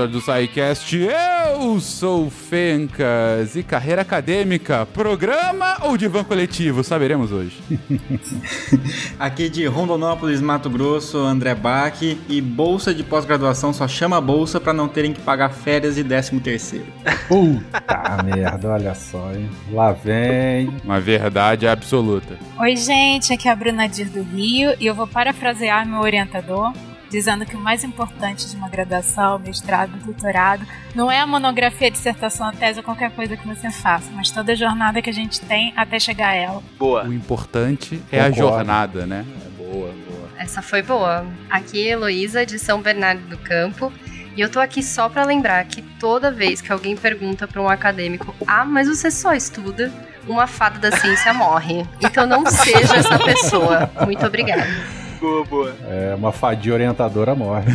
episódio do SciCast. Eu sou o Fencas e carreira acadêmica, programa ou divã coletivo? Saberemos hoje. Aqui de Rondonópolis, Mato Grosso, André Bach e bolsa de pós-graduação só chama bolsa para não terem que pagar férias e décimo terceiro. Puta merda, olha só, hein? Lá vem. Uma verdade absoluta. Oi, gente, aqui é a Bruna Dir do Rio e eu vou parafrasear meu orientador dizendo que o mais importante de uma graduação, mestrado, doutorado, não é a monografia, a dissertação, a tese ou qualquer coisa que você faça, mas toda a jornada que a gente tem até chegar a ela. Boa. O importante é Concordo. a jornada, né? É boa, boa. Essa foi boa. Aqui é Heloísa, de São Bernardo do Campo. E eu tô aqui só para lembrar que toda vez que alguém pergunta para um acadêmico: "Ah, mas você só estuda?", uma fada da ciência morre. Então não seja essa pessoa. Muito obrigada. Boa, boa. É, uma fadia orientadora morre.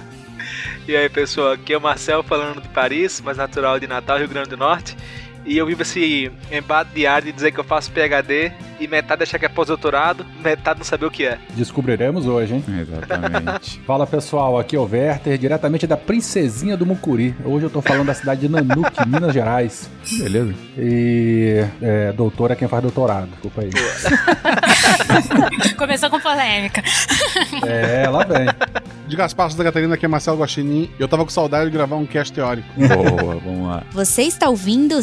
e aí, pessoal, aqui é o Marcel falando de Paris, mas natural de Natal, Rio Grande do Norte. E eu vivo esse embate diário de dizer que eu faço PHD e metade achar que é pós-doutorado, metade não saber o que é. Descobriremos hoje, hein? Exatamente. Fala pessoal, aqui é o Werther, diretamente da Princesinha do Mucuri. Hoje eu tô falando da cidade de Nanuque, Minas Gerais. Beleza. E é, doutor é quem faz doutorado, desculpa aí. Começou com polêmica. É, lá vem. De Gaspar da Catarina, aqui é Marcelo Guaxinim. Eu tava com saudade de gravar um cast teórico. Boa, vamos lá. Você está ouvindo o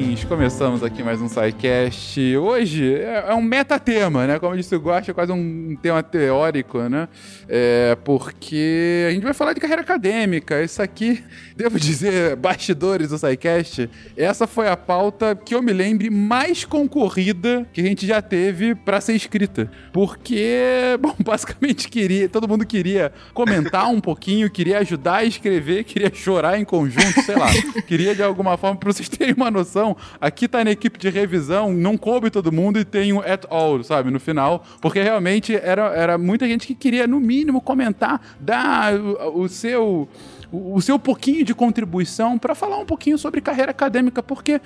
começamos aqui mais um SciCast. Hoje é, é um metatema, né? Como eu disse, eu gosto, é quase um tema teórico, né? É, porque a gente vai falar de carreira acadêmica. Isso aqui, devo dizer, bastidores do SciCast, essa foi a pauta que eu me lembre mais concorrida que a gente já teve para ser escrita. Porque, bom, basicamente queria, todo mundo queria comentar um pouquinho, queria ajudar a escrever, queria chorar em conjunto, sei lá. Queria de alguma forma, pra vocês terem uma noção, aqui tá na equipe de revisão, não coube todo mundo e tem um at all, sabe, no final, porque realmente era, era muita gente que queria, no mínimo, comentar, dar o, o seu o seu pouquinho de contribuição para falar um pouquinho sobre carreira acadêmica, porque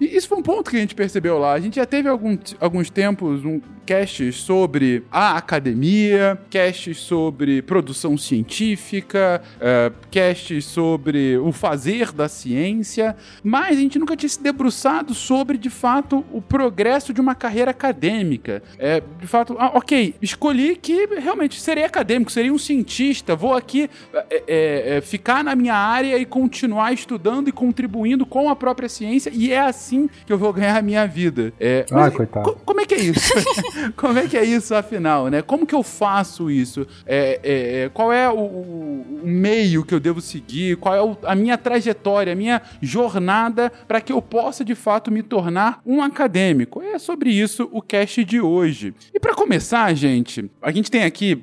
isso foi um ponto que a gente percebeu lá. A gente já teve algum, alguns tempos um casts sobre a academia, casts sobre produção científica, uh, casts sobre o fazer da ciência, mas a gente nunca tinha se debruçado sobre, de fato, o progresso de uma carreira acadêmica. É, de fato, ah, ok, escolhi que realmente serei acadêmico, serei um cientista, vou aqui é, é, ficar na minha área e continuar estudando e contribuindo com a própria ciência, e é assim que eu vou ganhar a minha vida. É, ah, coitado. Co como é que é isso? como é que é isso, afinal, né? Como que eu faço isso? É, é, é qual é o, o, meio que eu devo seguir? Qual é o, a minha trajetória, a minha jornada para que eu possa, de fato, me tornar um acadêmico? É sobre isso o cast de hoje. E para começar, gente, a gente tem aqui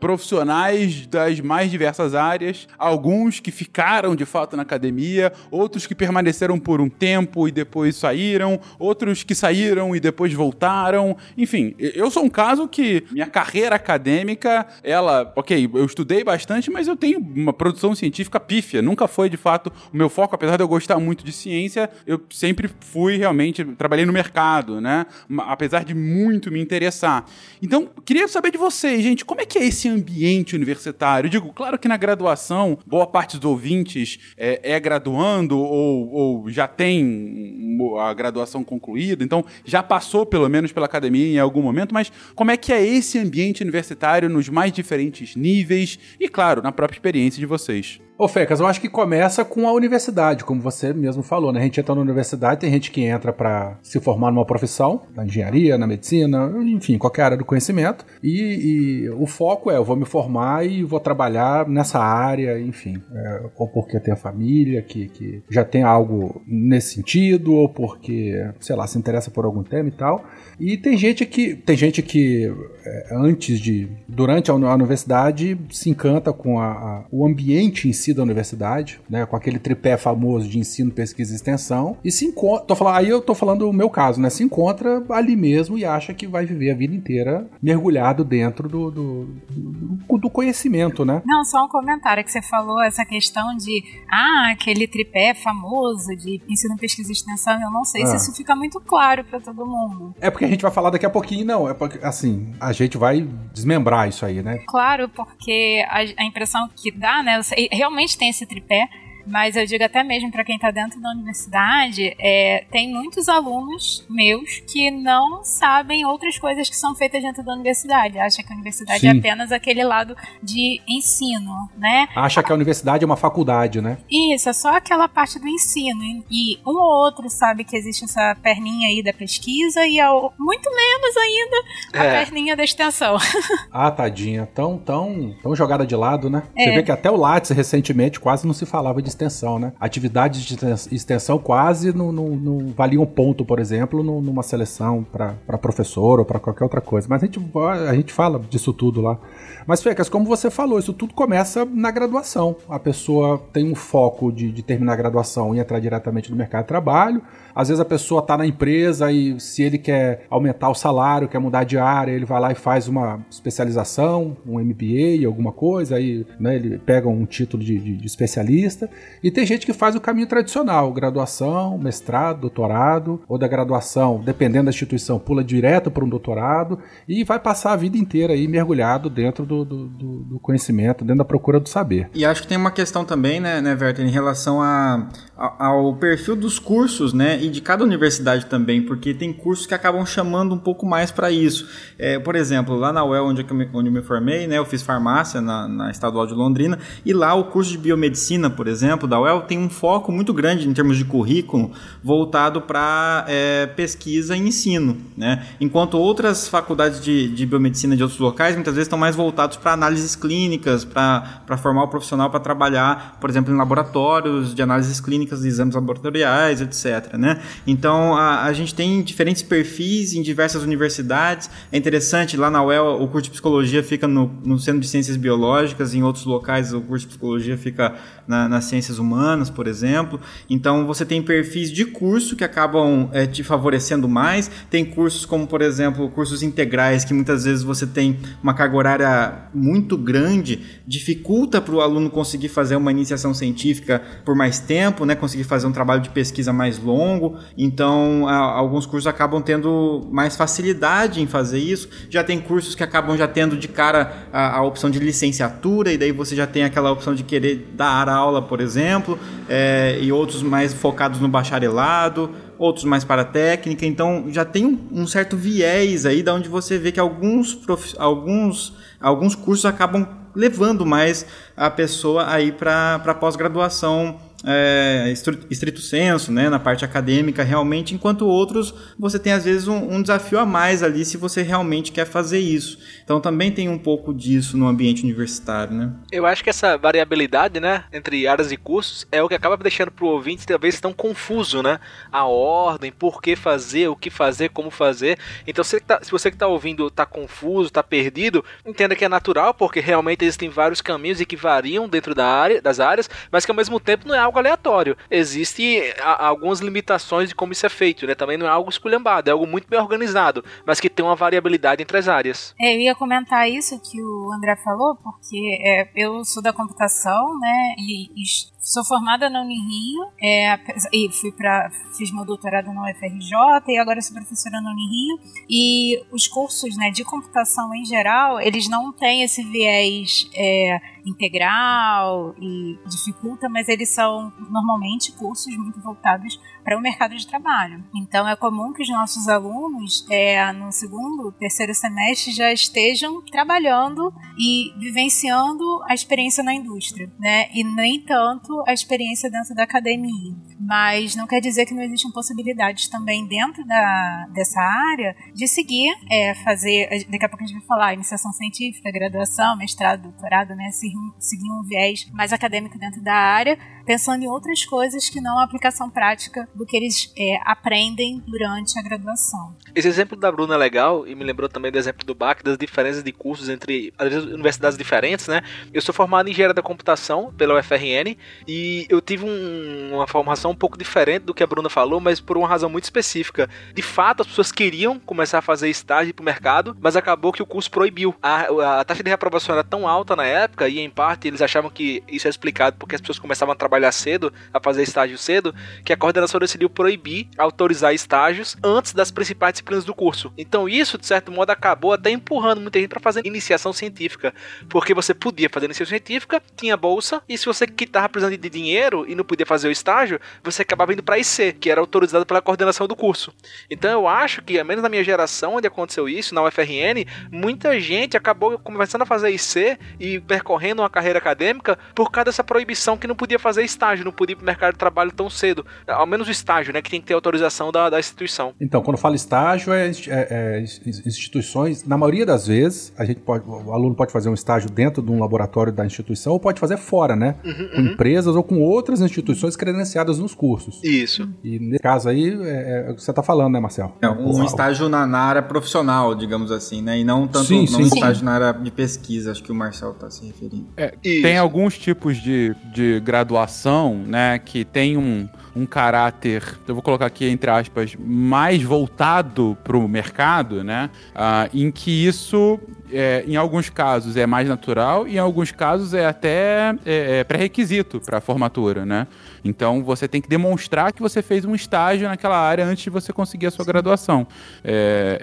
profissionais das mais diversas áreas, alguns que ficaram, de fato, na academia, outros que permaneceram por um tempo e depois saíram, outros que saíram e depois voltaram. Enfim, eu sou um caso que minha carreira acadêmica, ela, ok, eu estudei bastante, mas eu tenho uma produção científica pífia. Nunca foi de fato o meu foco, apesar de eu gostar muito de ciência, eu sempre fui realmente, trabalhei no mercado, né? Apesar de muito me interessar. Então, queria saber de vocês, gente, como é que é esse ambiente universitário? Eu digo, claro que na graduação, boa parte dos ouvintes é, é graduando ou, ou já tem a graduação concluída, então já passou pelo menos pela academia em algum momento, mas como é que é esse ambiente universitário nos mais diferentes níveis e, claro, na própria experiência de vocês? Ô, Fecas, eu acho que começa com a universidade, como você mesmo falou, né? A gente entra na universidade, tem gente que entra para se formar numa profissão, na engenharia, na medicina, enfim, qualquer área do conhecimento. E, e, o foco é, eu vou me formar e vou trabalhar nessa área, enfim. É, ou porque tem a família que, que já tem algo nesse sentido, ou porque, sei lá, se interessa por algum tema e tal. E tem gente que, tem gente que é, antes de, durante a universidade, se encanta com a, a, o ambiente em si si da universidade, né, com aquele tripé famoso de ensino, pesquisa e extensão, e se encontra, tô falando, aí eu tô falando o meu caso, né, se encontra ali mesmo e acha que vai viver a vida inteira mergulhado dentro do, do, do, do conhecimento, né? Não, só um comentário que você falou, essa questão de, ah, aquele tripé famoso de ensino, pesquisa e extensão, eu não sei ah. se isso fica muito claro para todo mundo. É porque a gente vai falar daqui a pouquinho, não, é porque, assim, a gente vai desmembrar isso aí, né? Claro, porque a, a impressão que dá, né, realmente tem esse tripé, mas eu digo até mesmo para quem está dentro da universidade, é, tem muitos alunos meus que não sabem outras coisas que são feitas dentro da universidade. Acha que a universidade é Sim. é apenas aquele lado de ensino, né? Acha que a universidade é uma faculdade, né? Isso, é só aquela parte do ensino. E um ou outro sabe que existe essa perninha aí da pesquisa e ao, muito menos ainda a é. perninha da extensão. ah, tadinha. Tão, tão, tão jogada de lado, né? É. Você vê que até o Lattes recentemente quase não se falava de extensão, né? Atividades de extensão quase não, não, não valiam ponto, por exemplo, numa seleção para professor ou para qualquer outra coisa. Mas a gente, a gente fala disso tudo lá. Mas, Fecas, como você falou, isso tudo começa na graduação. A pessoa tem um foco de, de terminar a graduação e entrar diretamente no mercado de trabalho. Às vezes a pessoa está na empresa e se ele quer aumentar o salário, quer mudar de área, ele vai lá e faz uma especialização, um MBA, alguma coisa, aí né, ele pega um título de, de, de especialista. E tem gente que faz o caminho tradicional, graduação, mestrado, doutorado, ou da graduação, dependendo da instituição, pula direto para um doutorado e vai passar a vida inteira aí mergulhado dentro do, do, do, conhecimento, dentro da procura do saber. E acho que tem uma questão também, né, né Werther, em relação a, a, ao perfil dos cursos, né, de cada universidade também, porque tem cursos que acabam chamando um pouco mais para isso. É, por exemplo, lá na UEL, onde eu, me, onde eu me formei, né, eu fiz farmácia na, na Estadual de Londrina, e lá o curso de biomedicina, por exemplo, da UEL, tem um foco muito grande em termos de currículo voltado para é, pesquisa e ensino. Né? Enquanto outras faculdades de, de biomedicina de outros locais muitas vezes estão mais voltados para análises clínicas, para formar o profissional para trabalhar, por exemplo, em laboratórios de análises clínicas de exames laboratoriais, etc. Né? Então a, a gente tem diferentes perfis em diversas universidades. É interessante, lá na UEL o curso de psicologia fica no, no Centro de Ciências Biológicas, em outros locais o curso de psicologia fica na, nas ciências humanas, por exemplo. Então você tem perfis de curso que acabam é, te favorecendo mais. Tem cursos como, por exemplo, cursos integrais, que muitas vezes você tem uma carga horária muito grande, dificulta para o aluno conseguir fazer uma iniciação científica por mais tempo, né? conseguir fazer um trabalho de pesquisa mais longo. Então, a, alguns cursos acabam tendo mais facilidade em fazer isso. Já tem cursos que acabam já tendo de cara a, a opção de licenciatura, e daí você já tem aquela opção de querer dar aula, por exemplo, é, e outros mais focados no bacharelado outros mais para técnica, então já tem um, um, certo viés aí da onde você vê que alguns, prof, alguns, alguns cursos acabam levando mais a pessoa aí para pós-graduação é, estrito senso, né, na parte acadêmica realmente, enquanto outros você tem às vezes um, um, desafio a mais ali se você realmente quer fazer isso. Então também tem um pouco disso no ambiente universitário, né? Eu acho que essa variabilidade, né, entre áreas e cursos é o que acaba deixando para o ouvinte talvez tão confuso, né? A ordem, por que fazer, o que fazer, como fazer. Então se, tá, se você que está ouvindo está confuso, está perdido, entenda que é natural, porque realmente existem vários caminhos e que variam dentro da área, das áreas, mas que ao mesmo tempo não é algo aleatório. Existem algumas limitações de como isso é feito, né? Também não é algo esculhambado, é algo muito bem organizado, mas que tem uma variabilidade entre as áreas. É, eu ia comentar isso que o André falou, porque é, eu sou da computação, né? E, e Sou formada na Unirio, é, e fui para fiz meu doutorado na UFRJ e agora sou professora na Unirio. E os cursos né, de computação em geral, eles não têm esse viés é, integral e dificulta, mas eles são normalmente cursos muito voltados para o mercado de trabalho. Então é comum que os nossos alunos, é, no segundo, terceiro semestre, já estejam trabalhando e vivenciando a experiência na indústria, né? E nem tanto a experiência dentro da academia. Mas não quer dizer que não existam possibilidades também dentro da, dessa área de seguir, é, fazer. Daqui a pouco a gente vai falar iniciação científica, graduação, mestrado, doutorado, né? Seguir um viés mais acadêmico dentro da área, pensando em outras coisas que não a aplicação prática do que eles é, aprendem durante a graduação. Esse exemplo da Bruna é legal e me lembrou também do exemplo do BAC, das diferenças de cursos entre as universidades diferentes, né? Eu sou formado em engenharia da computação pela UFRN e eu tive um, uma formação um pouco diferente do que a Bruna falou, mas por uma razão muito específica. De fato, as pessoas queriam começar a fazer estágio para o mercado, mas acabou que o curso proibiu. A, a taxa de reprovação era tão alta na época e em parte eles achavam que isso é explicado porque as pessoas começavam a trabalhar cedo, a fazer estágio cedo, que a coordenação decidiu proibir autorizar estágios antes das principais disciplinas do curso. Então isso, de certo modo, acabou até empurrando muita gente para fazer iniciação científica, porque você podia fazer iniciação científica, tinha bolsa, e se você que estava precisando de dinheiro e não podia fazer o estágio, você acabava indo para IC, que era autorizado pela coordenação do curso. Então eu acho que, a menos na minha geração, onde aconteceu isso, na UFRN, muita gente acabou começando a fazer IC e percorrendo uma carreira acadêmica por causa dessa proibição que não podia fazer estágio, não podia ir para o mercado de trabalho tão cedo. Ao menos o estágio, né, que tem que ter autorização da, da instituição. Então, quando fala estágio, é, é, é, instituições, na maioria das vezes, a gente pode, o aluno pode fazer um estágio dentro de um laboratório da instituição ou pode fazer fora, né? Uhum, com uhum. empresas ou com outras instituições credenciadas nos cursos. Isso. E nesse caso aí, é, é o que você está falando, né, Marcel? É, um estágio na, na, área profissional, digamos assim, né? E não tanto sim, não sim, um estágio sim. na área de pesquisa, acho que o Marcel está se referindo. É, tem alguns tipos de, de graduação, né, que tem um um caráter, eu vou colocar aqui entre aspas, mais voltado para o mercado, né? Uh, em que isso é, em alguns casos é mais natural e em alguns casos é até é, é pré-requisito para a formatura, né? Então você tem que demonstrar que você fez um estágio naquela área antes de você conseguir a sua graduação. É,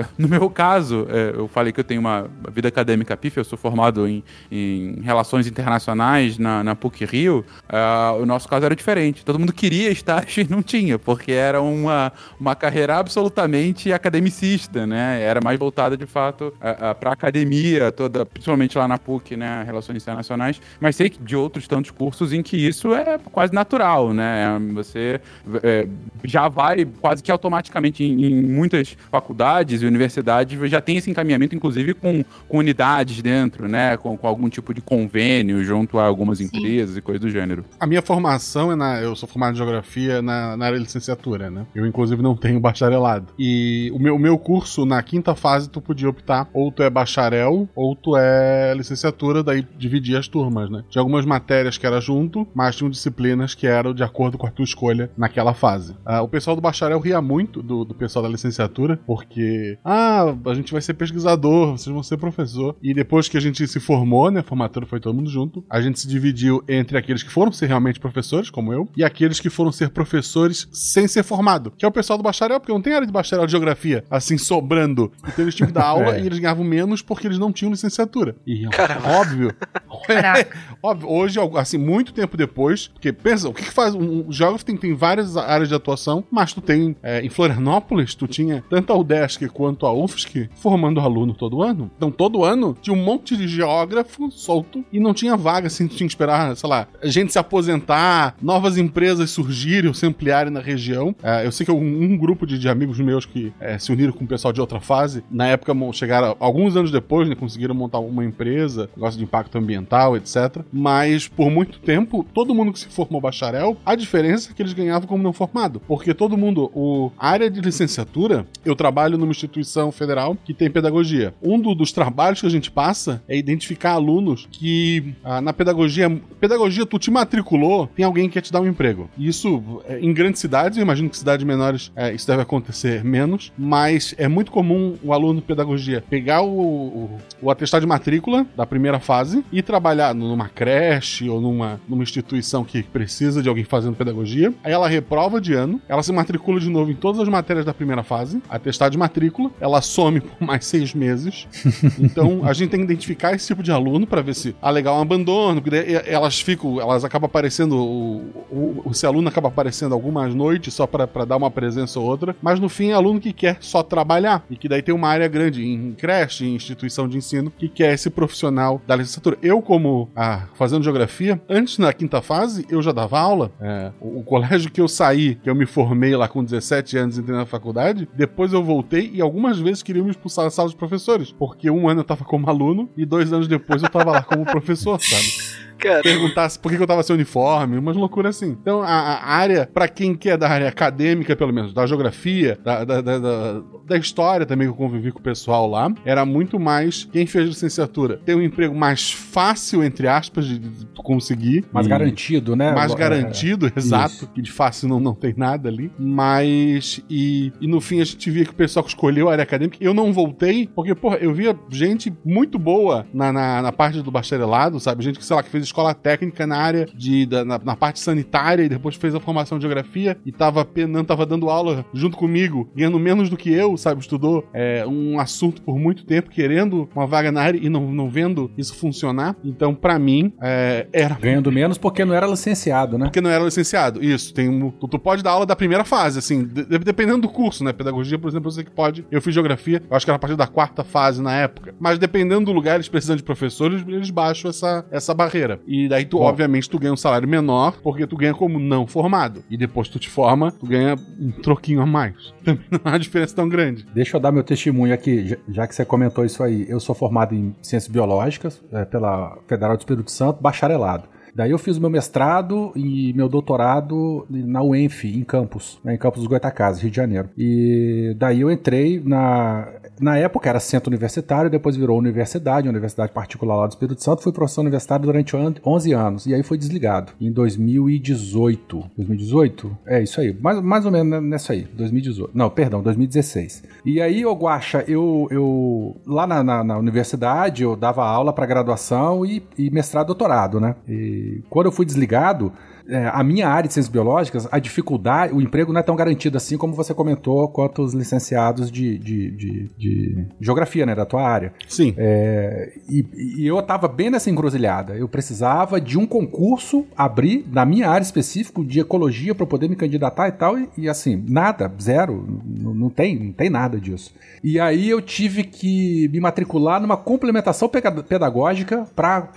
é, no meu caso, é, eu falei que eu tenho uma vida acadêmica pífia, eu sou formado em, em relações internacionais na, na PUC Rio. Uh, o nosso caso era diferente. Todo mundo queria estágio e não tinha, porque era uma, uma carreira absolutamente academicista, né? Era mais voltada de fato a, a para academia toda, principalmente lá na PUC, né, Relações Internacionais, mas sei de outros tantos cursos em que isso é quase natural, né? Você é, já vai quase que automaticamente em, em, muitas faculdades e universidades já tem esse encaminhamento, inclusive com, com unidades dentro, né? Com, com, algum tipo de convênio junto a algumas Sim. empresas e coisas do gênero. A minha formação é na. Eu sou formado em geografia na, na área de licenciatura, né? Eu, inclusive, não tenho bacharelado. E o meu, o meu curso, na quinta fase, tu podia optar ou tu é bacharel ou tu é licenciatura, daí dividir as turmas, né? Tinha algumas matérias que era junto, mas tinham disciplinas que eram de acordo com a tua escolha naquela fase. Ah, o pessoal do bacharel ria muito do, do pessoal da licenciatura, porque, ah, a gente vai ser pesquisador, vocês vão ser professor. E depois que a gente se formou, né, a formatura foi todo mundo junto, a gente se dividiu entre aqueles que foram ser realmente professores, como eu, e aqueles que foram ser professores sem ser formado, que é o pessoal do bacharel, porque não tem área de bacharel de geografia, assim, sobrando. Então eles tinham que dar aula é. e eles ganhavam menos porque eles não tinham licenciatura. E Caramba. óbvio, é, óbvio, hoje, assim, muito tempo depois, porque pensa, o que, que faz? Um, um geógrafo tem, tem várias áreas de atuação, mas tu tem, é, em Florianópolis, tu tinha tanto a UDESC quanto a UFSC formando aluno todo ano. Então, todo ano tinha um monte de geógrafo solto e não tinha vaga, assim, tu tinha que esperar, sei lá, gente se aposentar, novas empresas surgirem ou se ampliarem na região. É, eu sei que um, um grupo de, de, amigos meus que é, se uniram com o pessoal de outra fase, na época chegaram alguns anos depois, né, conseguiram montar uma empresa, negócio de impacto ambiental, etc. Mas por muito tempo, todo mundo que se formou bacharel, a diferença é que eles ganhavam como não formado. Porque todo mundo, o, a área de licenciatura, eu trabalho numa instituição federal que tem pedagogia. Um do, dos trabalhos que a gente passa é identificar alunos que ah, na pedagogia, pedagogia tu te matriculou, tem alguém que quer te dar um emprego. Isso é, em grandes cidades, eu imagino que cidades menores é, isso deve acontecer menos, mas é muito comum o aluno de pedagogia pegar o, o, o, atestado de matrícula da primeira fase e trabalhar numa creche ou numa, numa instituição que precisa de alguém fazendo pedagogia. Aí ela reprova de ano, ela se matricula de novo em todas as matérias da primeira fase, atestado de matrícula, ela some por mais seis meses. então a gente tem que identificar esse tipo de aluno para ver se há legal um abandono, porque elas ficam, elas acabam aparecendo, o, o, esse aluno acaba aparecendo algumas noites só para dar uma presença ou outra, mas no fim é aluno que quer só trabalhar e que daí tem uma área grande em creche, em instituição de ensino que quer esse profissional da licenciatura. Eu, como ah, fazendo geografia, antes na quinta fase eu já dava aula. É, o, o colégio que eu saí, que eu me formei lá com 17 anos entrei na faculdade, depois eu voltei e algumas vezes queriam me expulsar da sala de professores, porque um ano eu tava como aluno e dois anos depois eu tava lá como professor, sabe? Cara, perguntasse por que eu tava sem uniforme, umas loucuras assim. Então, a, a área, pra quem quer da área acadêmica, pelo menos, da geografia, da, da, da, da- da história também, que eu convivi com o pessoal lá, era muito mais quem fez licenciatura ter um emprego mais fácil, entre aspas, de, de conseguir. Mais E- garantido, né? mais É, garantido, exato, isso. que de fácil não, não tem nada ali. Mas, e, e no fim a gente via que o pessoal que escolheu a área acadêmica, eu não voltei, porque, porra, eu via gente muito boa na, na, na parte do bacharelado, sabe? Gente que, sei lá, que fez escola técnica na área de, da, na, na parte sanitária e depois fez a formação de geografia e tava penando, tava dando aula junto comigo, ganhando menos do que eu, sabe? Estudou é, um assunto por muito tempo, querendo uma vaga na área e não, não vendo isso funcionar. Então, pra mim, é, era Ganhando menos porque não era licenciado, né? porque não era licenciado. Isso, tem um, tu, tu pode dar aula da primeira fase, assim, de- dependendo do curso, né? Pedagogia, por exemplo, eu sei que pode. Eu fiz geografia, eu acho que era a partir da quarta fase na época. Mas dependendo do lugar, eles precisam de professores, eles baixam essa, essa barreira. E daí tu, Bom. obviamente, tu ganha um salário menor, porque tu ganha como não formado. E depois tu te forma, tu ganha um troquinho a mais. Também não há uma diferença tão grande. Deixa eu dar meu testemunho aqui, já- que você comentou isso aí. Eu sou formado em Ciências Biológicas é, pela Federal do Espírito Santo, bacharelado. Daí eu fiz o meu mestrado e meu doutorado na UENF, em Campos, né, em Campos dos Goitacazes, Rio de Janeiro. E daí eu entrei na... Na época era centro universitário, depois virou universidade, universidade particular lá do Espírito Santo. Fui professor universitário durante on- 11 anos e aí foi desligado em 2018. 2018? É isso aí, mais, mais ou menos nessa aí, 2018. Não, perdão, 2016. E aí, ô Guaxa, eu, eu lá na, na- na universidade eu dava aula para graduação e, e mestrado doutorado, né? E quando eu fui desligado, é, a minha área de ciências biológicas, a dificuldade, o emprego não é tão garantido assim como você comentou quanto os licenciados de, de, de- de geografia, né, da tua área. Sim. É, e, e eu estava bem nessa encruzilhada. Eu precisava de um concurso abrir na minha área específica de ecologia para poder me candidatar e tal. E, e assim, nada, zero, não tem, não tem nada disso. E aí eu tive que me matricular numa complementação pedagógica para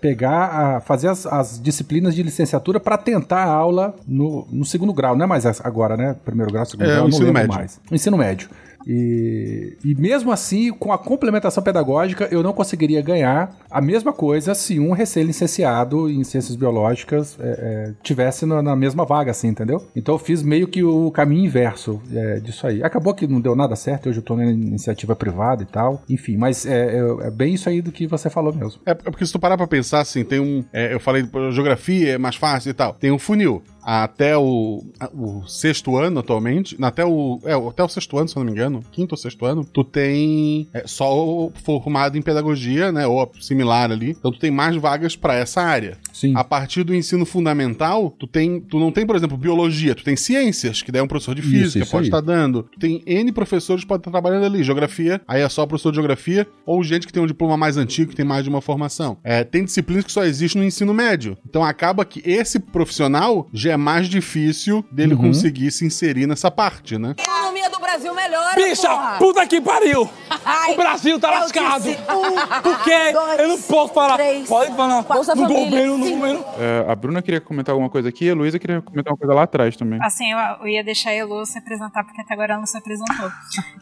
pegar, a, fazer as, as disciplinas de licenciatura para tentar a aula no, no segundo grau, não é mais agora, né? Primeiro grau, segundo É, grau, não ensino lembro médio. mais. Ensino médio. E, e mesmo assim, com a complementação pedagógica, eu não conseguiria ganhar a mesma coisa se um recém-licenciado em ciências biológicas é, é, tivesse na, na mesma vaga, assim, entendeu? Então eu fiz meio que o caminho inverso é, disso aí. Acabou que não deu nada certo, hoje eu tô na iniciativa privada e tal. Enfim, mas é, é- é bem isso aí do que você falou mesmo. É é porque se tu parar pra pensar, assim, tem um. é, eu falei, geografia é mais fácil e tal. Tem um funil. Até o, o sexto ano, atualmente. Até o. É, até o sexto ano, se eu não me engano. Quinto ou sexto ano. Tu tem é, só formado em pedagogia, né? Ou similar ali. Então tu tem mais vagas pra essa área. Sim. A partir do ensino fundamental, tu tem. Tu não tem, por exemplo, biologia, tu tem ciências, que daí é um professor de Isso, física, isso pode aí. estar dando. Tu tem N professores que podem estar trabalhando ali. Geografia, aí é só professor de geografia, ou gente que tem um diploma mais antigo, que tem mais de uma formação. É, tem disciplinas que só existem no ensino médio. Então acaba que esse profissional já é mais difícil dele Uhum. conseguir se inserir nessa parte, né? A economia do Brasil melhora, Bicha, porra. puta que pariu! Ai, o Brasil tá eu lascado! disse um, Por quê? dois, eu não posso falar. três, Pode falar. Bolsa no Família, governo, no governo. É, a Bruna queria comentar alguma coisa aqui, a Luísa queria comentar uma coisa lá atrás também. Assim, eu, eu ia deixar a Elu se apresentar, porque até agora ela não se apresentou.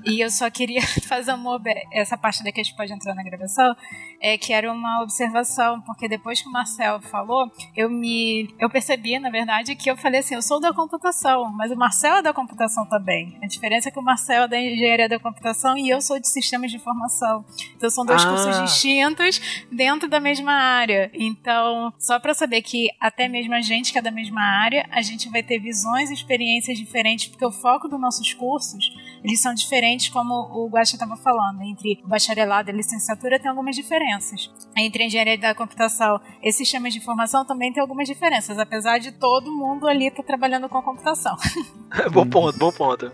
E eu só queria fazer uma. Essa parte daqui a gente pode entrar na gravação, é que era uma observação, porque depois que o Marcel falou, eu me. Eu percebi, na verdade, que eu falei assim: eu sou da computação, mas o Marcel é da computação também. A diferença é que o Marcel é da engenharia da computação e eu sou de sistemas de informação. Então são dois Ah. cursos distintos dentro da mesma área. Então, só para saber que até mesmo a gente que é da mesma área, a gente vai ter visões e experiências diferentes, porque o foco dos nossos cursos, eles são diferentes, como o Guaxa estava falando, entre o bacharelado e a licenciatura tem algumas diferenças. Entre a engenharia da computação e sistemas de informação também tem algumas diferenças, apesar de todo mundo ali estar trabalhando com a computação. bom ponto, bom ponto.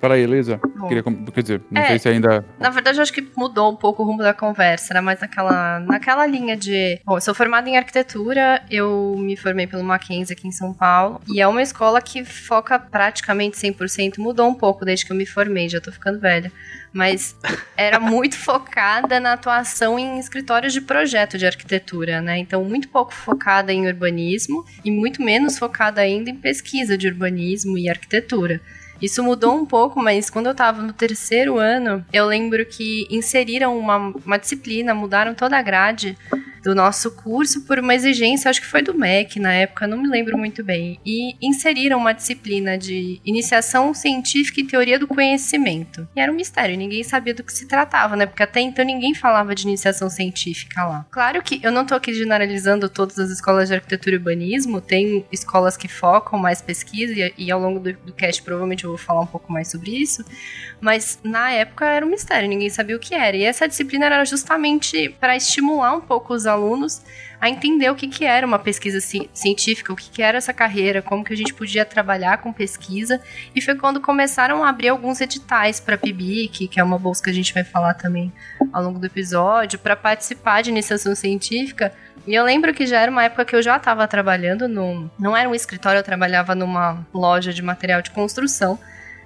Fala aí, Elisa. Queria, quer dizer, não É. sei se ainda. Na verdade, eu acho que mudou um pouco o rumo da conversa. Era mais naquela, naquela linha de. Bom, eu sou formada em arquitetura, eu me formei pelo Mackenzie aqui em São Paulo. E é uma escola que foca praticamente 100%. Mudou um pouco desde que eu me formei, já tô ficando velha. Mas era muito focada na atuação em escritórios de projeto de arquitetura, né? Então, muito pouco focada em urbanismo e muito menos focada ainda em pesquisa de urbanismo e arquitetura. Isso mudou um pouco, mas quando eu tava no terceiro ano, eu lembro que inseriram uma, uma disciplina, mudaram toda a grade do nosso curso por uma exigência, acho que foi do MEC na época, não me lembro muito bem. E inseriram uma disciplina de iniciação científica e teoria do conhecimento. E era um mistério, ninguém sabia do que se tratava, né? Porque até então ninguém falava de iniciação científica lá. Claro que eu não tô aqui generalizando todas as escolas de arquitetura e urbanismo, tem escolas que focam mais pesquisa e, ao longo do, do cast provavelmente eu vou falar um pouco mais sobre isso. Mas na época era um mistério, ninguém sabia o que era. E essa disciplina era justamente para estimular um pouco os alunos a entender o que, que era uma pesquisa ci- científica, o que, que era essa carreira, como que a gente podia trabalhar com pesquisa. E foi quando começaram a abrir alguns editais para a PIBIC, que é uma bolsa que a gente vai falar também ao longo do episódio, para participar de iniciação científica. E eu lembro que já era uma época que eu já estava trabalhando num. Não era um escritório, eu trabalhava numa loja de material de construção.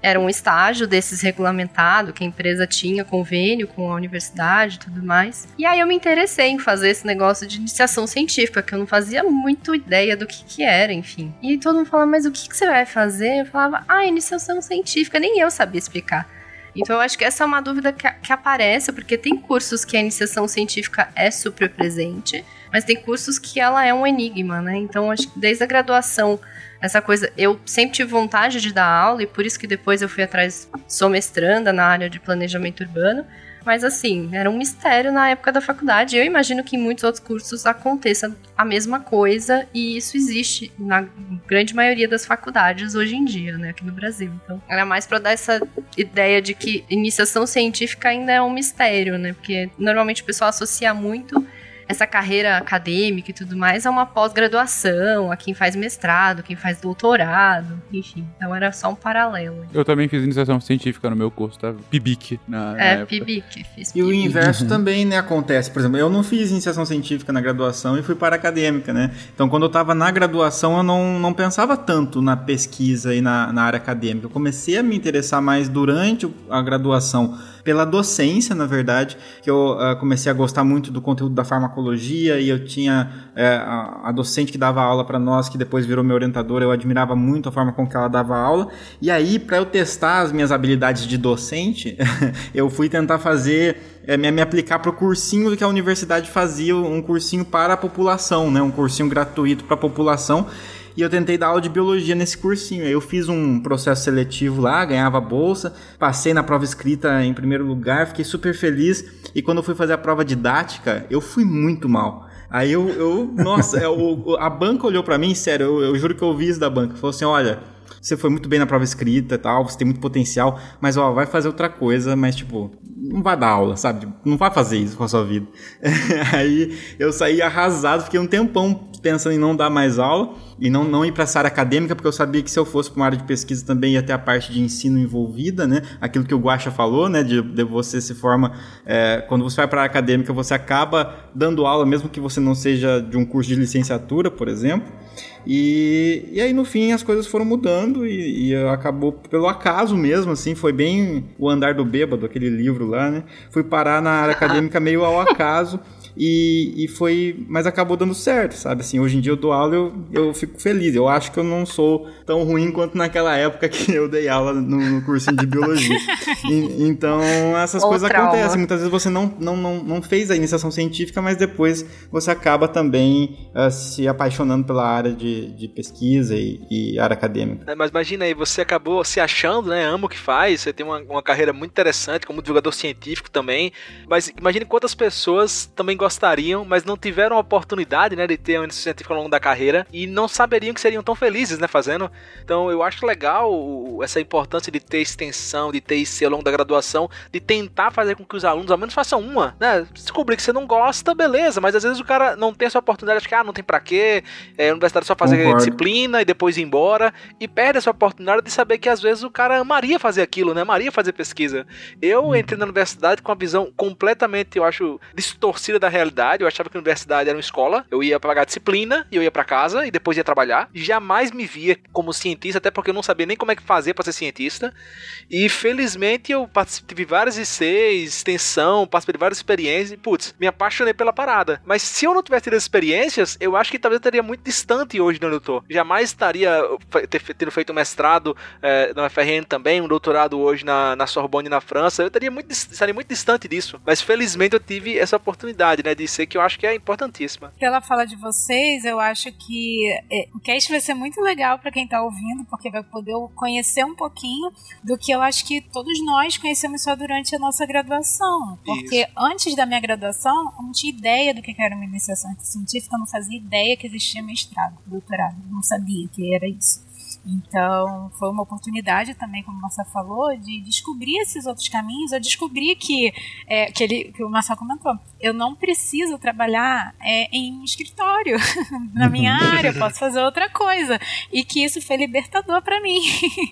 Era um estágio desses regulamentado, que a empresa tinha convênio com a universidade e tudo mais. E aí eu me interessei em fazer esse negócio de iniciação científica, que eu não fazia muito ideia do que que era, enfim. E todo mundo falava, mas o que, que você vai fazer? Eu falava, ah, iniciação científica. Nem eu sabia explicar. Então eu acho que essa é uma dúvida que, que aparece, porque tem cursos que a iniciação científica é super presente, mas tem cursos que ela é um enigma, né? Então acho que desde a graduação, essa coisa, eu sempre tive vontade de dar aula e por isso que depois eu fui atrás, sou mestranda na área de planejamento urbano, mas assim, era um mistério na época da faculdade. Eu imagino que em muitos outros cursos aconteça a mesma coisa e isso existe na grande maioria das faculdades hoje em dia, né, aqui no Brasil. Então, era mais para dar essa ideia de que iniciação científica ainda é um mistério, né? Porque normalmente o pessoal associa muito essa carreira acadêmica e tudo mais a uma pós-graduação, a quem faz mestrado, quem faz doutorado, enfim. Então era só um paralelo. Eu também fiz iniciação científica no meu curso, tá? PIBIC na, na É, época. PIBIC, fiz E o PIBIC. inverso também, né, acontece. Por exemplo, eu não fiz iniciação científica na graduação e fui para a acadêmica, né? Então, quando eu estava na graduação, eu não, não pensava tanto na pesquisa e na, na área acadêmica. Eu comecei a me interessar mais durante a graduação pela docência, na verdade, que eu ah, comecei a gostar muito do conteúdo da farmacologia e eu tinha eh, a, docente que dava aula para nós, que depois virou minha orientadora, eu admirava muito a forma com que ela dava aula. E aí, para eu testar as minhas habilidades de docente, eu fui tentar fazer é, me, me aplicar para o cursinho que a universidade fazia, um cursinho para a população, né? Um cursinho gratuito para a população. E eu tentei dar aula de biologia nesse cursinho. Aí Eu fiz um processo seletivo lá, ganhava bolsa, passei na prova escrita em primeiro lugar, fiquei super feliz. E quando eu fui fazer a prova didática, eu fui muito mal. Aí eu, eu nossa, é, o- o- a banca olhou para mim, sério, eu, eu juro que eu ouvi isso da banca. Falou assim: olha, você foi muito bem na prova escrita e tal, você tem muito potencial, mas ó, vai fazer outra coisa, mas tipo, não vai dar aula, sabe? Tipo, Não vai fazer isso com a sua vida. Aí eu saí arrasado, fiquei um tempão pensando em não dar mais aula e não, não ir para essa área acadêmica, porque eu sabia que se eu fosse para uma área de pesquisa também ia ter a parte de ensino envolvida, né? Aquilo que o Guaxa falou, né? De, de você se forma. é, quando você vai para a acadêmica, você acaba dando aula, mesmo que você não seja de um curso de licenciatura, por exemplo. E, e aí no fim as coisas foram mudando e, e acabou pelo acaso mesmo, assim, foi bem o andar do bêbado, aquele livro lá, né? Fui parar na área acadêmica meio ao acaso. E, e foi. Mas acabou dando certo, sabe? Assim, hoje em dia eu dou aula eu, eu fico feliz. Eu acho que eu não sou tão ruim quanto naquela época que eu dei aula no, no cursinho de biologia. E- então, essas Ou coisas trauma. acontecem. Muitas vezes você não, não, não, não fez a iniciação científica, mas depois você acaba também ah, se apaixonando pela área de, de pesquisa e, e área acadêmica. É, Mas imagina aí, você acabou se achando, né? Ama o que faz, você tem uma, uma carreira muito interessante como divulgador científico também. Mas imagine quantas pessoas também gostariam, mas não tiveram a oportunidade, né, de ter uma iniciação científica ao longo da carreira e não saberiam que seriam tão felizes, né, fazendo. Então eu acho legal essa importância de ter extensão, de ter IC ao longo da graduação, de tentar fazer com que os alunos ao menos façam uma, né? Descobrir que você não gosta, beleza, mas às vezes o cara não tem essa oportunidade, acho que ah, não tem pra quê, é, a universidade só fazer Concordo. disciplina e depois ir embora, e perde essa oportunidade de saber que às vezes o cara amaria fazer aquilo, né? Amaria fazer pesquisa. Eu entrei na universidade com uma visão completamente, eu acho, distorcida da realidade. Eu achava que a universidade era uma escola, eu ia pagar disciplina e eu ia pra casa e depois ia trabalhar. Jamais me via como cientista, até porque eu não sabia nem como é que fazer para ser cientista. E felizmente eu de várias ICs, extensão, participei de várias experiências e, putz, me apaixonei pela parada. Mas se eu não tivesse tido as experiências, eu acho que talvez eu estaria muito distante hoje de onde eu tô. Jamais estaria tendo feito um mestrado eh, na UFRN também, um doutorado hoje na, na Sorbonne na França. Eu estaria muito, estaria muito distante disso. Mas felizmente eu tive essa oportunidade, né, de ser que eu acho que é importantíssima. Pela fala de vocês, eu acho que é, o cast vai ser muito legal para quem tá ouvindo, porque vai poder conhecer um pouquinho do que eu acho que todos nós conhecemos só durante a nossa graduação. Porque antes da minha graduação, eu não tinha ideia do que era uma iniciação científica, eu não fazia ideia que existia mestrado, doutorado, eu não sabia que era isso. Então, foi uma oportunidade também, como o Marcelo falou, de descobrir esses outros caminhos. Eu descobri que, é, que, ele, que o Marcelo comentou, eu não preciso trabalhar é, em escritório na minha área, eu posso fazer outra coisa. E que isso foi libertador para mim.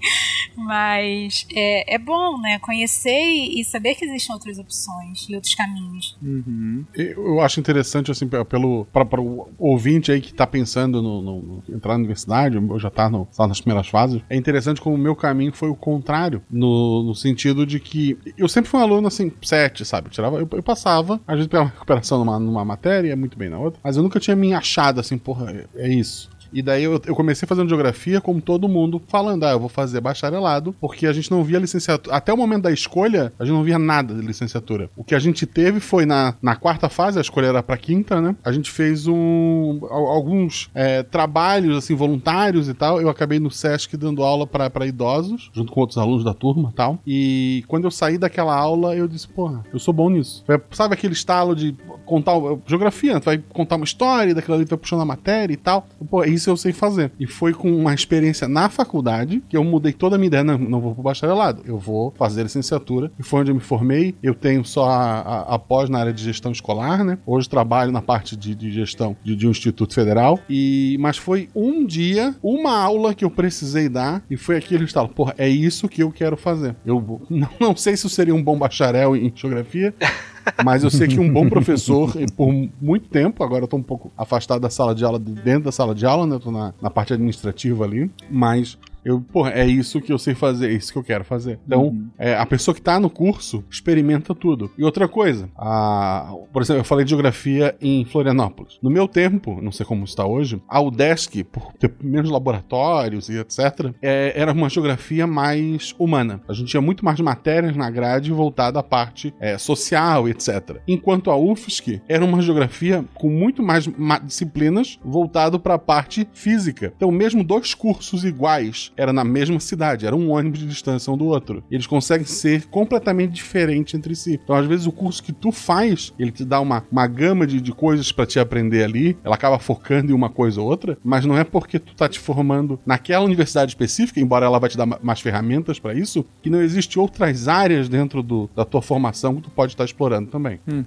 Mas é, é bom, né? Conhecer e, saber que existem outras opções e outros caminhos. Uhum. Eu acho interessante, assim, pe- pelo para o ouvinte aí que tá pensando no, no- entrar na universidade, ou já tá, no, tá primeiras fases, é interessante como o meu caminho foi o contrário, no, no sentido de que eu sempre fui um aluno, assim, sete, sabe? Eu, tirava, eu, eu passava, às vezes pela recuperação numa, numa matéria, muito bem na outra, mas eu nunca tinha me achado assim, porra, é, é isso. E daí eu, eu comecei fazendo geografia como todo mundo, falando, ah, eu vou fazer bacharelado, porque a gente não via licenciatura. Até o momento da escolha, a gente não via nada de licenciatura. O que a gente teve foi na, na quarta fase, a escolha era pra quinta, né? A gente fez um al- alguns é, trabalhos, assim, voluntários e tal. Eu acabei no SESC dando aula pra idosos, junto com outros alunos da turma e tal. E quando eu saí daquela aula, eu disse, porra, eu sou bom nisso. Foi, sabe aquele estalo de contar geografia, tu vai contar uma história, daquilo ali tu vai puxando a matéria e tal. Pô, isso eu sei fazer. E foi com uma experiência na faculdade que eu mudei toda a minha ideia. Não, não vou pro bacharelado, eu vou fazer licenciatura. E foi onde eu me formei. Eu tenho só a, a, a pós na área de gestão escolar, né? Hoje trabalho na parte de, de gestão de, de um instituto federal. E Mas foi um dia, uma aula que eu precisei dar e foi aquele estalo. Porra, é isso que eu quero fazer. Eu não, não sei se eu seria um bom bacharel em geografia. Mas eu sei que um bom professor, e por muito tempo, agora eu tô um pouco afastado da sala de aula, de dentro da sala de aula, né? Eu tô na, na parte administrativa ali. Mas eu, porra, é isso que eu sei fazer, é isso que eu quero fazer. Então, é, a pessoa que tá no curso experimenta tudo. E outra coisa, a, por exemplo, eu falei de geografia em Florianópolis. No meu tempo, não sei como está hoje, a UDESC, por ter menos laboratórios e etc., é, era uma geografia mais humana. A gente tinha muito mais matérias na grade voltada à parte é, social e etc. Enquanto a UFSC era uma geografia com muito mais ma- disciplinas voltado para a parte física. Então, mesmo dois cursos iguais era na mesma cidade, era um ônibus de distância um do outro. Eles conseguem ser completamente diferentes entre si. Então, às vezes, o curso que tu faz, ele te dá uma, uma gama de, de coisas para te aprender ali, ela acaba focando em uma coisa ou outra, mas não é porque tu tá te formando naquela universidade específica, embora ela vai te dar ma- mais ferramentas para isso, que não existe outras áreas dentro do, da tua formação que tu pode estar explorando também. Uhum.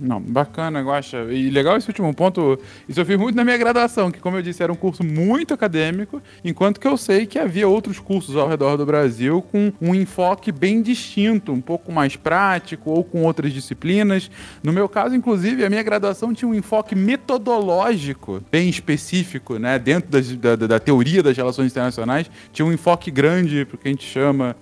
Não, bacana, Guaxa. E legal esse último ponto. Isso eu fiz muito na minha graduação, que, como eu disse, era um curso muito acadêmico, enquanto que eu sei que havia outros cursos ao redor do Brasil com um enfoque bem distinto, um pouco mais prático ou com outras disciplinas. No meu caso, inclusive, a minha graduação tinha um enfoque metodológico bem específico, né? Dentro da, da- teoria das relações internacionais, tinha um enfoque grande para o que a gente chama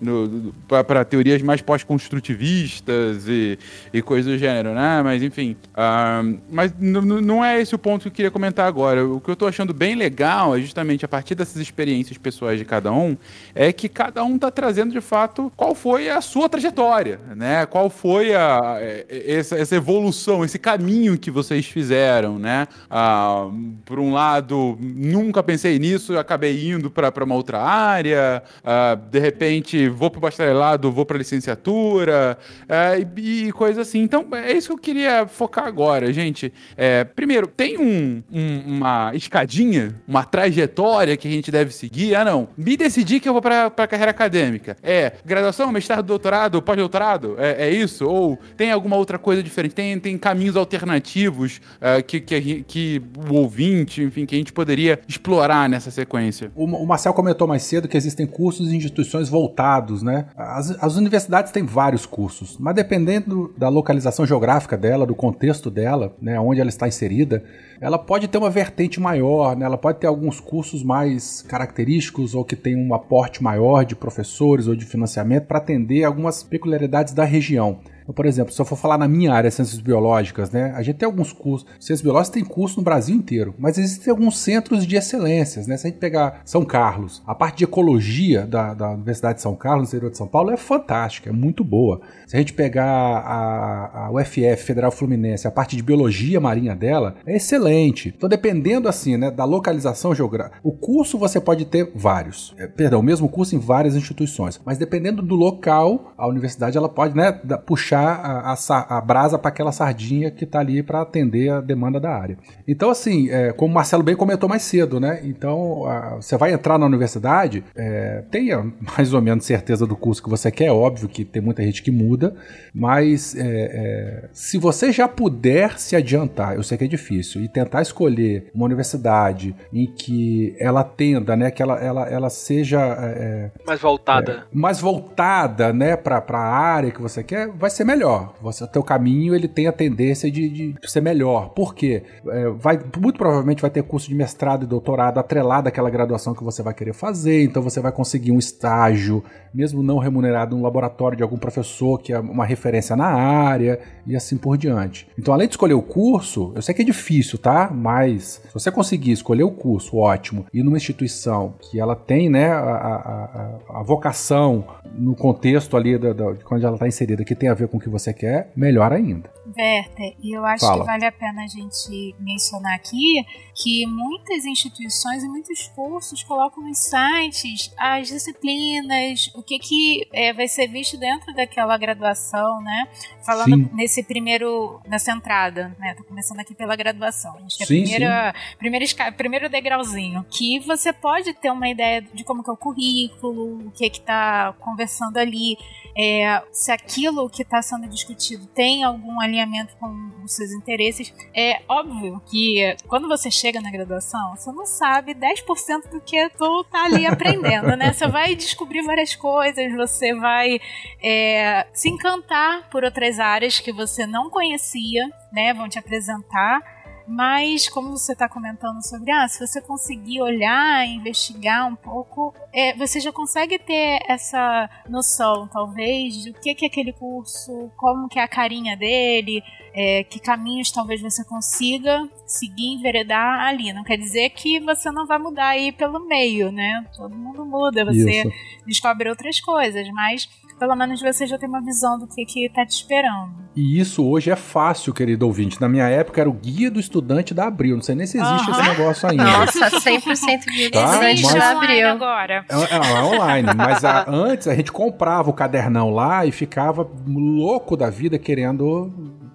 para teorias mais pós-construtivistas e, e coisas do gênero, né? Mas enfim. ah, mas não é esse o ponto que eu queria comentar agora. O que eu tô achando bem legal é justamente a partir dessas experiências pessoais de cada um, é que cada um está trazendo de fato qual foi a sua trajetória, né? Qual foi a, essa, essa evolução, esse caminho que vocês fizeram, né? Ah, por um lado, nunca pensei nisso, acabei indo para uma outra área, ah, de repente vou para o bacharelado, vou para licenciatura, ah, e, e coisa assim. Então, é isso que eu queria focar agora, gente. É, primeiro, tem um, um, uma escadinha, uma trajetória que a gente deve seguir? Ah, não. Me decidi que eu vou para a carreira acadêmica. É graduação, mestrado, doutorado, pós-doutorado? É, é, isso? Ou tem alguma outra coisa diferente? Tem, tem caminhos alternativos uh, que, que, que o ouvinte, enfim, que a gente poderia explorar nessa sequência? O, o Marcel comentou mais cedo que existem cursos e instituições voltados, né? As, as universidades têm vários cursos, mas dependendo da localização geográfica dela, do contexto dela, né, onde ela está inserida, ela pode ter uma vertente maior, né? ela pode ter alguns cursos mais característicos ou que tem um aporte maior de professores ou de financiamento para atender algumas peculiaridades da região. Então, por exemplo, se eu for falar na minha área, ciências biológicas, né? A gente tem alguns cursos. Ciências biológicas tem curso no Brasil inteiro, mas existem alguns centros de excelências, né? Se a gente pegar São Carlos, a parte de ecologia da, da Universidade de São Carlos, no interior de São Paulo, é fantástica, é muito boa. Se a gente pegar a, a UFF, Federal Fluminense, a parte de biologia marinha dela, é excelente. Então, dependendo assim, né, da localização geográfica, o curso você pode ter vários. É, perdão, o mesmo curso em várias instituições, mas dependendo do local, a universidade ela pode, né, puxar puxar a, a, a brasa para aquela sardinha que está ali para atender a demanda da área. Então, assim, é, como o Marcelo bem comentou mais cedo, né? Então, a, você vai entrar na universidade, é, tenha mais ou menos certeza do curso que você quer, é óbvio que tem muita gente que muda, mas é, é, se você já puder se adiantar, eu sei que é difícil, e tentar escolher uma universidade em que ela atenda, né? Que ela, ela, ela seja. É, é, mais voltada. mais voltada, né, para a área que você quer, vai ser ser melhor. Você, teu caminho ele tem a tendência de, de ser melhor. Por quê? É, vai, muito provavelmente vai ter curso de mestrado e doutorado atrelado àquela graduação que você vai querer fazer. Então você vai conseguir um estágio, mesmo não remunerado, um laboratório de algum professor que é uma referência na área e assim por diante. Então, além de escolher o curso, eu sei que é difícil, tá? Mas se você conseguir escolher o curso, ótimo, e numa instituição que ela tem, né, a, a, a, vocação no contexto ali da, da, de onde ela está inserida, que tem a ver com o que você quer, melhor ainda. Werther, e eu acho Fala. que vale a pena a gente mencionar aqui que muitas instituições e muitos cursos colocam nos sites as disciplinas, o que, que é, vai ser visto dentro daquela graduação, né? Falando Sim. nesse primeiro, nessa entrada, né? Tô começando aqui pela graduação. Acho que é sim, primeira, primeiro, primeiro degrauzinho. Que você pode ter uma ideia de como que é o currículo, o que que tá conversando ali, é, se aquilo que está sendo discutido tem algum alinhamento com os seus interesses. É óbvio que quando você chega na graduação, você não sabe 10% do que tu tá ali aprendendo, né? Você vai descobrir várias coisas, você vai é, se encantar por outras áreas que você não conhecia, né? Vão te apresentar mas, como você está comentando sobre, ah, se você conseguir olhar, investigar um pouco, é, você já consegue ter essa noção, talvez, do que, que é aquele curso, como que é a carinha dele, é, que caminhos talvez você consiga seguir, enveredar ali. Não quer dizer que você não vai mudar aí pelo meio, né? Todo mundo muda, você Isso. descobre outras coisas, mas pelo menos você já tem uma visão do que, que tá te esperando. E isso hoje é fácil, querido ouvinte. Na minha época era o guia do estudante da Abril. Não sei nem se existe esse negócio ainda. Nossa, 100% guia do tá? estudante da Abril. agora. É, é, é online, mas a, antes a gente comprava o cadernão lá e ficava louco da vida querendo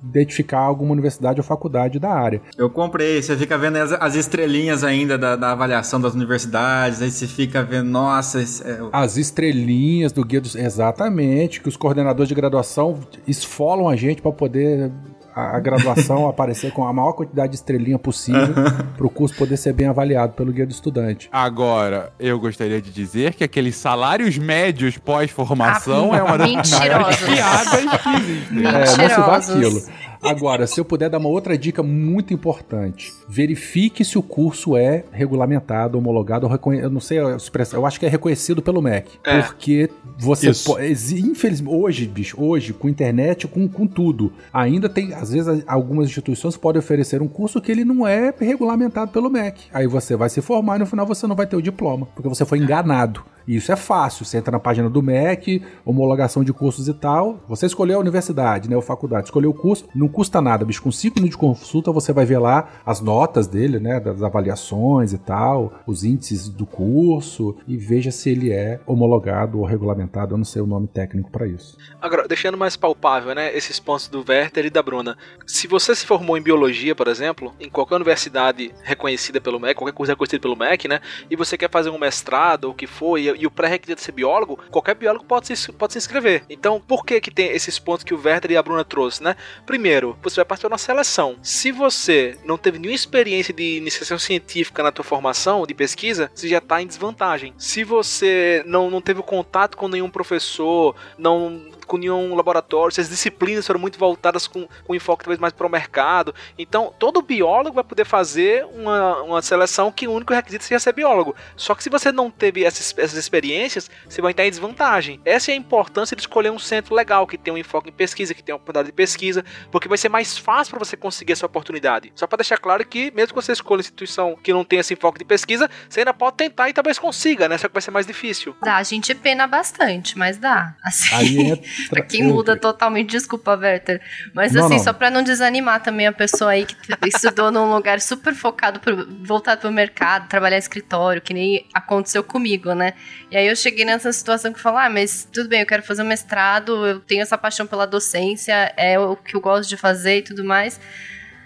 identificar alguma universidade ou faculdade da área. Eu comprei, você fica vendo as, as estrelinhas ainda da, da, avaliação das universidades, aí você fica vendo, nossa... É... As estrelinhas do guia dos... Exatamente, que os coordenadores de graduação esfolam a gente para poder a, a graduação aparecer com a maior quantidade de estrelinha possível para o curso poder ser bem avaliado pelo guia do estudante. Agora, eu gostaria de dizer que aqueles salários médios pós-formação ah, é uma das maiores piadas que existem. É, não se vá aquilo. Agora, se eu puder dar uma outra dica muito importante, verifique se o curso é regulamentado, homologado, reconhe... eu não sei a expressão, eu acho que é reconhecido pelo MEC. É. Porque você pode. Infelizmente, hoje, bicho, hoje, com internet, com, com tudo, ainda tem, às vezes, algumas instituições podem oferecer um curso que ele não é regulamentado pelo MEC. Aí você vai se formar e no final você não vai ter o diploma, porque você foi enganado. E isso é fácil. Você entra na página do MEC, homologação de cursos e tal. Você escolheu a universidade, né? Ou faculdade, escolheu o curso, não custa nada, bicho. Com 5 minutos de consulta, você vai ver lá as notas dele, né? Das avaliações e tal, os índices do curso, e veja se ele é homologado ou regulamentado. Eu não sei o nome técnico para isso. Agora, deixando mais palpável, né, esses pontos do Werther e da Bruna. Se você se formou em biologia, por exemplo, em qualquer universidade reconhecida pelo MEC, qualquer curso reconhecido pelo MEC, né, e você quer fazer um mestrado ou o que for, e, e o pré-requisito é ser biólogo, qualquer biólogo pode se, pode se inscrever. Então, por que que tem esses pontos que o Werther e a Bruna trouxe, né? Primeiro, você vai participar de uma seleção. Se você não teve nenhuma experiência de iniciação científica na tua formação, de pesquisa, você já está em desvantagem. Se você não, não teve contato com nenhum professor, não com nenhum laboratório, se as disciplinas foram muito voltadas com, com enfoque talvez mais para o mercado. Então, todo biólogo vai poder fazer uma, uma seleção que o único requisito seja ser biólogo. Só que se você não teve essas, essas experiências, você vai estar em desvantagem. Essa é a importância de escolher um centro legal, que tem um enfoque em pesquisa, que tem uma oportunidade de pesquisa, porque vai ser mais fácil para você conseguir essa oportunidade. Só para deixar claro que, mesmo que você escolha uma instituição que não tem esse enfoque de pesquisa, você ainda pode tentar e talvez consiga, né? Só que vai ser mais difícil. Dá, a gente pena bastante, mas dá. Assim. Aí quem muda totalmente, desculpa, Werther. Mas Não, assim, não. só pra não desanimar também a pessoa aí que estudou num lugar super focado, pro, voltado pro mercado, trabalhar em escritório, que nem aconteceu comigo, né? E aí eu cheguei nessa situação que falo, ah, mas tudo bem, eu quero fazer um mestrado, eu tenho essa paixão pela docência, é o que eu gosto de fazer e tudo mais.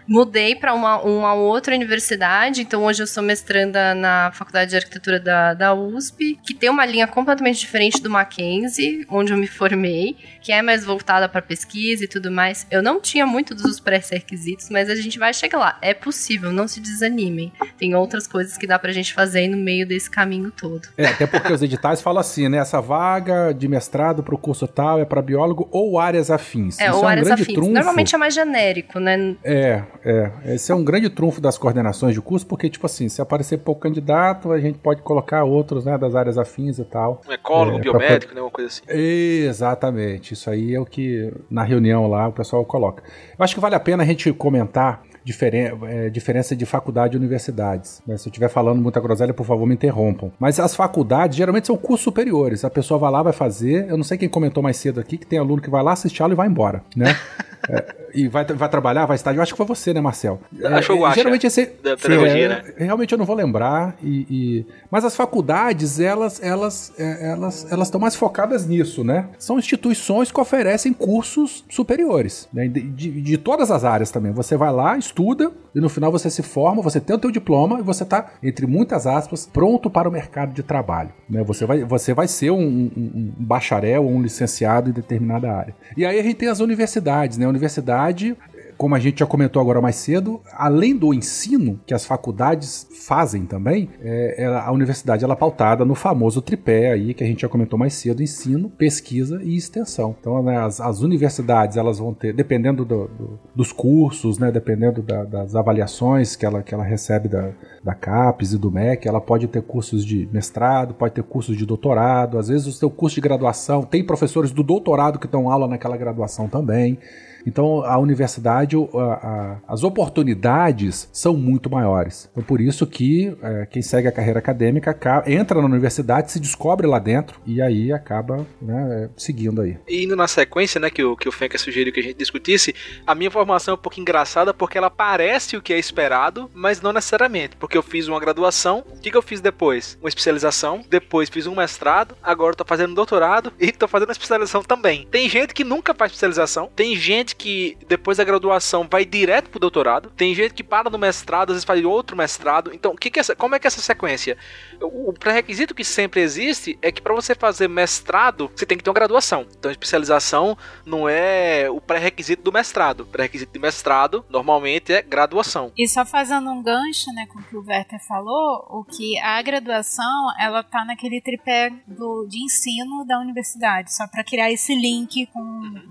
Mudei para uma, uma outra universidade, então hoje eu sou mestranda na Faculdade de Arquitetura da, da USP, que tem uma linha completamente diferente do Mackenzie, onde eu me formei, que é mais voltada para pesquisa e tudo mais. Eu não tinha muito dos pré-requisitos, mas a gente vai chegar lá. É possível, não se desanimem. Tem outras coisas que dá pra gente fazer no meio desse caminho todo. É, até porque os editais falam assim, né? Essa vaga de mestrado pro curso tal é para biólogo ou áreas afins. É, Isso ou é um áreas grande afins. trunfo. Normalmente é mais genérico, né? É, é. Esse é um grande trunfo das coordenações de curso, porque, tipo assim, se aparecer pouco candidato, a gente pode colocar outros, né, das áreas afins e tal. Um ecólogo, É, biomédico, né? Uma coisa assim. Exatamente. Isso aí é o que na reunião lá o pessoal coloca. Eu acho que vale a pena a gente comentar diferen é, diferença de faculdade e universidades. né? Se eu estiver falando muita groselha, por favor, me interrompam. Mas as faculdades geralmente são cursos superiores. A pessoa vai lá, vai fazer. Eu não sei quem comentou mais cedo aqui que tem aluno que vai lá, assiste aula e vai embora, né? É, e vai, vai trabalhar, vai estar. Eu acho que foi você, né, Marcel? Acho que eu acho, Geralmente esse. Da pedagogia, é, né? Realmente eu não vou lembrar. E, e- Mas as faculdades, elas elas é, elas elas estão mais focadas nisso, né? São instituições que oferecem cursos superiores, né? de, de- de todas as áreas também. Você vai lá, estuda, e no final você se forma, você tem o teu diploma e você tá, entre muitas aspas, pronto para o mercado de trabalho. Né? Você, vai, você vai ser um, um- um bacharel ou um licenciado em determinada área. E aí a gente tem as universidades, né? Universidade como a gente já comentou agora mais cedo, além do ensino que as faculdades fazem também, é, ela- a universidade ela é pautada no famoso tripé aí que a gente já comentou mais cedo, ensino, pesquisa e extensão. Então né, as, as universidades elas vão ter, dependendo do- do- dos cursos, né, dependendo da- das avaliações que ela, que ela recebe da, da CAPES e do MEC, ela pode ter cursos de mestrado, pode ter cursos de doutorado, às vezes o seu curso de graduação, tem professores do doutorado que dão aula naquela graduação também. Então, a universidade, a- a- as oportunidades são muito maiores. Então, por isso que é, quem segue a carreira acadêmica aca- entra na universidade, se descobre lá dentro e aí acaba né, é, seguindo aí. E indo na sequência, né, que o, que o sugeriu que a gente discutisse, a minha formação é um pouco engraçada porque ela parece o que é esperado, mas não necessariamente. Porque eu fiz uma graduação, o que, que eu fiz depois? Uma especialização, depois fiz um mestrado, agora tô fazendo um doutorado e tô fazendo uma especialização também. Tem gente que nunca faz especialização, tem gente que depois da graduação vai direto pro doutorado, tem gente que para no mestrado, às vezes faz outro mestrado. Então, que que é como é que é essa sequência? O o pré-requisito que sempre existe é que para você fazer mestrado, você tem que ter uma graduação. Então, especialização não é o pré-requisito do mestrado. O pré-requisito de mestrado, normalmente, é graduação. E só fazendo um gancho, né, com o que o Werther falou, o que a graduação, ela tá naquele tripé do, de ensino da universidade, só para criar esse link com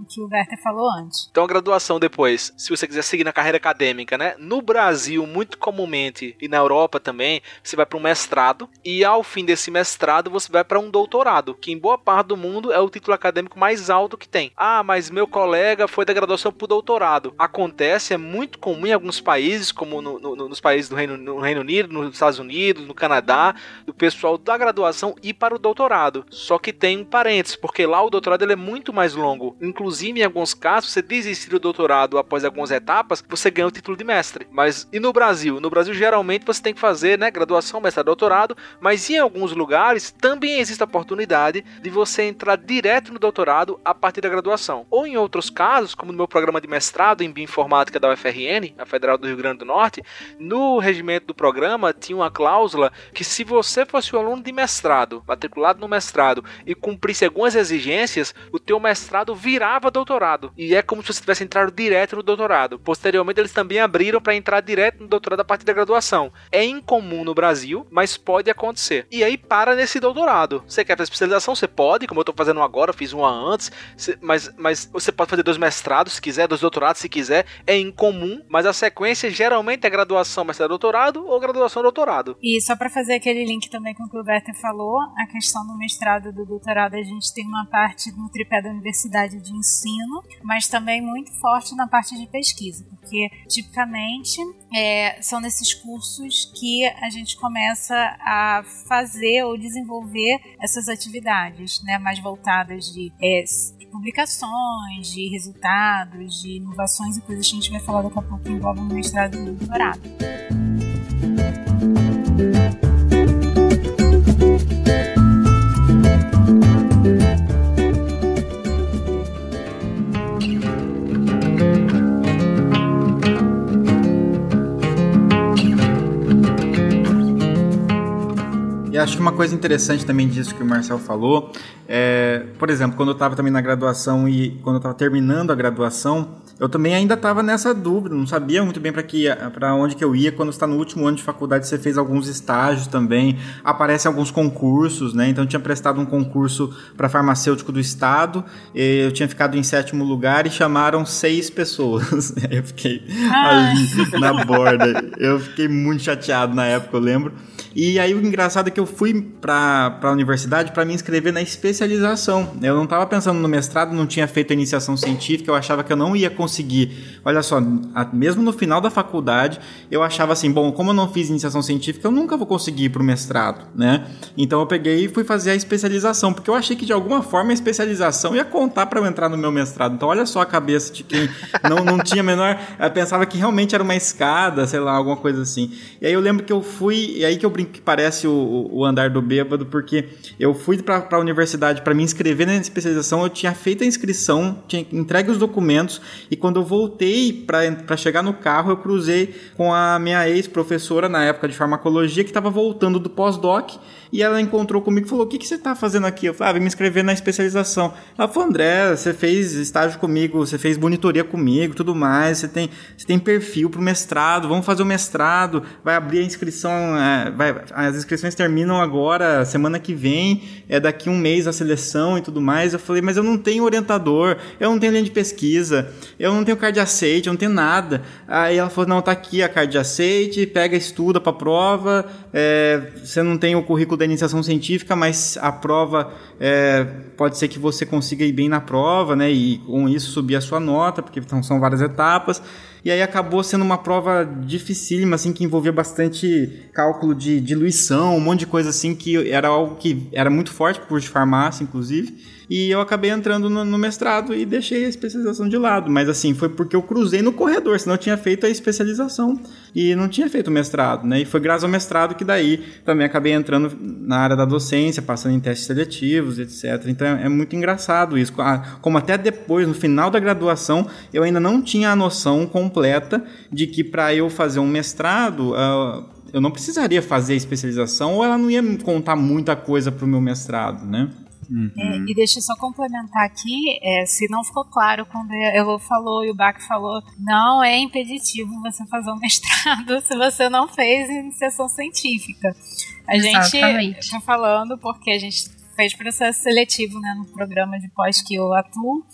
o que o Werther falou antes. Então a graduação depois, se você quiser seguir na carreira acadêmica, né? No Brasil, muito comumente, e na Europa também, você vai para um mestrado, e ao fim desse mestrado você vai para um doutorado, que em boa parte do mundo é o título acadêmico mais alto que tem. Ah, mas meu colega foi da graduação para o doutorado. Acontece, é muito comum em alguns países, como no, no, nos países do Reino, no Reino Unido, nos Estados Unidos, no Canadá, do pessoal da graduação ir para o doutorado. Só que tem um parênteses, porque lá o doutorado ele é muito mais longo. Inclusive, em alguns casos, você desistir do doutorado após algumas etapas, você ganha o título de mestre. Mas e no Brasil? No Brasil, geralmente, você tem que fazer né, graduação, mestrado, doutorado, mas em alguns lugares também existe a oportunidade de você entrar direto no doutorado a partir da graduação. Ou em outros casos, como no meu programa de mestrado em bioinformática da UFRN, a Federal do Rio Grande do Norte, no regimento do programa tinha uma cláusula que se você fosse um aluno de mestrado, matriculado no mestrado, e cumprisse algumas exigências, o teu mestrado virava doutorado. E é como se você tivesse entrado direto no doutorado. Posteriormente, eles também abriram para entrar direto no doutorado a partir da graduação. É incomum no Brasil, mas pode acontecer. E aí para nesse doutorado. Você quer fazer especialização? Você pode, como eu estou fazendo agora, fiz uma antes, mas, mas você pode fazer dois mestrados se quiser, dois doutorados se quiser. É incomum, mas a sequência geralmente é graduação, mestrado, doutorado ou graduação, doutorado. E só para fazer aquele link também com o que o Berta falou, a questão do mestrado e do doutorado, a gente tem uma parte no tripé da universidade de ensino, mas também muito forte na parte de pesquisa, porque tipicamente é, são nesses cursos que a gente começa a fazer ou desenvolver essas atividades, né, mais voltadas de, é, de publicações, de resultados, de inovações e coisas que a gente vai falar daqui a pouco que envolvem o mestrado e o doutorado. E acho que uma coisa interessante também disso que o Marcel falou, é, por exemplo, quando eu estava também na graduação e quando eu estava terminando a graduação, eu também ainda estava nessa dúvida, não sabia muito bem para onde que eu ia. Quando está no último ano de faculdade, você fez alguns estágios também, aparecem alguns concursos, né? Então eu tinha prestado um concurso para farmacêutico do estado, eu tinha ficado em sétimo lugar e chamaram seis pessoas. Eu fiquei ali na borda. Eu fiquei muito chateado na época, eu lembro. E aí o engraçado é que eu fui para a universidade para me inscrever na especialização. Eu não estava pensando no mestrado, não tinha feito a iniciação científica, eu achava que eu não ia conseguir. Olha só, mesmo no final da faculdade, eu achava assim, bom, como eu não fiz iniciação científica, eu nunca vou conseguir ir para o mestrado, né? Então eu peguei e fui fazer a especialização, porque eu achei que de alguma forma a especialização ia contar para eu entrar no meu mestrado. Então olha só a cabeça de quem não, não tinha menor, eu pensava que realmente era uma escada, sei lá, alguma coisa assim. E aí eu lembro que eu fui, e aí que eu que parece o, o andar do bêbado, porque eu fui para a universidade para me inscrever na especialização, eu tinha feito a inscrição, tinha entregue os documentos, e quando eu voltei para chegar no carro, eu cruzei com a minha ex-professora na época de farmacologia, que estava voltando do pós-doc, e ela encontrou comigo e falou: O que, que você está fazendo aqui? Eu falei: Ah, vim me inscrever na especialização. Ela falou: André, você fez estágio comigo, você fez monitoria comigo, tudo mais, você tem, você tem perfil para o mestrado, vamos fazer o mestrado, vai abrir a inscrição, é, vai, as inscrições terminam agora, semana que vem, é daqui um mês a seleção e tudo mais. Eu falei: Mas eu não tenho orientador, eu não tenho linha de pesquisa, eu não tenho card aceite, eu não tenho nada. Aí ela falou: Não, tá aqui a card aceite, pega, estuda para prova, é, você não tem o currículo da iniciação científica, mas a prova é, pode ser que você consiga ir bem na prova, né? E com isso subir a sua nota, porque então, são várias etapas. E aí acabou sendo uma prova dificílima, assim, que envolvia bastante cálculo de diluição, um monte de coisa assim, que era algo que era muito forte por farmácia, inclusive. E eu acabei entrando no, no, mestrado e deixei a especialização de lado. Mas assim, foi porque eu cruzei no corredor, senão eu tinha feito a especialização e não tinha feito o mestrado, né? E foi graças ao mestrado que daí também acabei entrando na área da docência, passando em testes seletivos, etc. Então é, é muito engraçado isso. Ah, como até depois, no final da graduação, eu ainda não tinha a noção completa de que para eu fazer um mestrado. Uh, eu não precisaria fazer a especialização ou ela não ia me contar muita coisa para o meu mestrado, né? Uhum. É, e deixa eu só complementar aqui, é, se não ficou claro quando Elo falou e o Bach falou, não é impeditivo você fazer um mestrado se você não fez iniciação científica. A Exatamente. gente tá falando porque a gente fez processo seletivo né, no programa de pós que eu atuo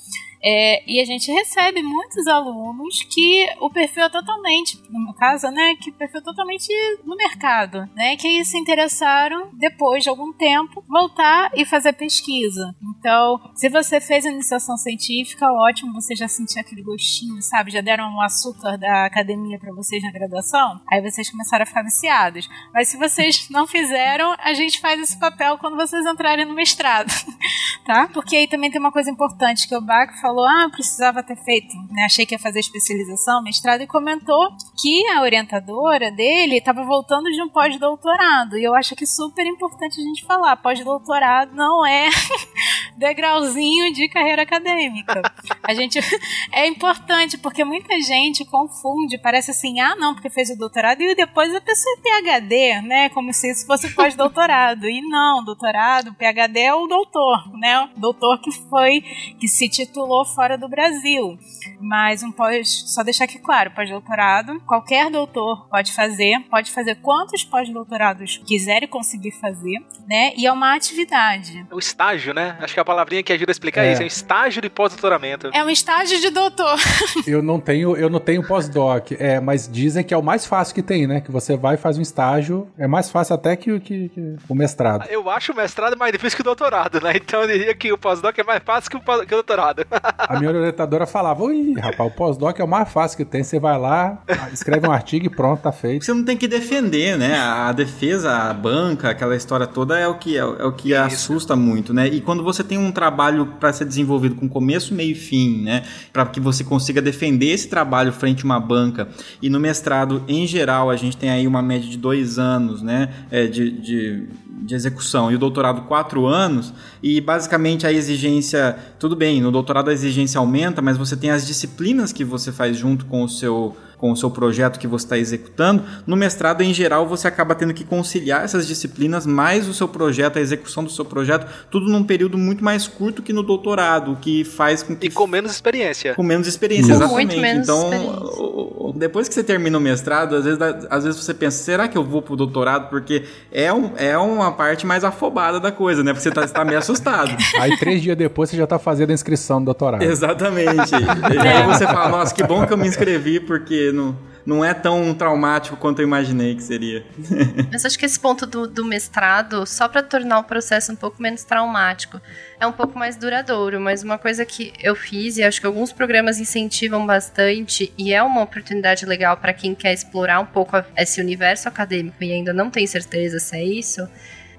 É, e a gente recebe muitos alunos que o perfil é totalmente, no meu caso, né, que o perfil é totalmente no mercado, né, que se interessaram depois de algum tempo voltar e fazer pesquisa. Então, se você fez a iniciação científica, ótimo, você já sentiu aquele gostinho, sabe? Já deram o açúcar da academia para vocês na graduação, aí vocês começaram a ficar viciados. Mas se vocês não fizeram, a gente faz esse papel quando vocês entrarem no mestrado, tá? Porque aí também tem uma coisa importante que o Bach falou, ah, precisava ter feito, né? Achei que ia fazer especialização, mestrado, e comentou que a orientadora dele estava voltando de um pós-doutorado. E eu acho que é super importante a gente falar, pós-doutorado não é degrauzinho de carreira acadêmica. A gente é importante porque muita gente confunde, parece assim, ah, não, porque fez o doutorado e depois a pessoa é PhD, né? Como se isso fosse pós-doutorado. E não, doutorado, PhD é o doutor, né? O doutor que foi que se titulou fora do Brasil. Mas um pós, só deixar aqui claro, pós-doutorado, qualquer doutor pode fazer, pode fazer quantos pós-doutorados quiser e conseguir fazer, né? E é uma atividade. O estágio, né? Acho que a palavrinha que ajuda a explicar É. isso. É um estágio de pós-doutoramento. É um estágio de doutor. Eu não tenho, eu não tenho pós-doc, é, mas dizem que é o mais fácil que tem, né? Que você vai e faz um estágio, é mais fácil até que, o- que, que o mestrado. Eu acho o mestrado mais difícil que o doutorado, né? Então eu diria que o pós-doc é mais fácil que o, que o doutorado. A minha orientadora falava, ui, rapaz, o pós-doc é o mais fácil que tem, você vai lá, escreve um artigo e pronto, tá feito. Você não tem que defender, né? A defesa, a banca, aquela história toda é o que, é, o- é o que assusta muito, né? E quando você tem um trabalho para ser desenvolvido com começo, meio e fim, né? Para que você consiga defender esse trabalho frente a uma banca. E no mestrado, em geral, a gente tem aí uma média de dois anos, né? É, de, de, de execução. E o doutorado, quatro anos. E basicamente a exigência. Tudo bem, no doutorado a exigência aumenta, mas você tem as disciplinas que você faz junto com o seu com o seu projeto que você está executando. No mestrado, em geral, você acaba tendo que conciliar essas disciplinas, mais o seu projeto, a execução do seu projeto, tudo num período muito mais curto que no doutorado, o que faz com que E com menos experiência. com menos experiência, Com exatamente. muito menos então, experiência. depois que você termina o mestrado, às vezes, às vezes você pensa, será que eu vou pro doutorado? Porque é, um, é uma parte mais afobada da coisa, né? Porque você tá, você tá meio assustado. Aí três dias depois você já tá fazendo a inscrição do doutorado. Exatamente. E aí você fala, nossa, que bom que eu me inscrevi, porque não, não é tão traumático quanto eu imaginei que seria. Mas acho que esse ponto do, do mestrado, só para tornar o processo um pouco menos traumático, é um pouco mais duradouro. Mas uma coisa que eu fiz, e acho que alguns programas incentivam bastante, e é uma oportunidade legal para quem quer explorar um pouco esse universo acadêmico e ainda não tem certeza se é isso,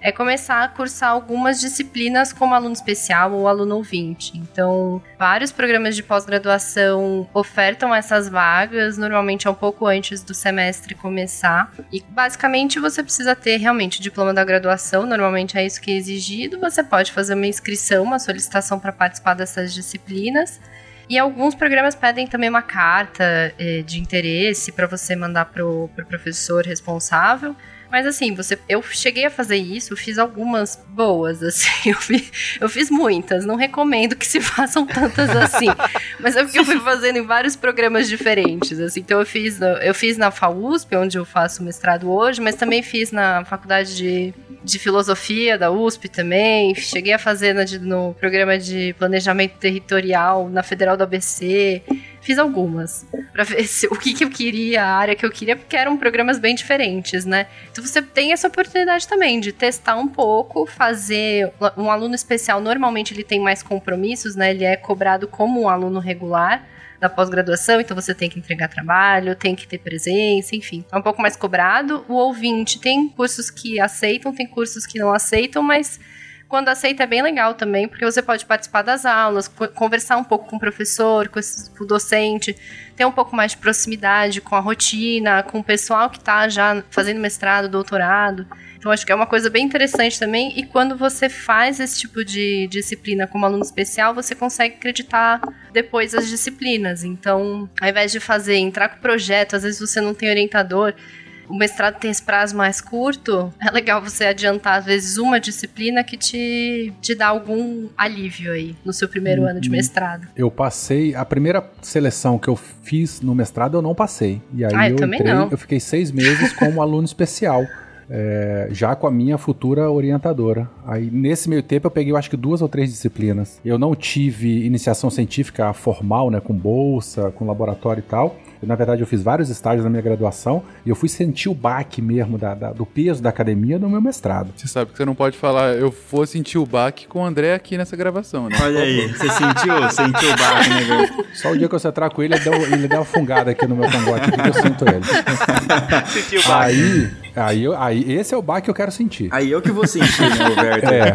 é começar a cursar algumas disciplinas como aluno especial ou aluno ouvinte. Então, vários programas de pós-graduação ofertam essas vagas, normalmente é um pouco antes do semestre começar. E basicamente você precisa ter realmente o diploma da graduação, normalmente é isso que é exigido. Você pode fazer uma inscrição, uma solicitação para participar dessas disciplinas. E alguns programas pedem também uma carta eh, de interesse para você mandar pro, pro professor responsável. Mas assim, você, eu cheguei a fazer isso, fiz algumas boas, assim, eu, fi- eu fiz muitas, não recomendo que se façam tantas assim. Mas é porque eu fui fazendo em vários programas diferentes, assim. Então eu fiz, eu fiz na FAUSP, onde eu faço mestrado hoje, mas também fiz na faculdade de, de filosofia da USP também. Cheguei a fazer na- no programa de planejamento territorial na Federal do ABC. Fiz algumas Pra ver se, o que, que eu queria, a área que eu queria, porque eram programas bem diferentes, né? Então você tem essa oportunidade também de testar um pouco, fazer um aluno especial. Normalmente ele tem mais compromissos, né? Ele é cobrado como um aluno regular da pós-graduação, então você tem que entregar trabalho, tem que ter presença, enfim. É um pouco mais cobrado. O ouvinte tem cursos que aceitam, tem cursos que não aceitam, mas quando aceita é bem legal também, porque você pode participar das aulas, co- conversar um pouco com o professor, com, esse- com o docente, ter um pouco mais de proximidade com a rotina, com o pessoal que está já fazendo mestrado, doutorado. Então, acho que é uma coisa bem interessante também. E quando você faz esse tipo de disciplina como aluno especial, você consegue acreditar depois as disciplinas. Então, ao invés de fazer, entrar com o projeto, às vezes você não tem orientador, o mestrado tem esse prazo mais curto, é legal você adiantar, às vezes, uma disciplina que te, te dá algum alívio aí no seu primeiro ano de mestrado. Eu passei, a primeira seleção que eu fiz no mestrado eu não passei. E aí Ah, eu eu também entrei, não. eu fiquei seis meses como aluno especial. é, já com a minha futura orientadora. Aí, nesse meio tempo, eu peguei, eu acho que duas ou três disciplinas. Eu não tive iniciação científica formal, né, com bolsa, com laboratório e tal. Eu, na verdade, eu fiz vários estágios na minha graduação e eu fui sentir o baque mesmo da, da- do peso da academia no meu mestrado. Você sabe que você não pode falar, eu vou sentir o baque com o André aqui nessa gravação, né? Olha aí, você sentiu? Sentiu o baque, né? Só o dia que você entrar com ele, ele dá, ele dá uma fungada aqui no meu cangote que eu sinto ele. Sentiu o baque. Aí, aí, eu- aí, esse é o baque que eu quero sentir. Aí eu que vou sentir, né, Roberto? É.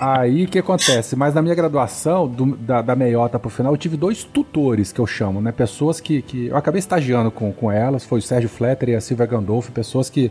Aí o que acontece? Mas na minha graduação, do- da, da meiota pro final, eu tive dois tutores que eu chamo, né? Pessoas que. que eu acabei estagiando com, com elas, foi o Sérgio Fletter e a Silvia Gandolfo, pessoas que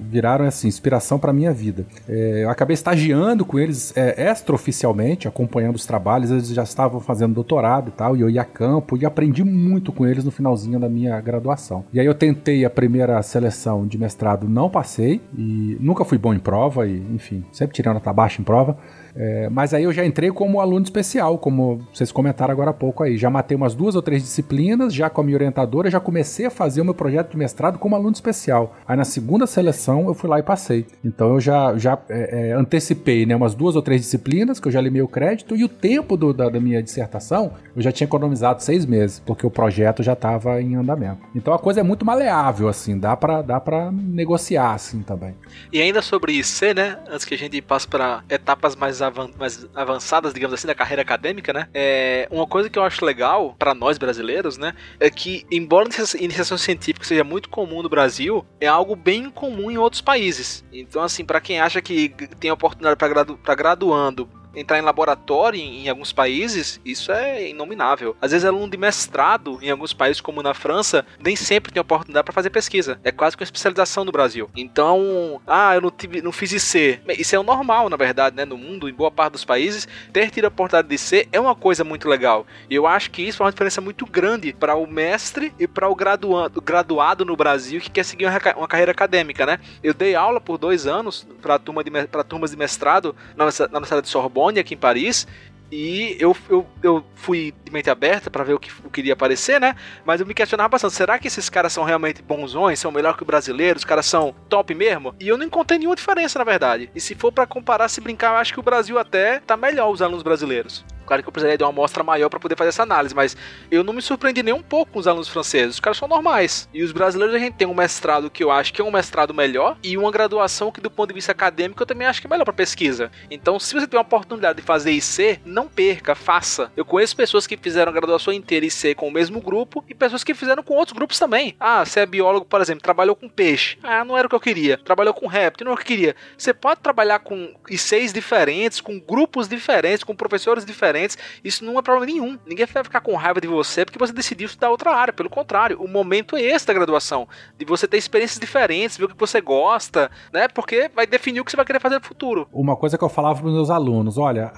viraram assim, inspiração para minha vida. É, eu acabei estagiando com eles é, extraoficialmente, acompanhando os trabalhos, eles já estavam fazendo doutorado e tal, e eu ia a campo e aprendi muito com eles no finalzinho da minha graduação. E aí eu tentei a primeira seleção de mestrado, não passei, e nunca fui bom em prova, e enfim, sempre tirei nota baixa em prova. É, mas aí eu já entrei como aluno especial, como vocês comentaram agora há pouco aí. Já matei umas duas ou três disciplinas, já com a minha orientadora, já comecei a fazer o meu projeto de mestrado como aluno especial. Aí na segunda seleção eu fui lá e passei. Então eu já, já é, é, antecipei né, umas duas ou três disciplinas, que eu já limei o crédito, e o tempo do- da, da minha dissertação eu já tinha economizado seis meses, porque o projeto já estava em andamento. Então a coisa é muito maleável, assim, dá pra, dá negociar assim também. E ainda sobre IC, né? Antes que a gente passe para etapas mais, mais avançadas, digamos assim, da carreira acadêmica, né? É, uma coisa que eu acho legal para nós brasileiros, né? É que, embora a inicia- iniciação científica seja muito comum no Brasil, é algo bem comum em outros países. Então, assim, para quem acha que tem oportunidade para gradu graduando entrar em laboratório em, em alguns países, isso é inominável. Às vezes, aluno de mestrado em alguns países, como na França, nem sempre tem oportunidade para fazer pesquisa. É quase que uma especialização no Brasil. Então, ah, eu não, tive, não fiz IC. Isso é o normal, na verdade, né? No mundo, em boa parte dos países, ter tido a oportunidade de IC é uma coisa muito legal. E eu acho que isso faz uma diferença muito grande para o mestre e para o graduando, graduado no Brasil que quer seguir uma, uma carreira acadêmica, né? Eu dei aula por dois anos para turma turmas de mestrado na, na Universidade de Sorbonne, aqui em Paris. E eu, eu, eu fui de mente aberta para ver o que, o aparecer, né? Mas eu me questionava bastante: será que esses caras são realmente bonzões? São melhor que o brasileiro? Os caras são top mesmo? E eu não encontrei nenhuma diferença, na verdade. E se for para comparar, se brincar, eu acho que o Brasil até tá melhor os alunos brasileiros. Claro que eu precisaria de uma amostra maior para poder fazer essa análise, mas eu não me surpreendi nem um pouco com os alunos franceses. Os caras são normais. E os brasileiros a gente tem um mestrado que eu acho que é um mestrado melhor e uma graduação que do ponto de vista acadêmico eu também acho que é melhor para pesquisa. Então, se você tem uma oportunidade de fazer IC, não perca, faça. Eu conheço pessoas que fizeram a graduação inteira IC com o mesmo grupo e pessoas que fizeram com outros grupos também. Ah, você é biólogo, por exemplo, trabalhou com peixe. Ah, não era o que eu queria. Trabalhou com réptil, não era o que eu queria. Você pode trabalhar com ICs diferentes, com grupos diferentes, com professores diferentes. Isso não é problema nenhum. Ninguém vai ficar com raiva de você porque você decidiu estudar outra área. Pelo contrário, o momento é esse da graduação. De você ter experiências diferentes, ver o que você gosta, né? Porque vai definir o que você vai querer fazer no futuro. Uma coisa que eu falava para os meus alunos, olha,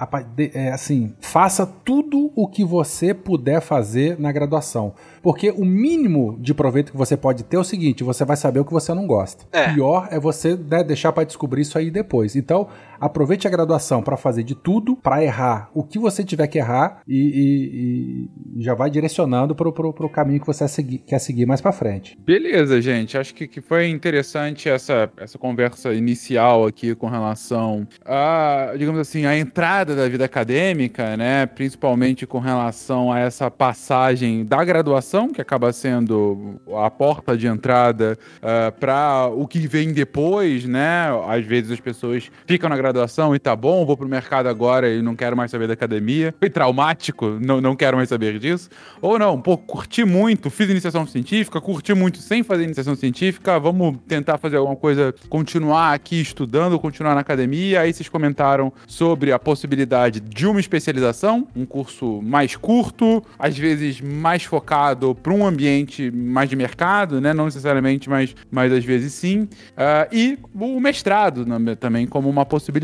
é assim, faça tudo o que você puder fazer na graduação, porque o mínimo de proveito que você pode ter é o seguinte, você vai saber o que você não gosta. É. Pior é você né, deixar para descobrir isso aí depois. Então, aproveite a graduação para fazer de tudo, para errar o que você tiver que errar e, e- e já vai direcionando pro, pro caminho que você quer seguir mais para frente. Beleza, gente. Acho que, que foi interessante essa, essa conversa inicial aqui com relação a, digamos assim, a entrada da vida acadêmica, né? Principalmente com relação a essa passagem da graduação, que acaba sendo a porta de entrada para o que vem depois, né? Às vezes as pessoas ficam na graduação e tá bom, vou pro mercado agora e não quero mais saber da academia. Foi traumático, não, não quero mais saber disso. Ou não, pô, curti muito, fiz iniciação científica, curti muito sem fazer iniciação científica, vamos tentar fazer alguma coisa, continuar aqui estudando, continuar na academia. Aí vocês comentaram sobre a possibilidade de uma especialização, um curso mais curto, às vezes mais focado para um ambiente mais de mercado, né? Não necessariamente, mas, mas às vezes sim. Ah, e o mestrado também como uma possibilidade,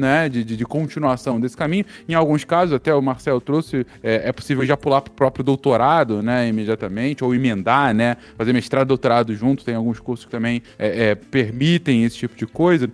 né? De, de, de continuação desse caminho. Em alguns casos, caso, até o Marcel trouxe, é, é possível já pular pro próprio doutorado, né, imediatamente, ou emendar, né, fazer mestrado e doutorado junto, tem alguns cursos que também é, é, permitem esse tipo de coisa.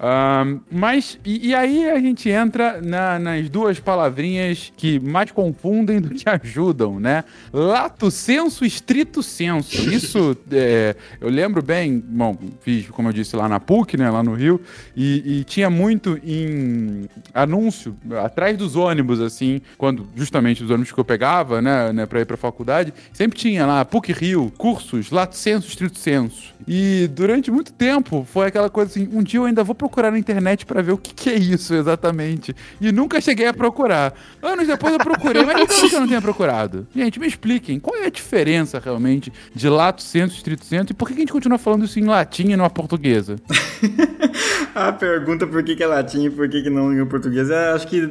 Um, mas, e, e, aí a gente entra na, nas duas palavrinhas que mais confundem do que ajudam, né? Lato senso, estrito senso. Isso, é, eu lembro bem, bom, fiz, como eu disse, lá na PUC, né, lá no Rio, e, e tinha muito em anúncio, atrás dos ônibus, assim, quando justamente os ônibus que eu pegava, né, né pra ir pra faculdade, sempre tinha lá PUC Rio, cursos, lato senso, estrito senso. E durante muito tempo foi aquela coisa assim, um dia eu ainda vou procurar na internet para ver o que, que, é isso exatamente. E nunca cheguei a procurar. Anos depois eu procurei, mas por que eu não tenha procurado? Gente, me expliquem, qual é a diferença realmente de lato senso, estrito senso e por que a gente continua falando isso em latim e não a portuguesa? a pergunta por que, que é latim e por que, que não em português, é, acho que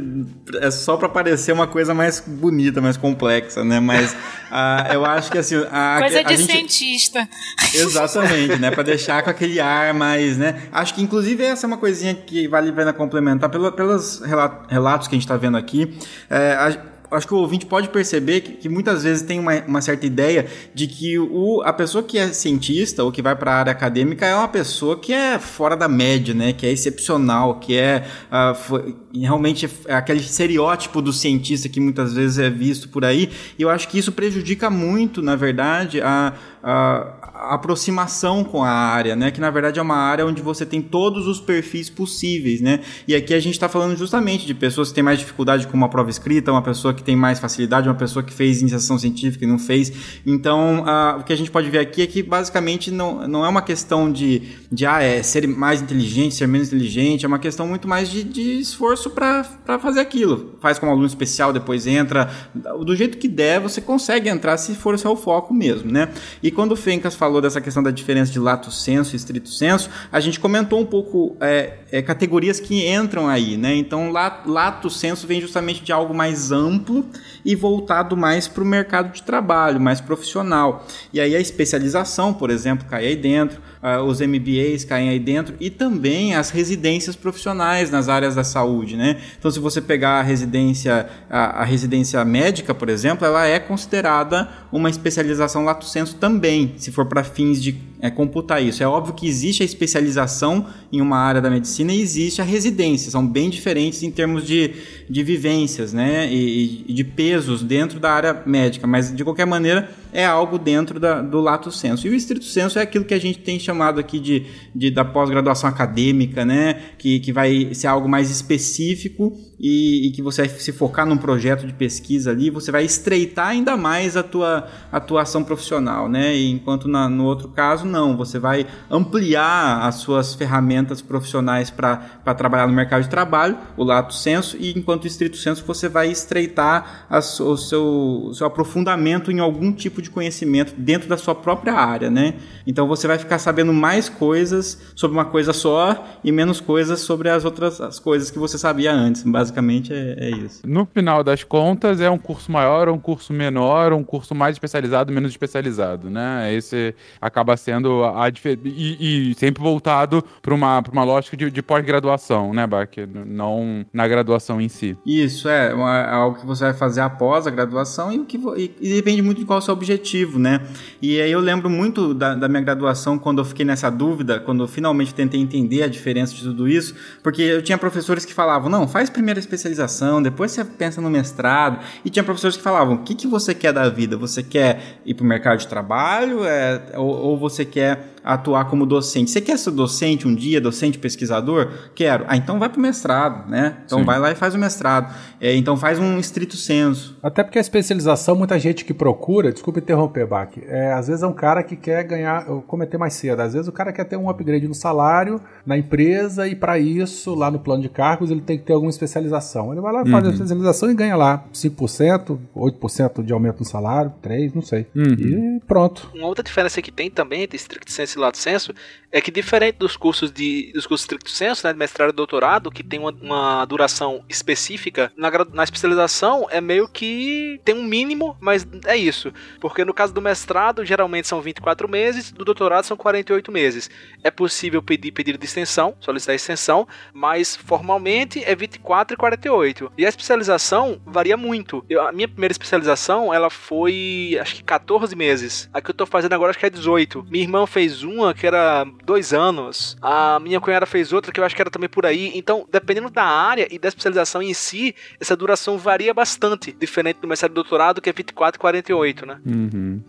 é só para parecer uma coisa mais bonita, mais complexa, né? Mas uh, eu acho que assim. A, coisa a, de gente... cientista. Exatamente, né? Para deixar com aquele ar mais, né? Acho que inclusive essa é uma coisinha que vale a pena complementar pelo, pelos relatos que a gente está vendo aqui. É, a, acho que o ouvinte pode perceber que, que muitas vezes tem uma, uma, certa ideia de que o, a pessoa que é cientista ou que vai para a área acadêmica é uma pessoa que é fora da média, né? Que é excepcional, que é uh, foi, realmente é aquele estereótipo do cientista que muitas vezes é visto por aí. E eu acho que isso prejudica muito, na verdade, a, a aproximação com a área, né? Que na verdade é uma área onde você tem todos os perfis possíveis, né? E aqui a gente está falando justamente de pessoas que têm mais dificuldade com uma prova escrita, uma pessoa que tem mais facilidade, uma pessoa que fez iniciação científica e não fez. Então, o que a gente pode ver aqui é que basicamente não, não é uma questão de, de ah, é, ser mais inteligente, ser menos inteligente, é uma questão muito mais de, de esforço para fazer aquilo. Faz como aluno especial, depois entra. Do jeito que der, você consegue entrar se for o seu foco mesmo, né? E quando o Fencas fala falou dessa questão da diferença de lato senso e estrito senso, a gente comentou um pouco é, é, categorias que entram aí, né? Então, lato senso vem justamente de algo mais amplo e voltado mais para o mercado de trabalho, mais profissional. E aí a especialização, por exemplo, cai aí dentro uh, os MBAs caem aí dentro e também as residências profissionais nas áreas da saúde, né? Então, se você pegar a residência, a, a residência médica, por exemplo, ela é considerada uma especialização lato sensu também, se for para fins de é, computar isso. É óbvio que existe a especialização em uma área da medicina e existe a residência, são bem diferentes em termos de, de vivências, né? E, e de pesos dentro da área médica, mas de qualquer maneira é algo dentro da, do lato senso. E o estrito senso é aquilo que a gente tem chamado aqui de, de da pós-graduação acadêmica, né? Que, que vai ser algo mais específico e, e, que você vai se focar num projeto de pesquisa ali, você vai estreitar ainda mais a tua atuação profissional, né? E enquanto na, no outro caso, não, você vai ampliar as suas ferramentas profissionais para trabalhar no mercado de trabalho, o lato senso, e enquanto estrito senso você vai estreitar a, o, seu, o seu aprofundamento em algum tipo de conhecimento dentro da sua própria área, né? Então você vai ficar sabendo mais coisas sobre uma coisa só e menos coisas sobre as outras as coisas que você sabia antes, basicamente é, é, isso. No final das contas, é um curso maior, um curso menor, um curso mais especializado, menos especializado, né? Esse acaba sendo a, a e, e, sempre voltado para uma, uma lógica de, de pós-graduação, né, Bach? Não na graduação em si. Isso, é, uma, algo que você vai fazer após a graduação e, que, e, e depende muito de qual é o seu objetivo, né? E aí eu lembro muito da, da minha graduação, quando eu fiquei nessa dúvida, quando eu finalmente tentei entender a diferença de tudo isso, porque eu tinha professores que falavam, não, faz primeiro especialização, depois você pensa no mestrado. E tinha professores que falavam: o que, que você quer da vida? Você quer ir para o mercado de trabalho é, ou, ou você quer atuar como docente. Você quer ser docente um dia, docente pesquisador? Quero. Ah, então vai para o mestrado, né? Então Sim. vai lá e faz o mestrado. É, então faz um estrito senso. Até porque a especialização, muita gente que procura, desculpa interromper, Bach, é, às vezes é um cara que quer ganhar, eu comentei mais cedo, às vezes o cara quer ter um upgrade no salário, na empresa, e para isso, lá no plano de cargos, ele tem que ter alguma especialização. Ele vai lá, faz uhum. a especialização e ganha lá 5%, 8% de aumento no salário, 3%, não sei. Uhum. E pronto. Uma outra diferença que tem também entre estrito senso do lato senso é que diferente dos cursos de dos cursos stricto senso, né, de mestrado e doutorado, que tem uma, uma duração específica, na, na especialização é meio que tem um mínimo, mas é isso. Porque no caso do mestrado, geralmente são 24 meses, do doutorado são 48 meses. É possível pedir pedido de extensão, solicitar extensão, mas formalmente é 24 e 48. E a especialização varia muito. Eu, a minha primeira especialização, ela foi acho que 14 meses. A que eu tô fazendo agora acho que é 18. Minha irmã fez uma que era dois anos. A minha cunhada fez outra que eu acho que era também por aí. Então, dependendo da área e da especialização em si, essa duração varia bastante. Diferente do mestrado e doutorado, que é 24 e 48, né? Uhum.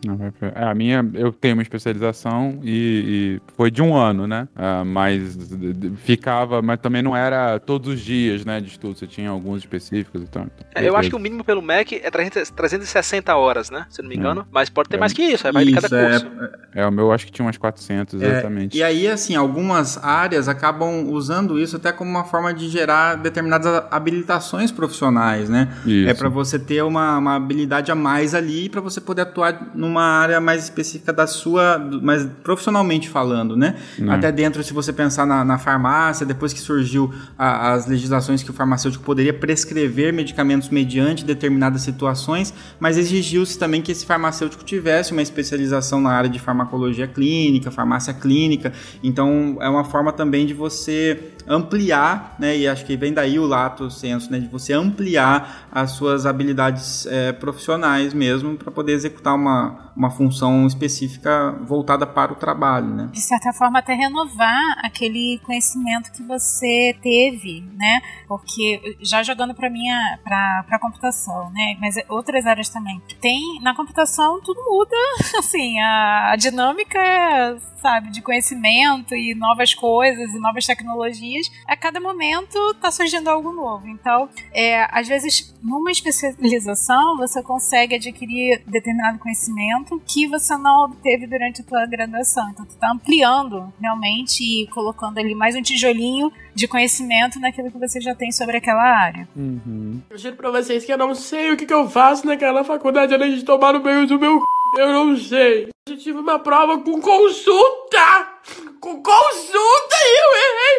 É, a minha, eu tenho uma especialização e, e foi de um ano, né? Uh, mas ficava, mas também não era todos os dias, né, de estudo. Você tinha alguns específicos e então, tal. É, eu acho que o mínimo pelo MEC é 360 horas, né? Se não me engano. Mas pode ter é. mais que isso, vai isso, de cada é. curso. É, o meu acho que tinha umas 400, exatamente. e aí, assim, algumas áreas acabam usando isso até como uma forma de gerar determinadas habilitações profissionais, né? Isso. É para você ter uma, uma habilidade a mais ali para você poder atuar numa área mais específica da sua, mais profissionalmente falando, né? Não. Até dentro, se você pensar na, na farmácia, depois que surgiu a, as legislações que o farmacêutico poderia prescrever medicamentos mediante determinadas situações, mas exigiu-se também que esse farmacêutico tivesse uma especialização na área de farmacologia clínica, farmácia clínica. Então, é uma forma também de você ampliar, né, e acho que vem daí o lato senso, né, de você ampliar as suas habilidades é, profissionais mesmo para poder executar uma, uma função específica voltada para o trabalho, né. De certa forma até renovar aquele conhecimento que você teve, né, porque já jogando para minha para para computação, né, mas outras áreas também. Tem na computação tudo muda, assim, a, a dinâmica é sabe, de conhecimento e novas coisas e novas tecnologias, a cada momento está surgindo algo novo. Então, é, às vezes, numa especialização, você consegue adquirir determinado conhecimento que você não obteve durante a tua graduação. Então, tu está ampliando realmente e colocando ali mais um tijolinho de conhecimento naquilo que você já tem sobre aquela área. Uhum. Eu juro pra vocês que eu não sei o que, que eu faço naquela faculdade além de tomar no meio do meu eu não sei. Eu tive uma prova com consulta! Com consulta e eu errei!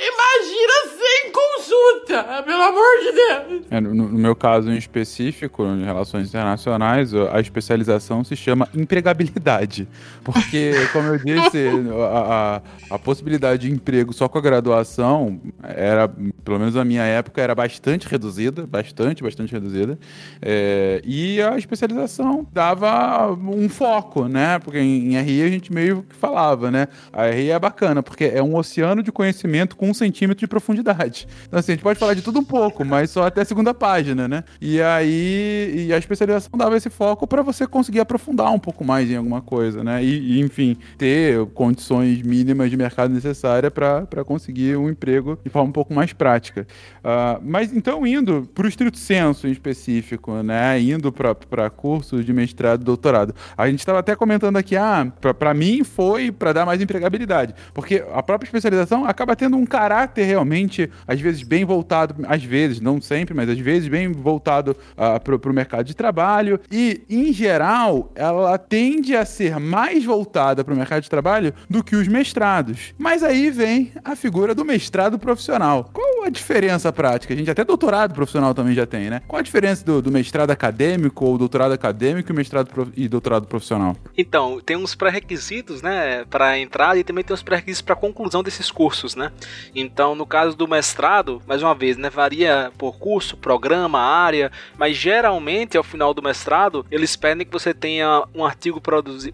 Imagina sem consulta! Pelo amor de Deus! É, no, no, meu caso em específico, em relações internacionais, a especialização se chama empregabilidade. Porque, como eu disse, a, a, a, possibilidade de emprego só com a graduação era, pelo menos na minha época, era bastante reduzida, bastante, bastante reduzida. É, e a especialização dava um foco, né? Porque em, em RI a gente meio que falava, né? A RI é bacana, porque é um oceano de conhecimento com um centímetro de profundidade. Então, assim, a gente pode falar de tudo um pouco, mas só até a segunda página, né? E aí, e a especialização dava esse foco para você conseguir aprofundar um pouco mais em alguma coisa, né? E, e enfim, ter condições mínimas de mercado necessárias para conseguir um emprego de forma um pouco mais prática. Uh, mas então, indo para o estrito senso em específico, né? Indo para cursos de mestrado e doutorado. A gente estava até comentando aqui, ah, para mim foi para dar mais empregabilidade, porque a própria especialização acaba tendo um caráter realmente, às vezes, bem voltado, às vezes, não sempre, mas às vezes bem voltado uh, para o mercado de trabalho. E, em geral, ela tende a ser mais voltada para o mercado de trabalho do que os mestrados. Mas aí vem a figura do mestrado profissional. Qual a diferença prática? A gente até doutorado profissional também já tem, né? Qual a diferença do, do mestrado acadêmico ou doutorado acadêmico e mestrado prof... e doutorado profissional? Então, tem uns pré-requisitos, né, para entrada e também tem uns pré-requisitos para conclusão desses cursos, né? Então, no caso do mestrado, mais uma vez, né, varia por curso, programa, área, mas geralmente ao final do mestrado, eles pedem que você tenha um artigo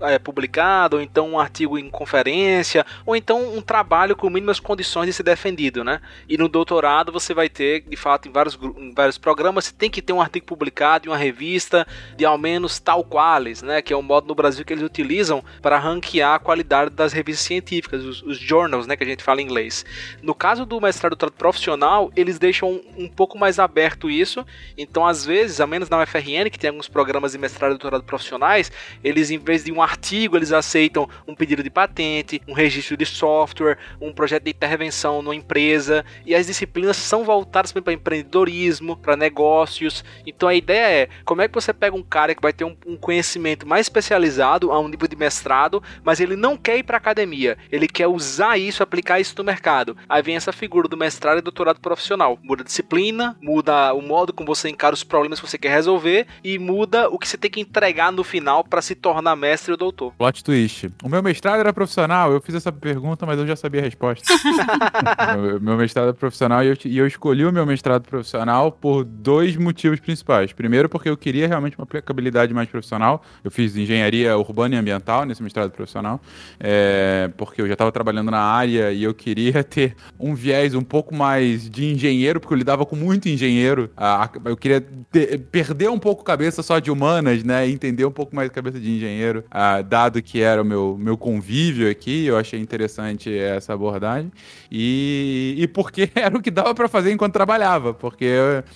é, publicado, ou então um artigo em conferência, ou então um trabalho com mínimas condições de ser defendido, né? E no doutorado você vai ter, de fato, em vários, em vários programas, você tem que ter um artigo publicado em uma revista de ao menos tal quales, né? Que é o modo no Brasil que eles utilizam para ranquear a qualidade das revistas científicas, os, os journals, né? Que a gente fala em inglês. No caso do mestrado profissional, eles deixam um, pouco mais aberto isso. Então, às vezes, a menos na UFRN, que tem alguns programas de mestrado e doutorado profissionais, eles, em vez de um artigo, eles aceitam um pedido de patente, um registro de software, um projeto de intervenção numa empresa. E as disciplinas disciplinas são voltadas para empreendedorismo, para negócios. Então a ideia é como é que você pega um cara que vai ter um, um conhecimento mais especializado a um nível de mestrado, mas ele não quer ir para academia, ele quer usar isso, aplicar isso no mercado. Aí vem essa figura do mestrado e doutorado profissional. Muda a disciplina, muda o modo como você encara os problemas que você quer resolver e muda o que você tem que entregar no final para se tornar mestre ou doutor. Plot twist. O meu mestrado era profissional, eu fiz essa pergunta, mas eu já sabia a resposta. meu, meu mestrado é profissional e eu, e eu escolhi o meu mestrado profissional por dois motivos principais. Primeiro, porque eu queria realmente uma aplicabilidade mais profissional. Eu fiz engenharia urbana e ambiental nesse mestrado profissional, é, porque eu já estava trabalhando na área e eu queria ter um viés um pouco mais de engenheiro, porque eu lidava com muito engenheiro. eu queria ter, perder um pouco a cabeça só de humanas, né? E entender um pouco mais a cabeça de engenheiro, dado que era o meu, meu convívio aqui. Eu achei interessante essa abordagem. E, e porque era o que dava para fazer enquanto trabalhava, porque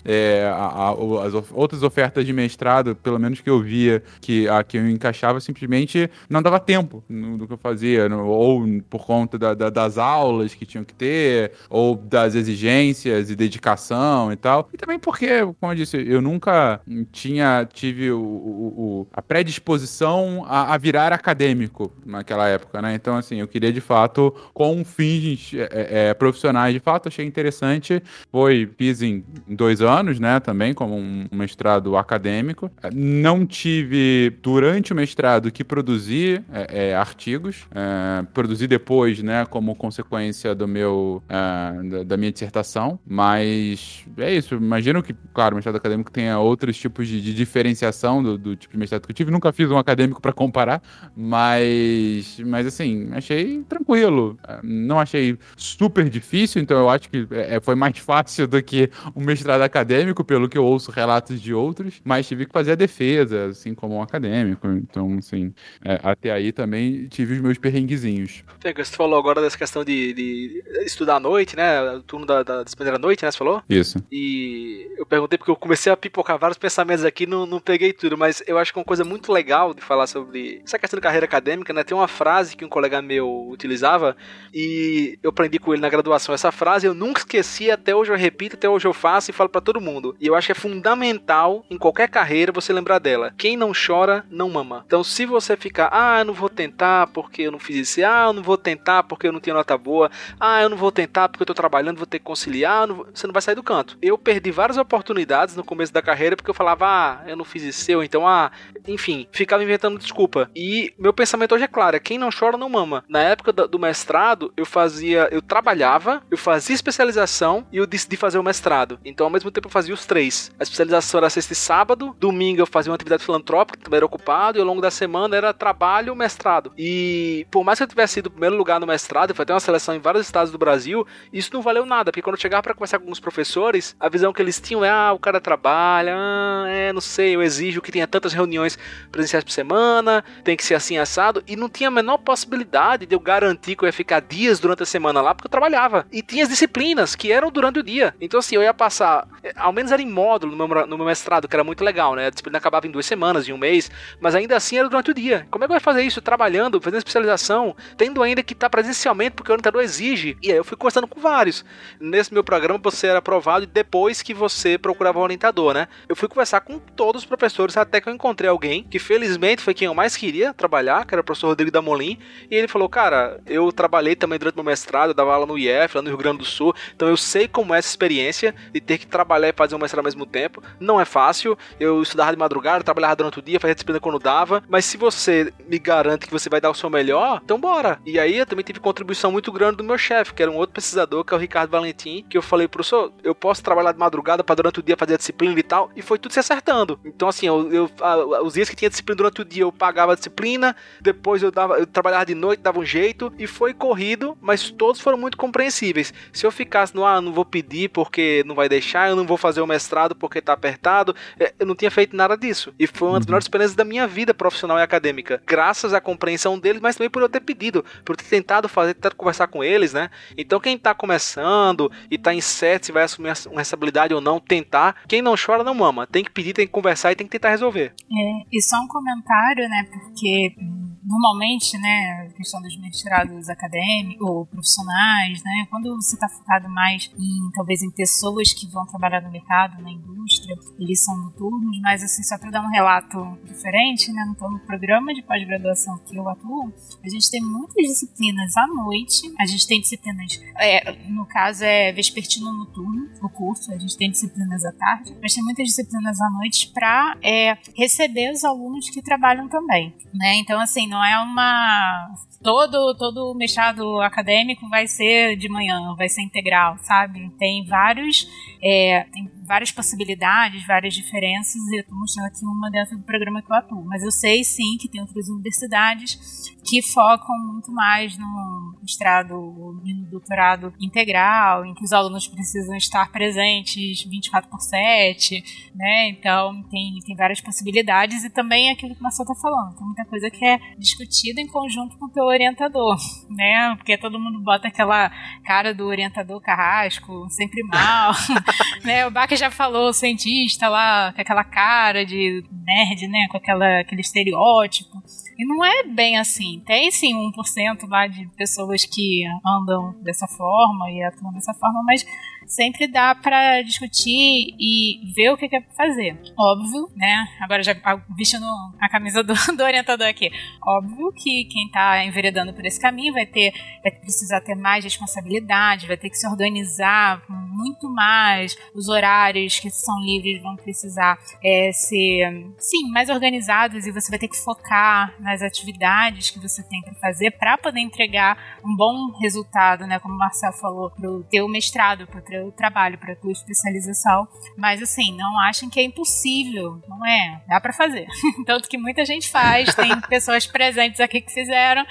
é, a, a, as outras ofertas de mestrado, pelo menos que eu via que a que eu encaixava, simplesmente não dava tempo no, do que eu fazia, no, ou por conta da, da, das aulas que tinham que ter, ou das exigências e dedicação e tal. E também porque, como eu disse, eu nunca tinha tive o, o, o a predisposição a, a, virar acadêmico naquela época, né? Então, assim, eu queria de fato com fins é, é, profissionais, de fato, achei interessante. Foi, fiz em dois anos, né, também, como um mestrado acadêmico. Não tive, durante o mestrado, que produzir é, é artigos. É, produzi depois, né, como consequência do meu, é, da, minha dissertação. Mas é isso, imagino que, claro, o mestrado acadêmico tenha outros tipos de, de diferenciação do, do, tipo de mestrado que eu tive. Nunca fiz um acadêmico para comparar, mas, mas assim, achei tranquilo. Não achei super difícil, então eu acho que é, foi mais fácil do que um mestrado acadêmico, pelo que eu ouço relatos de outros, mas tive que fazer a defesa, assim como um acadêmico. Então, assim, é, até aí também tive os meus perrenguezinhos. Você falou agora dessa questão de, de estudar à noite, né? O turno da, da disciplina à noite, né? Você falou? Isso. E eu perguntei porque eu comecei a pipocar vários pensamentos aqui, não, não peguei tudo, mas eu acho que uma coisa muito legal de falar sobre essa questão de carreira acadêmica, né? Tem uma frase que um colega meu utilizava e eu aprendi com ele na graduação essa frase, eu nunca esqueci, até hoje eu repito, até hoje eu faço e falo para todo mundo. E eu acho que é fundamental em qualquer carreira você lembrar dela. Quem não chora, não mama. Então, se você ficar, ah, eu não vou tentar porque eu não fiz isso, ah, eu não vou tentar porque eu não tenho nota boa, ah, eu não vou tentar porque eu tô trabalhando, vou ter que conciliar, não você não vai sair do canto. Eu perdi várias oportunidades no começo da carreira porque eu falava, ah, eu não fiz isso, eu, então, ah, enfim, ficava inventando desculpa. E meu pensamento hoje é claro, é quem não chora, não mama. Na época do mestrado, eu fazia, eu trabalhava, eu fazia especialização e eu decidi fazer o mestrado. Então, ao mesmo tempo, eu fazia os três. A especialização era sexta e sábado, domingo eu fazia uma atividade filantrópica, também era ocupado, e ao longo da semana era trabalho, mestrado. E por mais que eu tivesse sido primeiro lugar no mestrado, foi até uma seleção em vários estados do Brasil, isso não valeu nada, porque quando eu chegava para conversar com alguns professores, a visão que eles tinham é: ah, o cara trabalha, ah, é, não sei, eu exijo que tenha tantas reuniões presenciais por semana, tem que ser assim assado, e não tinha a menor possibilidade de eu garantir que eu ia ficar dias durante a semana lá, porque eu trabalhava. E tinha as disciplinas que eram durante o dia. Então, assim, eu ia passar, eh, ao menos era em módulo no meu, no meu mestrado, que era muito legal, né? A disciplina acabava em duas semanas, em um mês, mas ainda assim era durante o dia. Como é que vai fazer isso trabalhando, fazendo especialização, tendo ainda que estar tá presencialmente, porque o orientador exige? E aí eu fui conversando com vários. Nesse meu programa você era aprovado depois que você procurava o orientador, né? Eu fui conversar com todos os professores até que eu encontrei alguém que felizmente foi quem eu mais queria trabalhar, que era o professor Rodrigo Damolim, e ele falou: Cara, eu trabalhei também durante meu mestrado, eu dava aula no IF, lá no Rio Grande do Sul, então eu sei como é essa experiência de ter que trabalhar e fazer um mestrado ao mesmo tempo. Não é fácil, eu estudava de madrugada, trabalhava durante o dia, fazia disciplina quando dava, mas se você me garante que você vai dar o seu melhor, então bora. E aí eu também tive contribuição muito grande do meu chefe, que era um outro pesquisador, que é o Ricardo Valentim, que eu falei, professor, eu posso trabalhar de madrugada para durante o dia fazer a disciplina e tal, e foi tudo se acertando. Então, assim, eu, eu a, os dias que tinha disciplina durante o dia, eu pagava a disciplina, depois eu dava, eu trabalhava de noite, dava um jeito, e foi corrido, mas todos foram muito compreensíveis. Se eu ficasse no, ah, não vou pedir porque não vai deixar, eu não vou fazer o mestrado porque tá apertado, é, eu não tinha feito nada disso. E foi uma das uhum. melhores experiências da minha vida profissional e acadêmica. Graças à compreensão deles, mas também por eu ter pedido, por ter tentado fazer, tentado conversar com eles, né? Então quem tá começando e tá incerto se vai assumir uma responsabilidade ou não, tentar, quem não chora não mama. Tem que pedir, tem que conversar e tem que tentar resolver. É, e só um comentário, né? Porque normalmente, né, a questão dos mestrados acadêmicos ou profissionais, né, quando você está focado mais em, talvez, em pessoas que vão trabalhar no mercado, na indústria, eles são noturnos, mas, assim, só para dar um relato diferente, né, no programa de pós-graduação que eu atuo, a gente tem muitas disciplinas à noite, a gente tem disciplinas, é, no caso é vespertino noturno, o curso, a gente tem disciplinas à tarde, mas tem muitas disciplinas à noite para é, receber os alunos que trabalham também, né, então, assim, não é uma todo todo mestrado acadêmico vai ser de manhã, vai ser integral, sabe? Tem vários é, tem várias possibilidades, várias diferenças, e eu estou mostrando aqui uma dentro do programa que eu atuo. Mas eu sei sim que tem outras universidades que focam muito mais no mestrado no doutorado integral, em que os alunos precisam estar presentes 24 por 7, né? Então tem, tem várias possibilidades e também é aquilo que o Marcelo está falando, tem muita coisa que é discutida em conjunto com o teu orientador, né? Porque todo mundo bota aquela cara do orientador carrasco, sempre mal, né? O Baca já falou, cientista lá, com aquela cara de nerd, né? Com aquela, aquele estereótipo. E não é bem assim. Tem sim 1% lá de pessoas que andam dessa forma e atuam dessa forma, mas sempre dá para discutir e ver o que quer fazer. Óbvio, né? Agora já vestindo a camisa do, do orientador aqui. Óbvio que quem está enveredando por esse caminho vai ter, vai precisar ter mais responsabilidade, vai ter que se organizar muito mais. Os horários que são livres vão precisar é, ser, sim, mais organizados e você vai ter que focar nas atividades que você tem para fazer para poder entregar um bom resultado, né? Como o Marcelo falou, para o teu mestrado, para o teu trabalho, para a tua especialização. Mas assim, não achem que é impossível, não é? Dá para fazer. Tanto que muita gente faz, tem pessoas presentes aqui que fizeram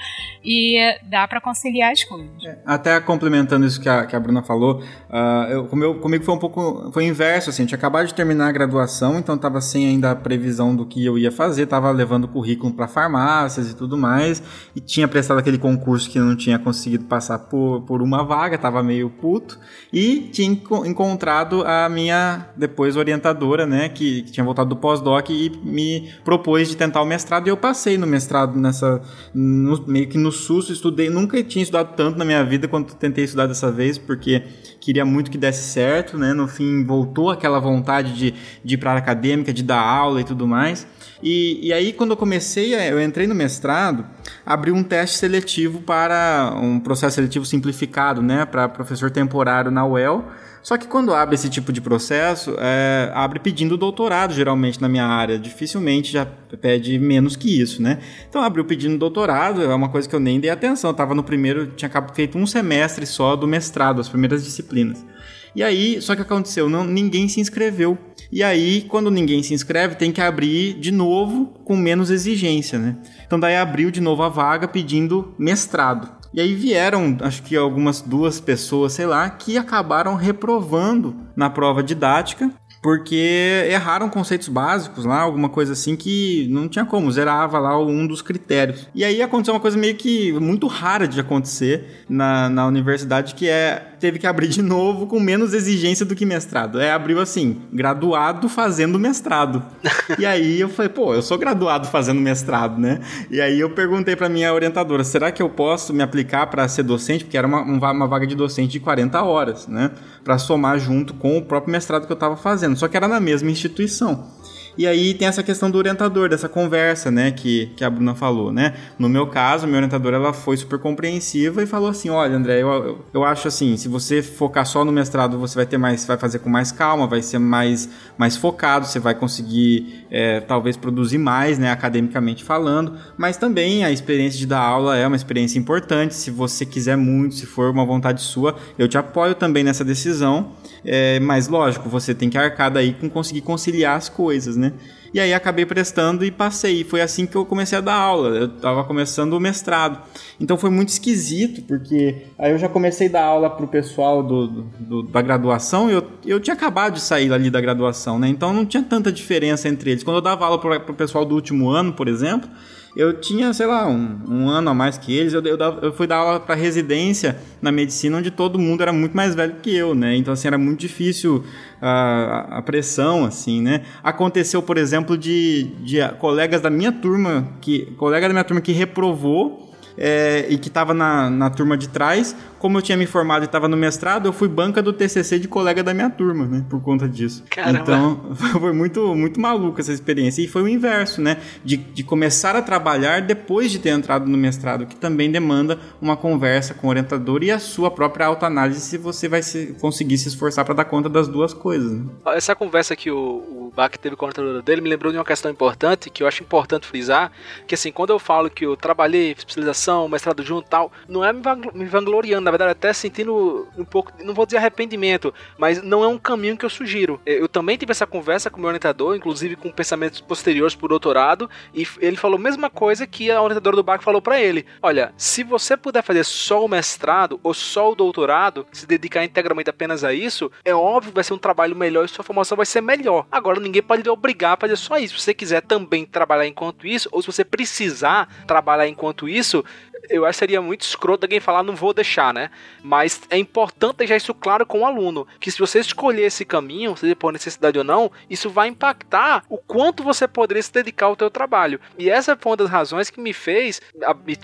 e dá para conciliar as coisas. É, até complementando isso que a, que a Bruna falou, uh, eu, comigo, comigo foi um pouco foi inverso, assim, eu tinha acabado de terminar a graduação, então estava sem ainda a previsão do que eu ia fazer, estava levando currículo para farmácias e tudo mais, e tinha prestado aquele concurso que não tinha conseguido passar por, por uma vaga, estava meio puto, e tinha encontrado a minha depois orientadora, né, que, que tinha voltado do pós-doc e me propôs de tentar o mestrado e eu passei no mestrado nessa no, meio que no susto, estudei, nunca tinha estudado tanto na minha vida quanto tentei estudar dessa vez, porque queria muito que desse certo, né? No fim voltou aquela vontade de, de ir para a acadêmica, de dar aula e tudo mais. E, e aí, quando eu comecei, eu entrei no mestrado, abri um teste seletivo para um processo seletivo simplificado, né, para professor temporário na UEL. Só que quando abre esse tipo de processo, é, abre pedindo doutorado, geralmente, na minha área. Dificilmente já pede menos que isso, né? Então, abriu pedindo doutorado, é uma coisa que eu nem dei atenção. Eu tava no primeiro, tinha feito um semestre só do mestrado, as primeiras disciplinas. E aí, só que aconteceu, não, ninguém se inscreveu. E aí, quando ninguém se inscreve, tem que abrir de novo com menos exigência, né? Então daí abriu de novo a vaga pedindo mestrado. E aí vieram, acho que algumas duas pessoas, sei lá, que acabaram reprovando na prova didática porque erraram conceitos básicos lá, alguma coisa assim que não tinha como, zerava lá um dos critérios. E aí aconteceu uma coisa meio que muito rara de acontecer na, na universidade, que é teve que abrir de novo com menos exigência do que mestrado. É, abriu assim, graduado fazendo mestrado. e aí eu falei, pô, eu sou graduado fazendo mestrado, né? E aí eu perguntei para minha orientadora, será que eu posso me aplicar para ser docente? Porque era uma, uma vaga de docente de 40 horas, né? Para somar junto com o próprio mestrado que eu estava fazendo. Só que era na mesma instituição. E aí tem essa questão do orientador, dessa conversa, né, que, que a Bruna falou, né? No meu caso, minha orientadora, ela foi super compreensiva e falou assim, olha, André, eu, eu, eu acho assim, se você focar só no mestrado, você vai ter mais, vai fazer com mais calma, vai ser mais, mais focado, você vai conseguir, é, talvez, produzir mais, né, academicamente falando, mas também a experiência de dar aula é uma experiência importante, se você quiser muito, se for uma vontade sua, eu te apoio também nessa decisão, é, mas lógico, você tem que arcar daí com conseguir conciliar as coisas, né? E aí acabei prestando e passei. Foi assim que eu comecei a dar aula. Eu estava começando o mestrado. Então foi muito esquisito, porque aí eu já comecei a dar aula pro pessoal do, do, da graduação e eu, eu tinha acabado de sair ali da graduação, né? Então não tinha tanta diferença entre eles. Quando eu dava aula pro, pro pessoal do último ano, por exemplo, eu tinha, sei lá, um, um ano a mais que eles. Eu, eu, eu fui dar aula para residência na medicina, onde todo mundo era muito mais velho que eu, né? Então, assim, era muito difícil a, a pressão, assim, né? Aconteceu, por exemplo, de, de colegas da minha turma, que colega da minha turma que reprovou é, e que estava na, na turma de trás, como eu tinha me formado e estava no mestrado, eu fui banca do TCC de colega da minha turma, né? Por conta disso. Caramba. Então, foi muito, muito maluco essa experiência. E foi o inverso, né? De, de começar a trabalhar depois de ter entrado no mestrado, que também demanda uma conversa com o orientador e a sua própria autoanálise se você vai se, conseguir se esforçar para dar conta das duas coisas. Né? Essa conversa que o, o Bach teve com a orientadora dele me lembrou de uma questão importante que eu acho importante frisar, que assim, quando eu falo que eu trabalhei especialização, mestrado junto e tal, não é me vangloriando, na verdade, até sentindo um pouco, não vou dizer arrependimento, mas não é um caminho que eu sugiro. Eu também tive essa conversa com o meu orientador, inclusive com pensamentos posteriores pro doutorado, e ele falou a mesma coisa que a orientadora do BAC falou para ele: Olha, se você puder fazer só o mestrado ou só o doutorado, se dedicar integralmente apenas a isso, é óbvio que vai ser um trabalho melhor e sua formação vai ser melhor. Agora, ninguém pode lhe obrigar a fazer só isso. Se você quiser também trabalhar enquanto isso, ou se você precisar trabalhar enquanto isso, eu acho que seria muito escroto alguém falar não vou deixar, né? Mas é importante deixar isso claro com o aluno, que se você escolher esse caminho, seja por necessidade ou não, isso vai impactar o quanto você poderia se dedicar ao teu trabalho. E essa foi uma das razões que me fez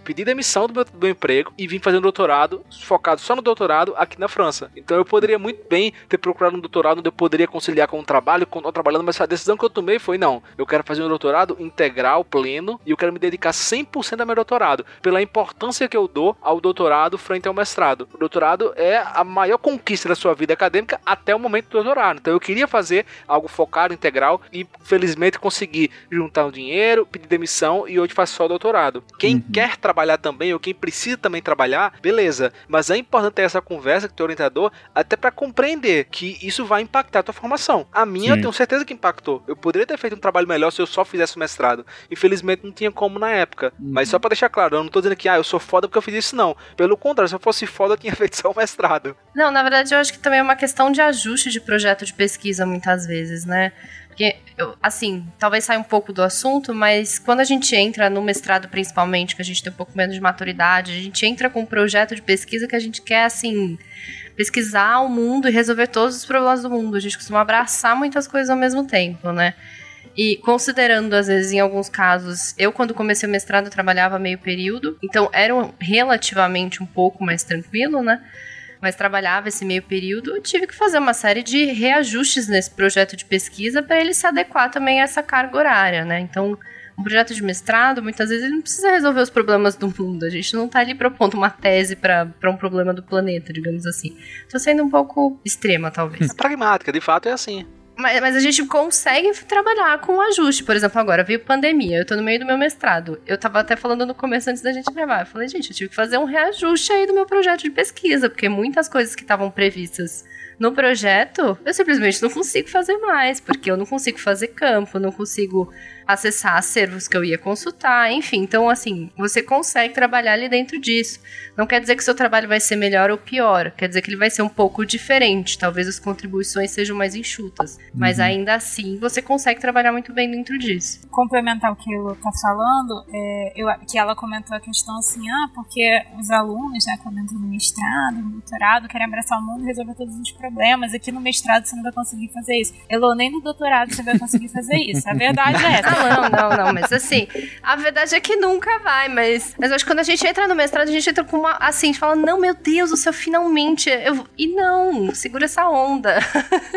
pedir demissão do meu, do meu emprego e vir fazer um doutorado focado só no doutorado aqui na França. Então eu poderia muito bem ter procurado um doutorado onde eu poderia conciliar com o trabalho, com trabalhando, mas a decisão que eu tomei foi não, eu quero fazer um doutorado integral, pleno, e eu quero me dedicar 100% ao meu doutorado, pela importância importância que eu dou ao doutorado frente ao mestrado. O doutorado é a maior conquista da sua vida acadêmica até o momento do doutorado. Então eu queria fazer algo focado, integral e felizmente consegui juntar o dinheiro, pedir demissão e hoje faço só doutorado. Quem uhum. quer trabalhar também ou quem precisa também trabalhar, beleza. Mas é importante ter essa conversa com o teu orientador até para compreender que isso vai impactar a tua formação. A minha Sim. eu tenho certeza que impactou. Eu poderia ter feito um trabalho melhor se eu só fizesse o mestrado. Infelizmente não tinha como na época. Uhum. Mas só para deixar claro, eu não tô dizendo que ah, eu sou foda porque eu fiz isso, não. Pelo contrário, se eu fosse foda, eu tinha feito só o mestrado. Não, na verdade, eu acho que também é uma questão de ajuste de projeto de pesquisa, muitas vezes, né? Porque, assim, talvez saia um pouco do assunto, mas quando a gente entra no mestrado, principalmente, que a gente tem um pouco menos de maturidade, a gente entra com um projeto de pesquisa que a gente quer, assim, pesquisar o mundo e resolver todos os problemas do mundo. A gente costuma abraçar muitas coisas ao mesmo tempo, né? E considerando, às vezes, em alguns casos, eu quando comecei o mestrado trabalhava meio período, então era relativamente um pouco mais tranquilo, né? Mas trabalhava esse meio período, eu tive que fazer uma série de reajustes nesse projeto de pesquisa para ele se adequar também a essa carga horária, né? Então, um projeto de mestrado, muitas vezes, ele não precisa resolver os problemas do mundo. A gente não está ali propondo uma tese para um problema do planeta, digamos assim. Estou sendo um pouco extrema, talvez. É pragmática, de fato é assim. Mas, mas, a gente consegue trabalhar com ajuste. Por exemplo, agora veio pandemia, eu tô no meio do meu mestrado. Eu tava até falando no começo antes da gente gravar. Eu falei, gente, eu tive que fazer um reajuste aí do meu projeto de pesquisa, porque muitas coisas que estavam previstas no projeto, eu simplesmente não consigo fazer mais, porque eu não consigo fazer campo, não consigo acessar acervos que eu ia consultar, enfim. Então, assim, você consegue trabalhar ali dentro disso. Não quer dizer que seu trabalho vai ser melhor ou pior, quer dizer que ele vai ser um pouco diferente. Talvez as contribuições sejam mais enxutas, mas uhum. ainda assim você consegue trabalhar muito bem dentro disso. Complementar o que eu tá falando, é, eu, que ela comentou a questão assim, ah, porque os alunos, né, quando entram no mestrado, no doutorado, querem abraçar o mundo e resolver todos os problemas. Aqui no mestrado você não vai conseguir fazer isso. Elô, nem no doutorado você vai conseguir fazer isso. A verdade é essa. Não, não, não, mas assim, a verdade é que nunca vai, mas, mas acho que quando a gente entra no mestrado, a gente entra com uma, assim, a gente fala, não, meu Deus, o seu finalmente, eu, e não, segura essa onda.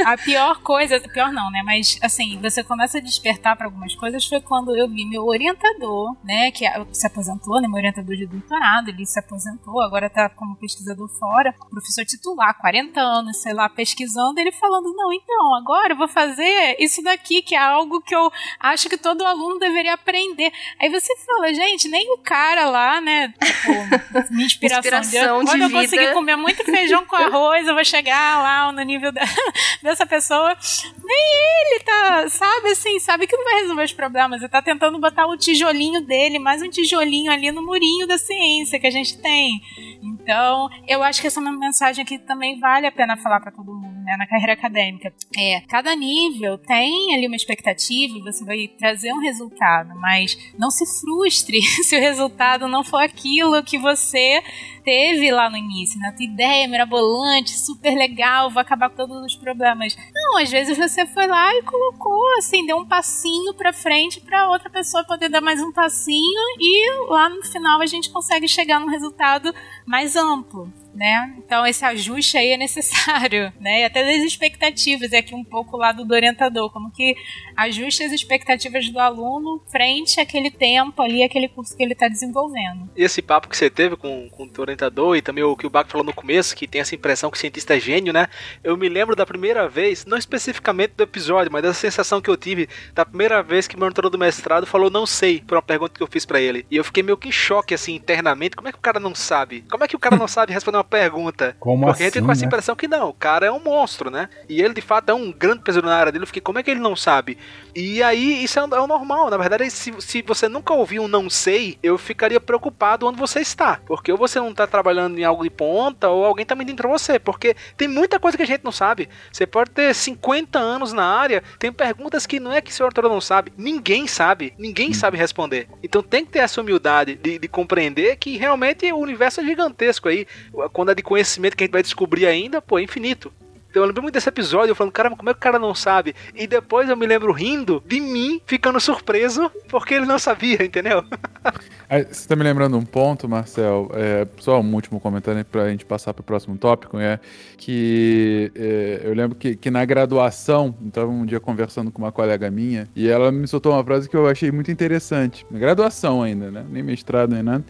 A pior coisa, pior não, né, mas, assim, você começa a despertar para algumas coisas, foi quando eu vi meu orientador, né, que se aposentou, né, meu orientador de doutorado, ele se aposentou, agora tá como pesquisador fora, professor titular, 40 anos, sei lá, pesquisando, ele falando, não, então, agora eu vou fazer isso daqui, que é algo que eu acho que todo aluno deveria aprender. Aí você fala, gente, nem o cara lá, né? Tipo, minha inspiração, inspiração de Quando eu conseguir comer muito feijão com arroz, eu vou chegar lá no nível da, dessa pessoa. Nem ele tá, sabe assim, sabe que não vai resolver os problemas. Ele tá tentando botar o tijolinho dele, mais um tijolinho ali no murinho da ciência que a gente tem. Então, eu acho que essa é uma mensagem que também vale a pena falar para todo mundo, né? na carreira acadêmica. É, cada nível tem ali uma expectativa, você vai trazer um resultado, mas não se frustre se o resultado não for aquilo que você teve lá no início, né? Tua ideia mirabolante, super legal, vai acabar com todos os problemas. Não, às vezes você foi lá e colocou, assim, deu um passinho pra frente pra outra pessoa poder dar mais um passinho e lá no final a gente consegue chegar num resultado mais amplo né? Então esse ajuste aí é necessário, né? E até das expectativas, é aqui um pouco o lado do orientador, como que ajuste as expectativas do aluno frente àquele tempo ali, aquele curso que ele está desenvolvendo. Esse papo que você teve com, com o teu orientador e também o que o Baco falou no começo, que tem essa impressão que o cientista é gênio, né? Eu me lembro da primeira vez, não especificamente do episódio, mas da sensação que eu tive da primeira vez que meu orientador do mestrado falou não sei, por uma pergunta que eu fiz para ele. E eu fiquei meio que em choque, assim, internamente. Como é que o cara não sabe? Como é que o cara não sabe responder uma pergunta. Como Porque a gente assim, com essa né? impressão que não, o cara é um monstro, né? E ele de fato é um grande peso na área dele. Eu fiquei, como é que ele não sabe? E aí, isso é, o- é o normal. Na verdade, se, se você nunca ouviu um não sei, eu ficaria preocupado onde você está. Porque ou você não tá trabalhando em algo de ponta, ou alguém tá mentindo pra você. Porque tem muita coisa que a gente não sabe. Você pode ter 50 anos na área, tem perguntas que não é que seu autor não sabe. Ninguém sabe. Ninguém sabe responder. Então tem que ter essa humildade de, de compreender que realmente o universo é gigantesco aí. Quando é de conhecimento que a gente vai descobrir ainda, pô, é infinito. Então eu lembro muito desse episódio, eu falando, caramba, como é que o cara não sabe? E depois eu me lembro rindo de mim ficando surpreso porque ele não sabia, entendeu? Você tá me lembrando um ponto, Marcel? É, só um último comentário pra gente passar pro próximo tópico, é que é, eu lembro que, que na graduação, eu tava um dia conversando com uma colega minha, e ela me soltou uma frase que eu achei muito interessante. Na graduação ainda, né? Nem mestrado, nem nada.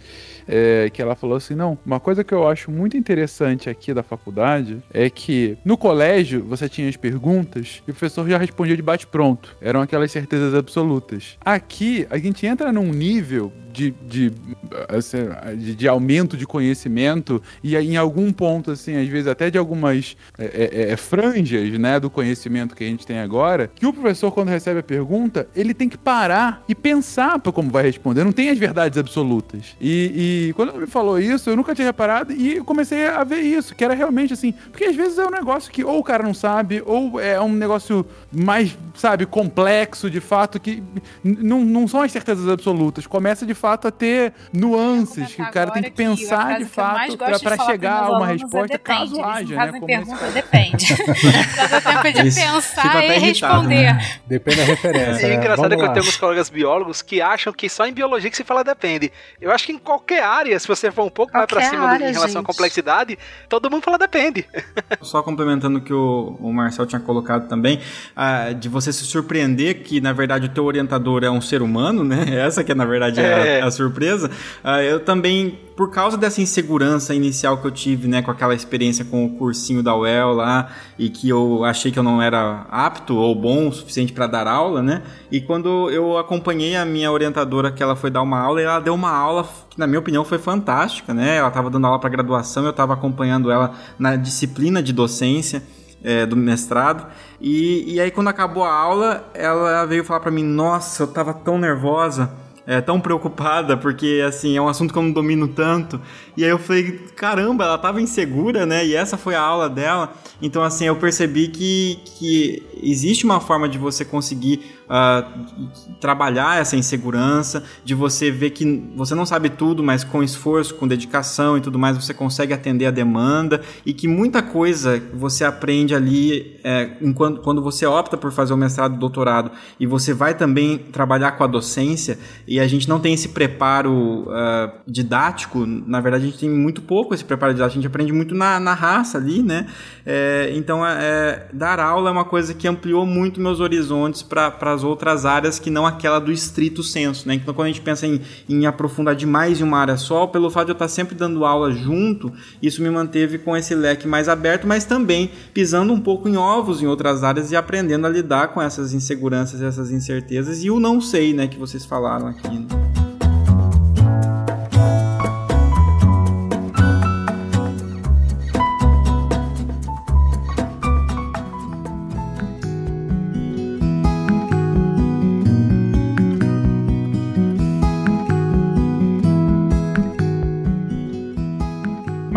É, que ela falou assim: não, uma coisa que eu acho muito interessante aqui da faculdade é que no colégio você tinha as perguntas e o professor já respondia de bate-pronto. Eram aquelas certezas absolutas. Aqui, a gente entra num nível de, de, assim, de, de aumento de conhecimento e em algum ponto, assim, às vezes até de algumas é, é, é, franjas, né, do conhecimento que a gente tem agora, que o professor, quando recebe a pergunta, ele tem que parar e pensar para como vai responder. Não tem as verdades absolutas. E, e quando ela me falou isso, eu nunca tinha reparado e eu comecei a ver isso, que era realmente assim, porque às vezes é um negócio que ou o cara não sabe, ou é um negócio mais, sabe, complexo, de fato, que não, não são as certezas absolutas. Começa de fato a ter nuances, que o cara tem que pensar de que mais fato de para chegar a uma é resposta depende. caso haja, né? Como esse pergunta, caso. depende. Dá tempo de Eles pensar e responder. né? Depende da referência. E o né? engraçado é que eu tenho alguns colegas biólogos que acham que só em biologia que se fala depende. Eu acho que em qualquer área, se você for um pouco mais pra cima do- área, em relação à gente. complexidade, todo mundo fala depende. Só complementando o que o, o Marcel tinha colocado também, ah, de você se surpreender que, na verdade, o teu orientador é um ser humano, né? Essa que, na verdade, é, É. a, a surpresa. Ah, eu também, por causa dessa insegurança inicial que eu tive, né, com aquela experiência com o cursinho da UEL lá, e que eu achei que eu não era apto ou bom o suficiente para dar aula, né? E quando eu acompanhei a minha orientadora, que ela foi dar uma aula, e ela deu uma aula que, na minha opinião, foi fantástica, né? Ela estava dando aula para graduação, eu estava acompanhando ela na disciplina de docência é, do mestrado. E, e aí, quando acabou a aula, ela veio falar para mim: Nossa, eu tava tão nervosa. É, tão preocupada, porque assim, é um assunto que eu não domino tanto. E aí eu falei, caramba, ela tava insegura, né? E essa foi a aula dela. Então, assim, eu percebi que, que existe uma forma de você conseguir ah, trabalhar essa insegurança, de você ver que você não sabe tudo, mas com esforço, com dedicação e tudo mais, você consegue atender a demanda. E que muita coisa você aprende ali é, enquanto, quando você opta por fazer o mestrado e doutorado e você vai também trabalhar com a docência e a gente não tem esse preparo ah, didático, na verdade gente tem muito pouco esse preparo didático, a gente aprende muito na, na raça ali, né? É, então, é, dar aula é uma coisa que ampliou muito meus horizontes para as outras áreas que não aquela do estrito senso, né? Então, quando a gente pensa em, em aprofundar demais em uma área só, pelo fato de eu estar sempre dando aula junto, isso me manteve com esse leque mais aberto, mas também pisando um pouco em ovos em outras áreas e aprendendo a lidar com essas inseguranças, essas incertezas e o não sei, né, que vocês falaram aqui.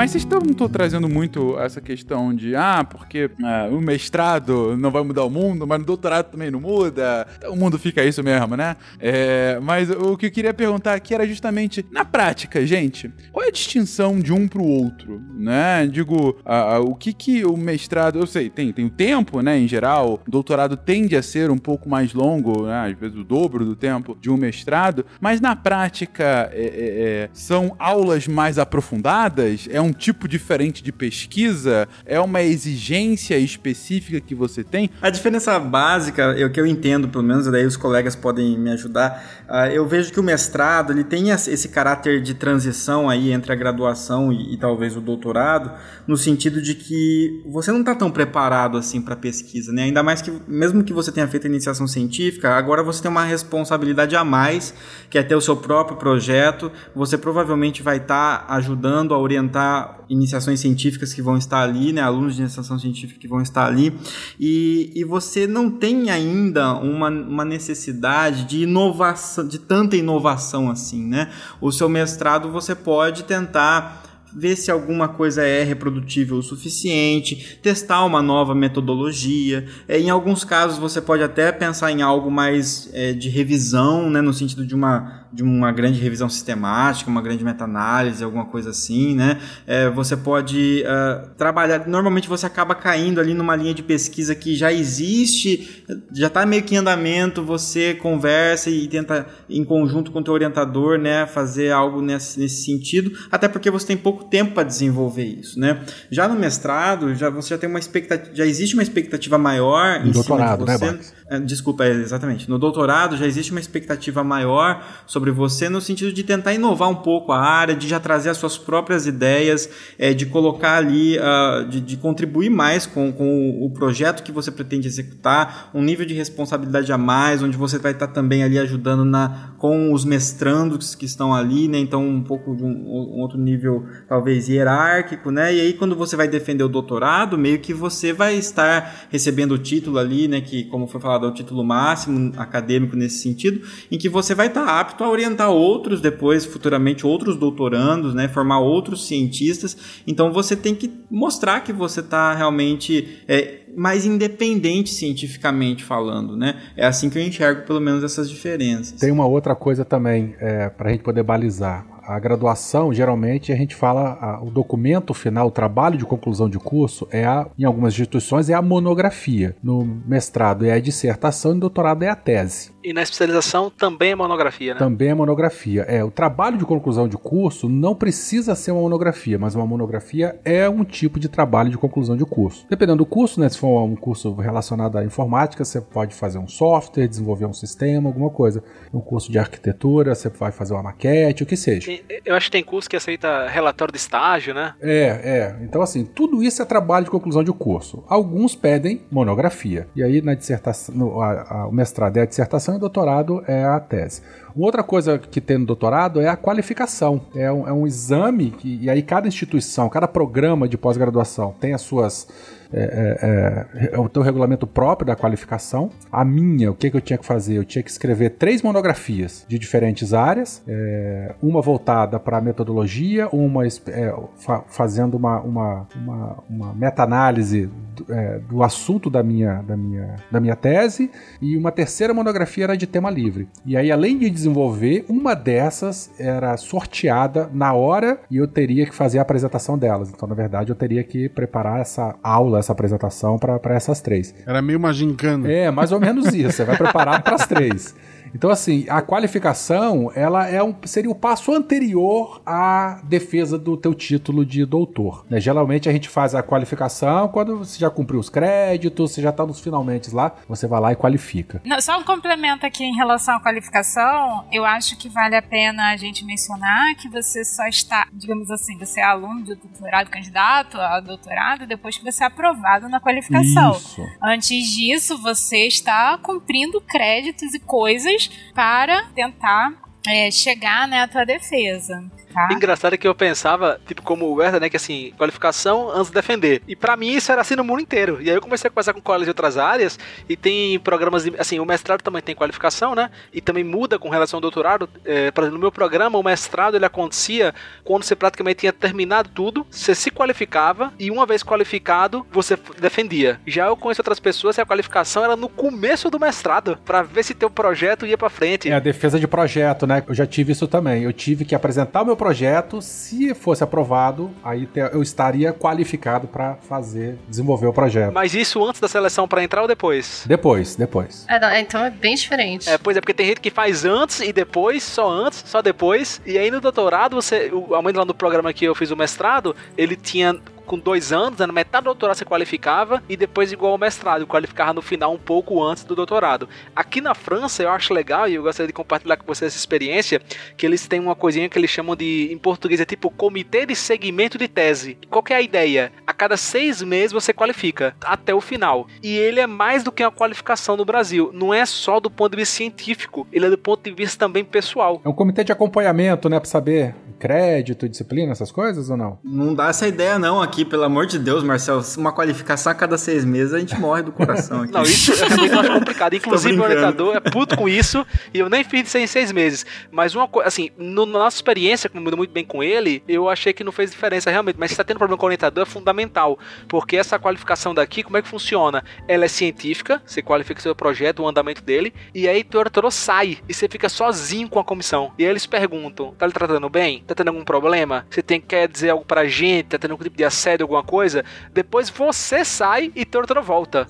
Mas vocês estão trazendo muito essa questão de, ah, porque ah, o mestrado não vai mudar o mundo, mas no doutorado também não muda. O mundo fica isso mesmo, né? É, mas o que eu queria perguntar aqui era justamente, na prática, gente, qual é a distinção de um pro outro, né? Digo, ah, o que que o mestrado, eu sei, tem, tem o tempo, né, em geral, o doutorado tende a ser um pouco mais longo, né, às vezes o dobro do tempo de um mestrado, mas na prática é, é, é são aulas mais aprofundadas? É um tipo diferente de pesquisa? É uma exigência específica que você tem? A diferença básica, eu, que eu entendo, pelo menos, daí os colegas podem me ajudar, uh, eu vejo que o mestrado ele tem esse caráter de transição aí entre a graduação e, e talvez o doutorado, no sentido de que você não está tão preparado assim para pesquisa, né? Ainda mais que, mesmo que você tenha feito a iniciação científica, agora você tem uma responsabilidade a mais, que é ter o seu próprio projeto. Você provavelmente vai estar tá ajudando a orientar iniciações científicas que vão estar ali, né? Alunos de iniciação científica que vão estar ali. E, e você não tem ainda uma, uma necessidade de inovação, de tanta inovação assim, né? O seu mestrado você pode tentar ver se alguma coisa é reprodutível o suficiente, testar uma nova metodologia. É, em alguns casos você pode até pensar em algo mais é, de revisão, né, no sentido de uma de uma grande revisão sistemática, uma grande meta-análise, alguma coisa assim, né? É, você pode uh, trabalhar. Normalmente você acaba caindo ali numa linha de pesquisa que já existe, já está meio que em andamento. Você conversa e tenta, em conjunto com o teu orientador, né, fazer algo nesse, nesse sentido. Até porque você tem pouco tempo para desenvolver isso, né? Já no mestrado, já você já tem uma expectativa, já existe uma expectativa maior no em doutorado, cima de você. Né, é, Desculpa, é, exatamente. No doutorado já existe uma expectativa maior sobre você no sentido de tentar inovar um pouco a área, de já trazer as suas próprias ideias, é, de colocar ali, uh, de, de, contribuir mais com, com o projeto que você pretende executar, um nível de responsabilidade a mais, onde você vai estar também ali ajudando na, com os mestrandos que estão ali, né? Então um pouco de um, um outro nível talvez hierárquico, né? E aí quando você vai defender o doutorado, meio que você vai estar recebendo o título ali, né? Que como foi falado é o título máximo acadêmico nesse sentido, em que você vai estar apto a orientar outros depois, futuramente outros doutorandos, né? Formar outros cientistas. Então você tem que mostrar que você está realmente é, mais independente cientificamente falando, né? É assim que eu enxergo pelo menos essas diferenças. Tem uma outra coisa também é, para a gente poder balizar a graduação, geralmente a gente fala a, o documento final, o trabalho de conclusão de curso é a, em algumas instituições é a monografia. No mestrado é a dissertação e no doutorado é a tese. E na especialização também é monografia, né? Também é monografia. É, o trabalho de conclusão de curso não precisa ser uma monografia, mas uma monografia é um tipo de trabalho de conclusão de curso. Dependendo do curso, né, se for um curso relacionado à informática, você pode fazer um software, desenvolver um sistema, alguma coisa. Um curso de arquitetura, você vai fazer uma maquete, o que seja. Eu acho que tem curso que aceita relatório de estágio, né? É, é. Então, assim, tudo isso é trabalho de conclusão de curso. Alguns pedem monografia. E aí, na dissertação, no, a, a, o mestrado é a dissertação e o doutorado é a tese. Uma outra coisa que tem no doutorado é a qualificação. É um, é um exame, que, e aí cada instituição, cada programa de pós-graduação tem as suas é, é, é, o teu regulamento próprio da qualificação. A minha, o que, que eu tinha que fazer? Eu tinha que escrever três monografias de diferentes áreas, é, uma voltada para a metodologia, uma é, fa fazendo uma, uma, uma, uma meta-análise do, é, do, assunto da minha, da, minha, da minha tese, e uma terceira monografia era de tema livre. E aí, além de desenvolver, uma dessas era sorteada na hora e eu teria que fazer a apresentação delas. Então, na verdade, eu teria que preparar essa aula essa apresentação para essas três. Era meio uma gincana. É, mais ou menos isso. Você vai preparar para as três. Então, assim, a qualificação ela é um, seria o passo anterior à defesa do teu título de doutor. Né? Geralmente a gente faz a qualificação quando você já cumpriu os créditos, você já está nos finalmente lá, você vai lá e qualifica. Não, só um complemento aqui em relação à qualificação, eu acho que vale a pena a gente mencionar que você só está, digamos assim, você é aluno de doutorado, candidato a doutorado, depois que você é aprovado na qualificação. Isso. Antes disso, você está cumprindo créditos e coisas para tentar é, chegar né, à tua defesa. Tá? Engraçado é que eu pensava, tipo, como o Werther, né, que assim, qualificação antes de defender. E para mim isso era assim no mundo inteiro. E aí eu comecei a conversar com colegas de outras áreas e tem programas, de, assim, o mestrado também tem qualificação, né? E também muda com relação ao doutorado. É, por exemplo, no meu programa, o mestrado ele acontecia quando você praticamente tinha terminado tudo, você se qualificava e uma vez qualificado, você defendia. Já eu conheço outras pessoas que a qualificação era no começo do mestrado, para ver se teu projeto ia para frente. É a defesa de projeto, né? Eu já tive isso também. Eu tive que apresentar o meu projeto, se fosse aprovado, aí eu estaria qualificado para fazer, desenvolver o projeto. Mas isso antes da seleção para entrar ou depois? Depois, depois. É, não, então é bem diferente. É, pois é, porque tem gente que faz antes e depois, só antes, só depois. E aí no doutorado, você, o, a mãe lá do programa que eu fiz o mestrado, ele tinha com dois anos, né, metade do doutorado você qualificava e depois igual ao mestrado, qualificava no final um pouco antes do doutorado. Aqui na França eu acho legal e eu gostaria de compartilhar com vocês essa experiência, que eles têm uma coisinha que eles chamam de, em português é tipo comitê de segmento de tese. Qual é a ideia? A cada seis meses você qualifica até o final. E ele é mais do que uma qualificação no Brasil. Não é só do ponto de vista científico, ele é do ponto de vista também pessoal. É um comitê de acompanhamento, né, para saber crédito, disciplina, essas coisas ou não? Não dá essa ideia não aqui, pelo amor de Deus, Marcelo. Uma qualificação a cada seis meses, a gente morre do coração aqui. não, isso eu também acho complicado. Inclusive, o orientador é puto com isso e eu nem fiz isso em seis meses. Mas uma coisa, assim, no, na nossa experiência, como mudou muito bem com ele, eu achei que não fez diferença realmente. Mas se está tendo problema com o orientador, é fundamental. Porque essa qualificação daqui, como é que funciona? Ela é científica, você qualifica seu projeto, o andamento dele, e aí o orientador sai e você fica sozinho com a comissão. E aí eles perguntam: tá lhe tratando bem? Tá tendo algum problema? Você tem quer dizer algo pra gente? Tá tendo algum tipo de assédio, alguma coisa? Depois você sai e teu outro volta.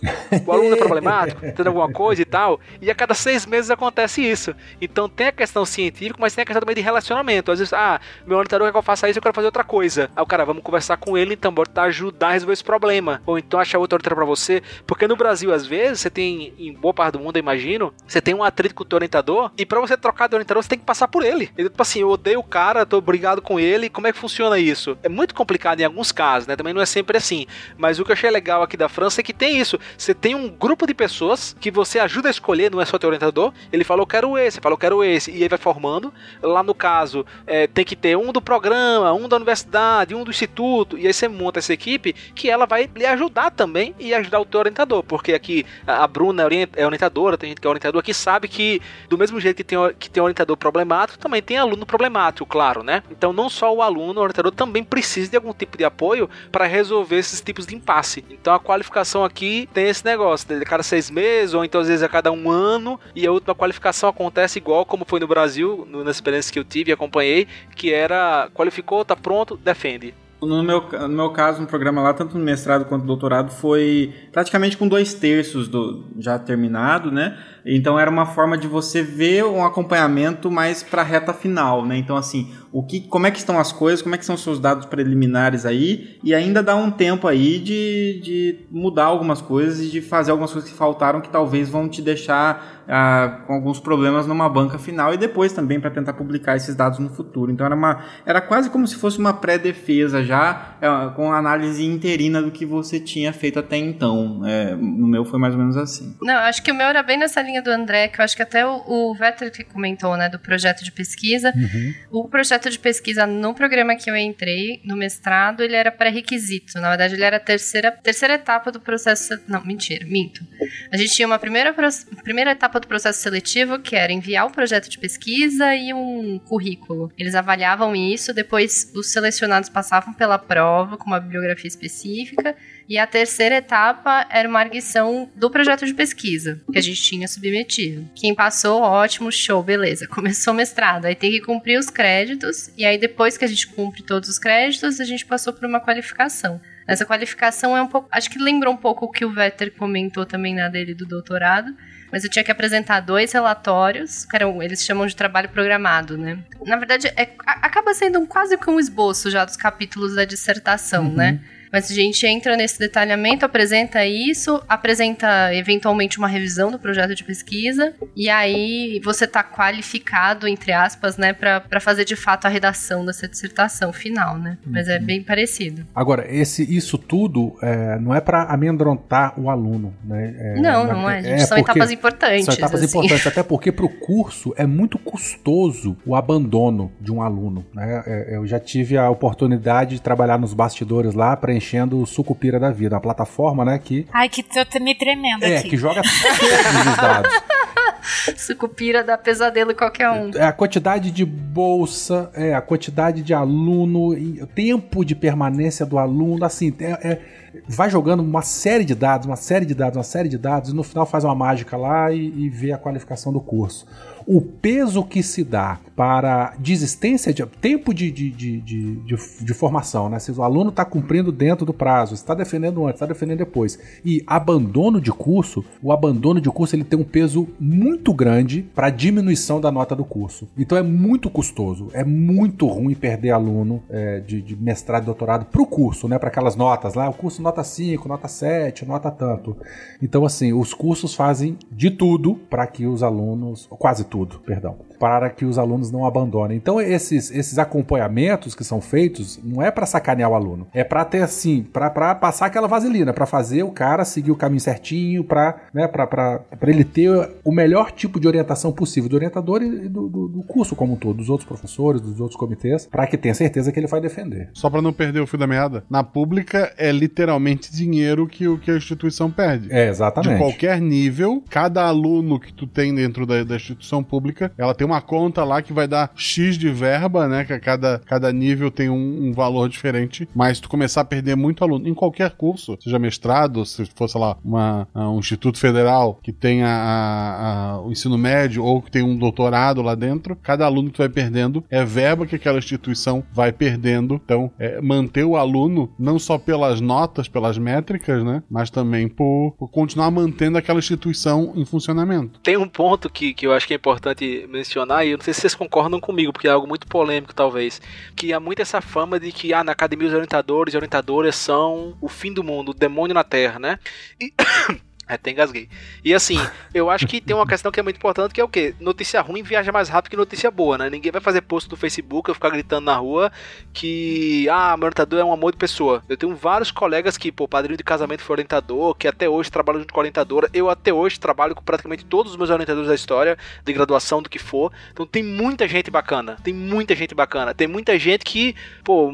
O aluno é problemático, tendo alguma coisa e tal. E a cada seis meses acontece isso. Então tem a questão científica, mas tem a questão também de relacionamento. Às vezes, ah, meu orientador quer que eu faça isso, eu quero fazer outra coisa. Aí o cara, vamos conversar com ele então, bora ajudar a resolver esse problema. Ou então achar outro orientador pra você. Porque no Brasil, às vezes, você tem, em boa parte do mundo, eu imagino, você tem um atrito com o teu orientador, e pra você trocar de orientador, você tem que passar por ele. Ele, tipo assim, eu odeio o cara, tô brigado com ele, como é que funciona isso? É muito complicado em alguns casos, né? Também não é sempre assim. Mas o que eu achei legal aqui da França é que tem isso. Você tem um grupo de pessoas que você ajuda a escolher, não é só teu orientador. Ele falou, quero esse, falou, quero esse. E aí vai formando. Lá no caso, é, tem que ter um do programa, um da universidade, um do instituto. E aí você monta essa equipe que ela vai lhe ajudar também e ajudar o teu orientador. Porque aqui a Bruna é orientadora, tem gente que é orientador que sabe que, do mesmo jeito que tem, que tem orientador problemático, também tem aluno problemático, claro, né? Então não só o aluno, o orientador também precisa de algum tipo de apoio para resolver esses tipos de impasse. Então a qualificação aqui tem esse negócio, de cada seis meses, ou então às vezes a cada um ano, e a última qualificação acontece igual como foi no Brasil, na experiência que eu tive e acompanhei, que era qualificou, tá pronto, defende. No meu, no meu caso, no programa lá, tanto no mestrado quanto no doutorado, foi praticamente com dois terços do já terminado, né? Então era uma forma de você ver um acompanhamento mais para a reta final, né? Então assim, o que, como é que estão as coisas, como é que são os seus dados preliminares aí, e ainda dá um tempo aí de, de mudar algumas coisas e de fazer algumas coisas que faltaram que talvez vão te deixar ah, com alguns problemas numa banca final e depois também para tentar publicar esses dados no futuro. Então era uma era quase como se fosse uma pré-defesa já é, com análise interina do que você tinha feito até então. É, no meu foi mais ou menos assim. Não, acho que o meu era bem nessa linha do André, que eu acho que até o, o Vetter que comentou, né, do projeto de pesquisa. Uhum. O projeto de pesquisa no programa que eu entrei, no mestrado, ele era pré-requisito. Na verdade, ele era a terceira, terceira etapa do processo. Não, mentira, minto. A gente tinha uma primeira, primeira etapa do processo seletivo, que era enviar o um projeto de pesquisa e um currículo. Eles avaliavam isso, depois os selecionados passavam pela prova com uma bibliografia específica e a terceira etapa era uma arguição do projeto de pesquisa que a gente tinha submetido. Quem passou, ótimo, show, beleza. Começou o mestrado, aí tem que cumprir os créditos, e aí depois que a gente cumpre todos os créditos, a gente passou por uma qualificação. Essa qualificação é um pouco. Acho que lembra um pouco o que o Vetter comentou também na dele do doutorado. Mas eu tinha que apresentar dois relatórios, que eram, eles chamam de trabalho programado, né? Na verdade, é, acaba sendo um, quase que um esboço já dos capítulos da dissertação, uhum. né? Mas a gente entra nesse detalhamento, apresenta isso, apresenta eventualmente uma revisão do projeto de pesquisa, e aí você tá qualificado, entre aspas, né, para fazer de fato a redação dessa dissertação final, né? Mas é bem parecido. Agora, esse, isso tudo é, não é para amedrontar o aluno, né? É, não, não é. Gente, são etapas importantes. São etapas assim. importantes, até porque para o curso é muito custoso o abandono de um aluno. Né? É, eu já tive a oportunidade de trabalhar nos bastidores lá, preenchendo o sucupira da vida, a plataforma, né? Que, Ai, que tô me tremendo é, aqui. que joga todos os dados. Sucupira dá pesadelo em qualquer um. É a quantidade de bolsa, é a quantidade de aluno, e o tempo de permanência do aluno, assim, é, é- vai jogando uma série de dados, uma série de dados, uma série de dados, e no final faz uma mágica lá e, e vê a qualificação do curso. O peso que se dá para desistência de tempo de, de, de, de, de, formação, né? Se o aluno está cumprindo dentro do prazo, está defendendo antes, está defendendo depois, e abandono de curso, o abandono de curso ele tem um peso muito grande para diminuição da nota do curso. Então é muito custoso, é muito ruim perder aluno é, de, de mestrado e doutorado para o curso, né? Para aquelas notas lá, o curso nota 5, nota 7, nota tanto. Então, assim, os cursos fazem de tudo para que os alunos, quase tudo, perdão, para que os alunos não abandonem. Então, esses, esses acompanhamentos que são feitos não é para sacanear o aluno, é para ter assim, para passar aquela vaselina, para fazer o cara seguir o caminho certinho, para né, para ele ter o melhor tipo de orientação possível do orientador e do, do, do curso como um todo, dos outros professores, dos outros comitês, para que tenha certeza que ele vai defender. Só pra não perder o fio da meada, na pública é literalmente dinheiro que, que a instituição perde. É, exatamente. De qualquer nível, cada aluno que tu tem dentro da, da instituição pública, ela tem uma conta lá que vai dar X de verba, né? Que a cada, cada nível tem um, um valor diferente. Mas tu começar a perder muito aluno em qualquer curso, seja mestrado, se fosse lá uma, ah, um instituto federal que tenha a- a- o ensino médio ou que tem um doutorado lá dentro, cada aluno que tu vai perdendo é verba que aquela instituição vai perdendo. Então, é, manter o aluno não só pelas notas, pelas métricas, né? Mas também por, por continuar mantendo aquela instituição em funcionamento. Tem um ponto que, que eu acho que é importante mencionar, e eu não sei se vocês concordam comigo, porque é algo muito polêmico, talvez. Que há muito essa fama de que ah, na academia os orientadores e orientadoras são o fim do mundo, o demônio na terra, né? E. Até engasguei. E assim, eu acho que tem uma questão que é muito importante, que é o quê? Notícia ruim viaja mais rápido que notícia boa, né? Ninguém vai fazer post no Facebook ou ficar gritando na rua que, ah, meu orientador é um amor de pessoa. Eu tenho vários colegas que, pô, padrinho de casamento foi orientador, que até hoje trabalham junto com a orientadora. Eu até hoje trabalho com praticamente todos os meus orientadores da história, de graduação, do que for. Então tem muita gente bacana. Tem muita gente bacana. Tem muita gente que, pô,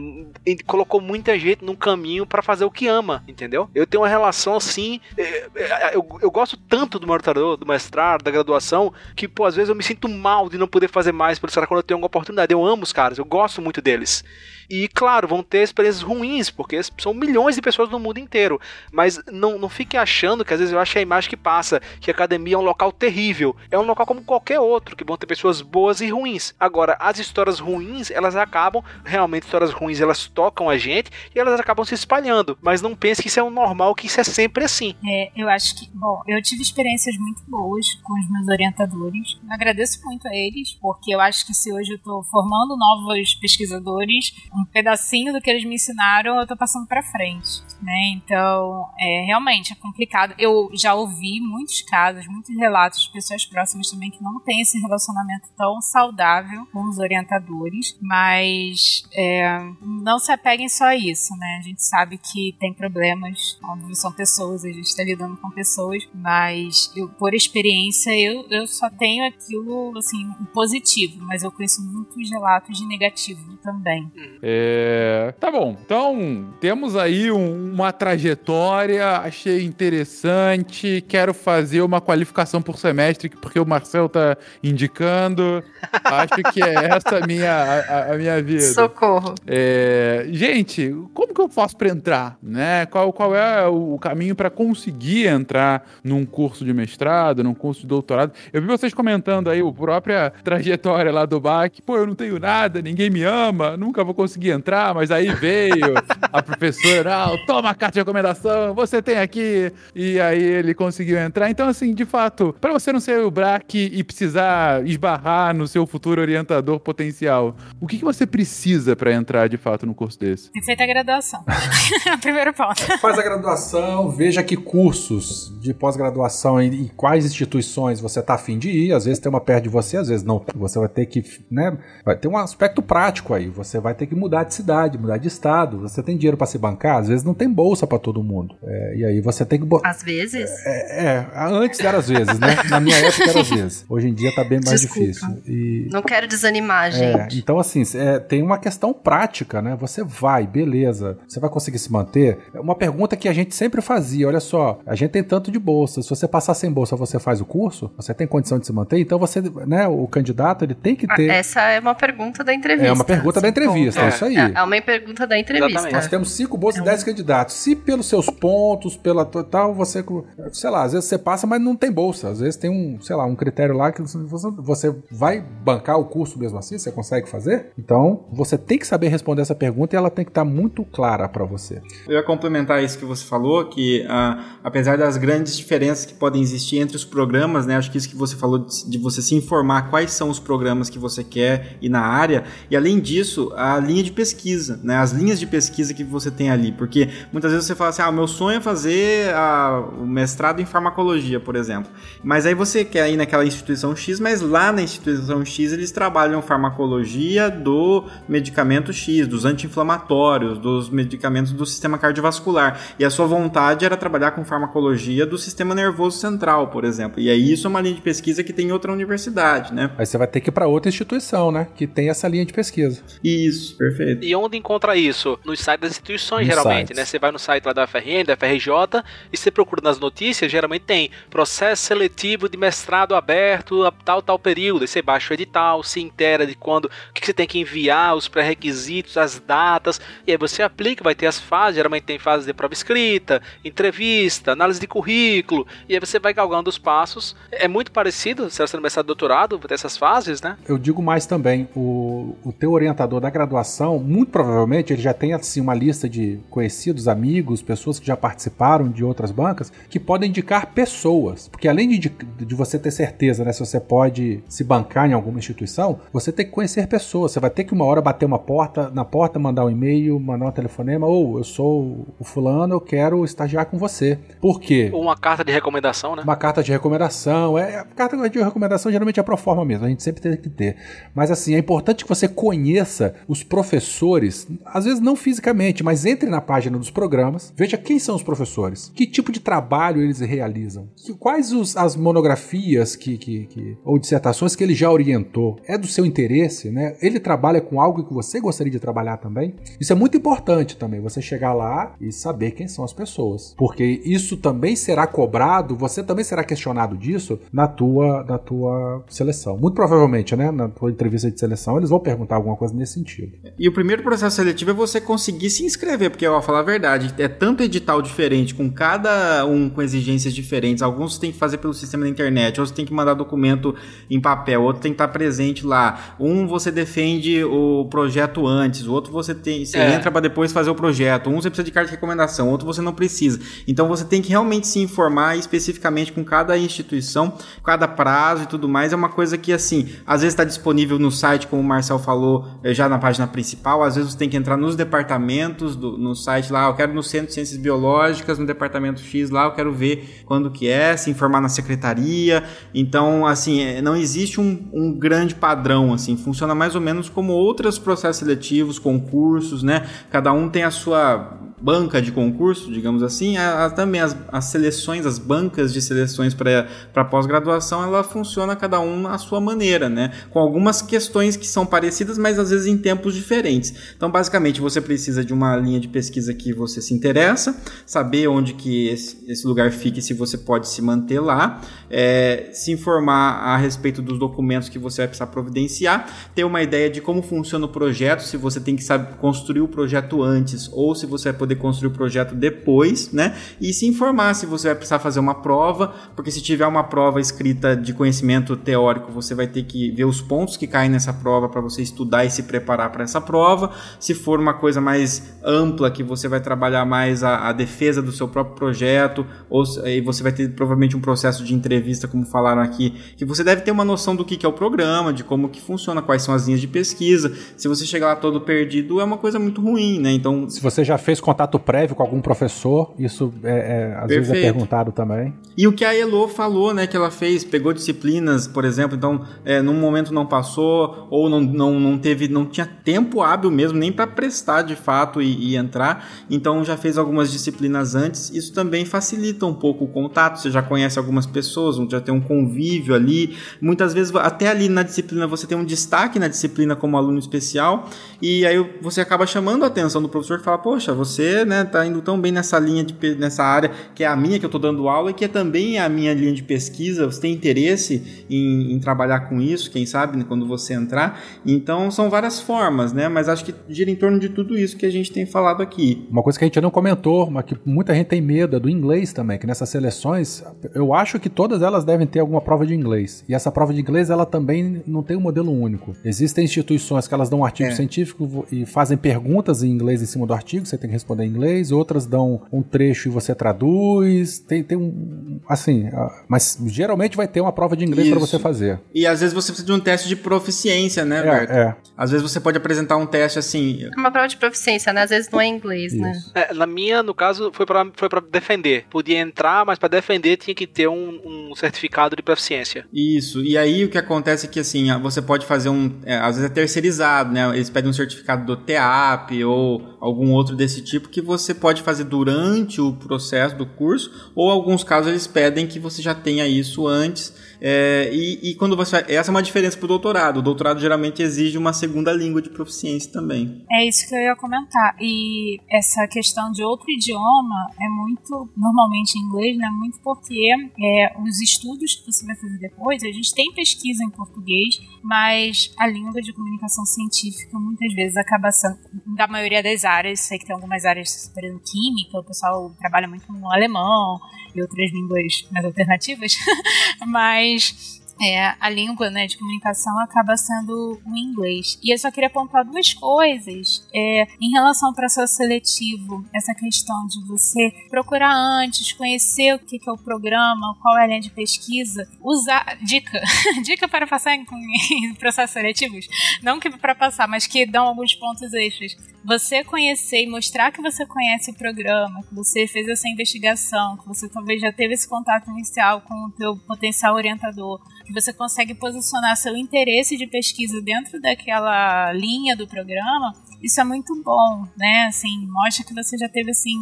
colocou muita gente num caminho pra fazer o que ama, entendeu? Eu tenho uma relação assim. é, é, eu, eu gosto tanto do meu orientador, do mestrado, da graduação, que, pô, às vezes eu me sinto mal de não poder fazer mais pelos caras quando eu tenho alguma oportunidade. Eu amo os caras, eu gosto muito deles. E claro, vão ter experiências ruins, porque são milhões de pessoas no mundo inteiro. Mas não, não fiquem achando que às vezes eu acho que a imagem que passa, que a academia é um local terrível. É um local como qualquer outro, que vão ter pessoas boas e ruins. Agora, as histórias ruins, elas acabam, realmente histórias ruins, elas tocam a gente e elas acabam se espalhando. Mas não pense que isso é o normal, que isso é sempre assim. É, eu acho que, bom, eu tive experiências muito boas com os meus orientadores. Eu agradeço muito a eles, porque eu acho que se hoje eu estou formando novos pesquisadores, um pedacinho do que eles me ensinaram eu estou passando para frente, né? Então, é realmente é complicado. Eu já ouvi muitos casos, muitos relatos de pessoas próximas também que não têm esse relacionamento tão saudável com os orientadores, mas é, não se apeguem só a isso, né? A gente sabe que tem problemas, óbvio, são pessoas, a gente está lidando com pessoas, mas eu, por experiência, eu, eu só tenho aquilo, assim, positivo, mas eu conheço muitos relatos de negativo também. É, tá bom. Então, temos aí um- uma trajetória, achei interessante. Quero fazer uma qualificação por semestre, porque o Marcel tá indicando. Acho que é essa a minha, a, a minha vida. Socorro. É, gente, como que eu faço pra entrar, né? Qual, qual é o caminho pra conseguir entrar num curso de mestrado, num curso de doutorado? Eu vi vocês comentando aí a própria trajetória lá do BAC. Pô, eu não tenho nada, ninguém me ama, nunca vou conseguir consegui entrar, mas aí veio a professora, ah, toma a carta de recomendação, você tem aqui. E aí ele conseguiu entrar. Então, assim, de fato, para você não ser o BRAC e precisar esbarrar no seu futuro orientador potencial, o que, que você precisa para entrar de fato no curso desse? Tem feito a graduação. Primeiro ponto. Faz a graduação, veja que cursos de pós-graduação e, e quais instituições você tá afim de ir. Às vezes tem uma perto de você, às vezes não. Você vai ter que, né? Vai ter um aspecto prático aí. Você vai ter que mudar de cidade, mudar de estado. Você tem dinheiro para se bancar, às vezes não tem bolsa para todo mundo. É, e aí você tem que botar. Às vezes? É, é, antes era às vezes, né? Na minha época era às vezes. Hoje em dia tá bem mais Desculpa. difícil. E, Não quero desanimar, é, gente. então, assim, é, tem uma questão prática, né? Você vai, beleza. Você vai conseguir se manter? É Uma pergunta que a gente sempre fazia: olha só, a gente tem tanto de bolsa. Se você passar sem bolsa, você faz o curso? Você tem condição de se manter? Então, você, né? O candidato, ele tem que Ah, ter. Essa é uma pergunta da entrevista. É uma pergunta da entrevista, é, ponto. Isso aí. É, é uma pergunta da entrevista. Exatamente. Nós temos cinco bolsas e dez candidatos. Se pelos seus pontos, pela to- tal, você, sei lá, às vezes você passa, mas não tem bolsa. Às vezes tem um, sei lá, um critério lá que você, você vai bancar o curso mesmo assim, você consegue fazer? Então, você tem que saber responder essa pergunta e ela tem que estar muito clara para você. Eu ia complementar isso que você falou, que ah, apesar das grandes diferenças que podem existir entre os programas, né, acho que isso que você falou de, de você se informar quais são os programas que você quer e na área, e além disso, a linha de pesquisa, né, as linhas de pesquisa que você tem ali, porque muitas vezes você fala assim, ah, o meu sonho é fazer ah, o mestrado em farmacologia, por exemplo, mas aí você quer ir naquela instituição X, mas lá na instituição X eles trabalham farmacologia do medicamento X, dos anti-inflamatórios, dos medicamentos do sistema cardiovascular. E a sua vontade era trabalhar com farmacologia do sistema nervoso central, por exemplo. E aí isso é uma linha de pesquisa que tem em outra universidade, né? Aí você vai ter que ir para outra instituição, né, que tem essa linha de pesquisa. Isso, perfeito. E onde encontra isso? Nos sites das instituições, Nos geralmente, sites. né? Você vai no site lá da FRN, da FRJ, e você procura nas notícias, geralmente tem processo seletivo de mestrado aberto a tal, tal período. Aí você baixa o edital, se inteira de quando, que você tem que enviar, os pré-requisitos, as datas, e aí você aplica, vai ter as fases, geralmente tem fases de prova escrita, entrevista, análise de currículo, e aí você vai galgando os passos. É muito parecido, se você no mestrado doutorado, vai ter essas fases, né? Eu digo mais também, o, o teu orientador da graduação, muito provavelmente ele já tem assim uma lista de conhecidos, amigos, pessoas que já participaram de outras bancas, que podem indicar pessoas. Porque além de, de você ter certeza, né, se você pode se bancar em alguma instituição, você tem que conhecer pessoas. Você vai ter que uma hora bater uma porta, na porta mandar um e-mail, mandar um telefonema, ou eu sou o fulano, eu quero estagiar com você. Por quê? Ou uma carta de recomendação, né? Uma carta de recomendação. É, a carta de recomendação geralmente é pro forma mesmo, a gente sempre tem que ter. Mas assim, é importante que você conheça os professores, às vezes não fisicamente, mas entre na página dos programas, veja quem são os professores, que tipo de trabalho eles realizam, que- quais os- as monografias que, que, que- ou dissertações que ele já orientou. É do seu interesse, né? Ele trabalha com algo que você gostaria de trabalhar também. Isso é muito importante também, você chegar lá e saber quem são as pessoas. Porque isso também será cobrado, você também será questionado disso na tua, na tua seleção. Muito provavelmente, né? Na tua entrevista de seleção, eles vão perguntar alguma coisa nesse sentido. E o primeiro processo seletivo é você conseguir se inscrever, porque, ó, falar a verdade, é tanto edital diferente, com cada um com exigências diferentes. Alguns você tem que fazer pelo sistema da internet, outros tem que mandar documento em papel, outro tem que estar presente lá. Um você defende o projeto antes, o outro você tem, você É. entra para depois fazer o projeto. Um você precisa de carta de recomendação, outro você não precisa. Então você tem que realmente se informar especificamente com cada instituição, cada prazo e tudo mais. É uma coisa que, assim, às vezes está disponível no site, como o Marcel falou, eh, já na página principal. Às vezes você tem que entrar nos departamentos do, no site lá. Eu quero no Centro de Ciências Biológicas, no departamento X lá, eu quero ver quando que é, se informar na secretaria. Então, assim, eh, não existe um, um grande padrão, assim. Funciona mais ou menos como outros processos seletivos, concursos, né? Cada um tem a sua banca de concurso, digamos assim, a, a- também as, as seleções, as bancas de seleções para pós-graduação, ela funciona cada um à sua maneira, né? Com algumas questões que são parecidas, mas às vezes em tempos diferentes. Então, basicamente, você precisa de uma linha de pesquisa que você se interessa, saber onde que esse, esse lugar fica e se você pode se manter lá, é, se informar a respeito dos documentos que você vai precisar providenciar, ter uma ideia de como funciona o projeto, se você tem que saber construir o projeto antes ou se você vai poder construir o projeto depois, né? E se informar se você vai precisar fazer uma prova, porque se tiver uma prova escrita de conhecimento teórico, você vai ter que ver os pontos que caem nessa prova para você estudar e se preparar para essa prova. Se for uma coisa mais ampla, que você vai trabalhar mais a, a defesa do seu próprio projeto, ou e você vai ter provavelmente um processo de entrevista, como falaram aqui, que você deve ter uma noção do que, que é o programa, de como que funciona, quais são as linhas de pesquisa. Se você chegar lá todo perdido, é uma coisa muito ruim, né? Então, Se você já fez contato prévio com algum professor, isso é, é, às vezes é Perfeito. perguntado também. E o que a Elo falou, né, que ela fez, pegou disciplinas, por exemplo, então, é, num momento não passou, ou não, não, não teve, não tinha tempo hábil mesmo, nem para prestar de fato e, e entrar, então já fez algumas disciplinas antes, isso também facilita um pouco o contato, você já conhece algumas pessoas, já tem um convívio ali, muitas vezes até ali na disciplina você tem um destaque na disciplina como aluno especial, e aí você acaba chamando a atenção do professor e fala, poxa, você, né, tá indo tão bem nessa linha, de, nessa área, que é a minha que eu tô dando aula, e que é também a minha linha de pesquisa, você tem interesse em, em trabalhar com isso, quem sabe, né, quando você entrar, então são várias formas, né, mas acho que gira em torno de tudo isso que a gente tem falado aqui. Uma coisa que a gente não comentou, mas que muita gente tem medo é do inglês também, que nessas seleções, eu acho que todas elas devem ter alguma prova de inglês. E essa prova de inglês, ela também não tem um modelo único. Existem instituições que elas dão um artigo É. científico e fazem perguntas em inglês em cima do artigo, você tem que responder em inglês, outras dão um trecho e você traduz, tem, tem um... assim, ah, mas geralmente vai ter uma prova de inglês para você fazer. E às vezes você precisa de um teste de proficiência, né, Berto? É, é. Às vezes você pode apresentar um teste assim, É uma prova de proficiência, né? Às vezes não é inglês, né? Isso. É, na minha, no caso, foi pra, foi pra defender. Podia entrar, mas pra defender tinha que ter um, um certificado de proficiência. Isso, e aí o que acontece é que assim, ah, você pode fazer um. é, às vezes é terceirizado, né? Eles pedem um certificado do TEAP ou algum outro desse tipo que você pode fazer durante o processo do curso, ou alguns casos eles pedem que você já tenha isso antes. É, e, e quando você. Essa é uma diferença pro doutorado. O doutorado geralmente exige uma segunda língua de proficiência também. É isso que eu ia comentar. E essa questão de outro idioma é muito, normalmente em inglês, né? Muito porque é, os estudos que você vai fazer depois, a gente tem pesquisa em português, mas a língua de comunicação científica muitas vezes acaba sendo, da maioria das áreas, sei que tem algumas áreas, por exemplo, química, o pessoal trabalha muito no alemão e outras línguas mais alternativas, mas é, a língua né, de comunicação acaba sendo o inglês. E eu só queria apontar duas coisas é, em relação ao processo seletivo, essa questão de você procurar antes, conhecer o que, é o programa, qual é a linha de pesquisa, usar. Dica! dica para passar em, em processos seletivos. Não que para passar, mas que dão alguns pontos extras. Você conhecer e mostrar que você conhece o programa, que você fez essa investigação, que você talvez já teve esse contato inicial com o teu potencial orientador, que você consegue posicionar seu interesse de pesquisa dentro daquela linha do programa, isso é muito bom, né? Assim, mostra que você já teve assim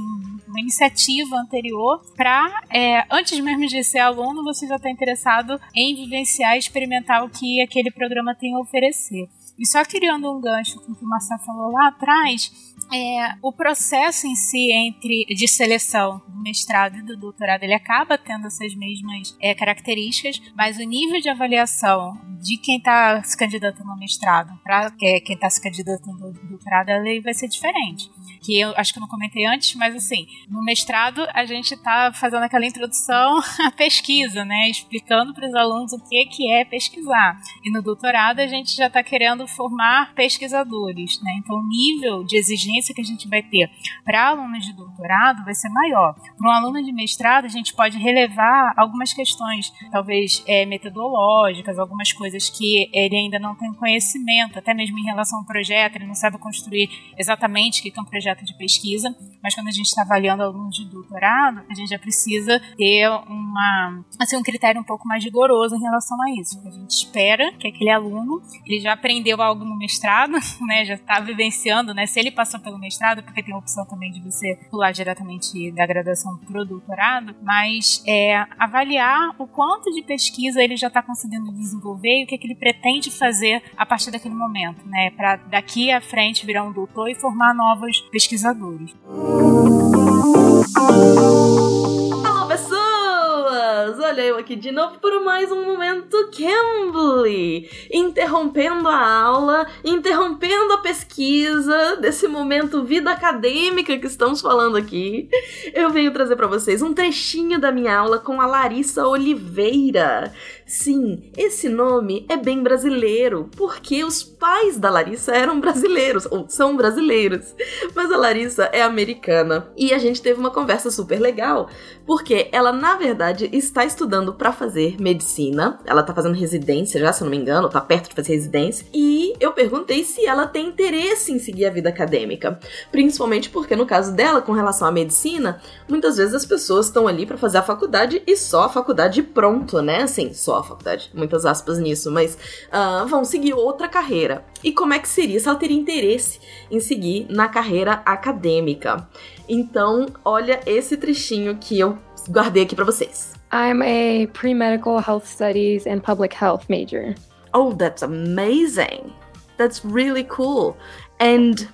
uma iniciativa anterior para, é, antes mesmo de ser aluno, você já está interessado em vivenciar experimentar o que aquele programa tem a oferecer. E só criando um gancho com o que o Marcelo falou lá atrás, é, o processo em si entre de seleção do mestrado e do doutorado ele acaba tendo essas mesmas é, características, mas o nível de avaliação de quem está se candidatando ao mestrado para quem está se candidatando ao doutorado ele vai ser diferente. Que eu acho que eu não comentei antes, mas assim, no mestrado a gente está fazendo aquela introdução à pesquisa, né, explicando para os alunos o que que é pesquisar. E no doutorado a gente já está querendo formar pesquisadores, né? Então o nível de exigência que a gente vai ter para alunos de doutorado vai ser maior. Para um aluno de mestrado a gente pode relevar algumas questões, talvez é, metodológicas, algumas coisas que ele ainda não tem conhecimento, até mesmo em relação ao projeto, ele não sabe construir exatamente o que é um projeto de pesquisa, mas quando a gente está avaliando alunos de doutorado, a gente já precisa ter uma, assim, um critério um pouco mais rigoroso em relação a isso. A gente espera que aquele aluno ele já aprendeu algo no mestrado, né, já está vivenciando, né, se ele passou pelo mestrado, porque tem a opção também de você pular diretamente da graduação para o doutorado, mas é, avaliar o quanto de pesquisa ele já está conseguindo desenvolver e o que, é que ele pretende fazer a partir daquele momento, né, para daqui à frente virar um doutor e formar novos pesquisadores. Alô, pessoas! Olha eu aqui de novo para mais um momento Cambly, interrompendo a aula, interrompendo a pesquisa desse momento vida acadêmica que estamos falando aqui. Eu venho trazer para vocês um trechinho da minha aula com a Larissa Oliveira. Sim, esse nome é bem brasileiro, porque os pais da Larissa eram brasileiros, ou são brasileiros, mas a Larissa é americana. E a gente teve uma conversa super legal, porque ela, na verdade, está estudando para fazer medicina, ela tá fazendo residência já, se não me engano, tá perto de fazer residência, e eu perguntei se ela tem interesse em seguir a vida acadêmica, principalmente porque no caso dela, com relação à medicina, muitas vezes as pessoas estão ali para fazer a faculdade e só a faculdade pronto, né? Assim, só a faculdade, muitas aspas nisso, mas uh, vão seguir outra carreira. E como é que seria se ela teria interesse em seguir na carreira acadêmica? Então, olha esse trechinho que eu guardei aqui para vocês. I'm a pre-medical health studies and public health major. Oh, that's amazing. That's really cool. And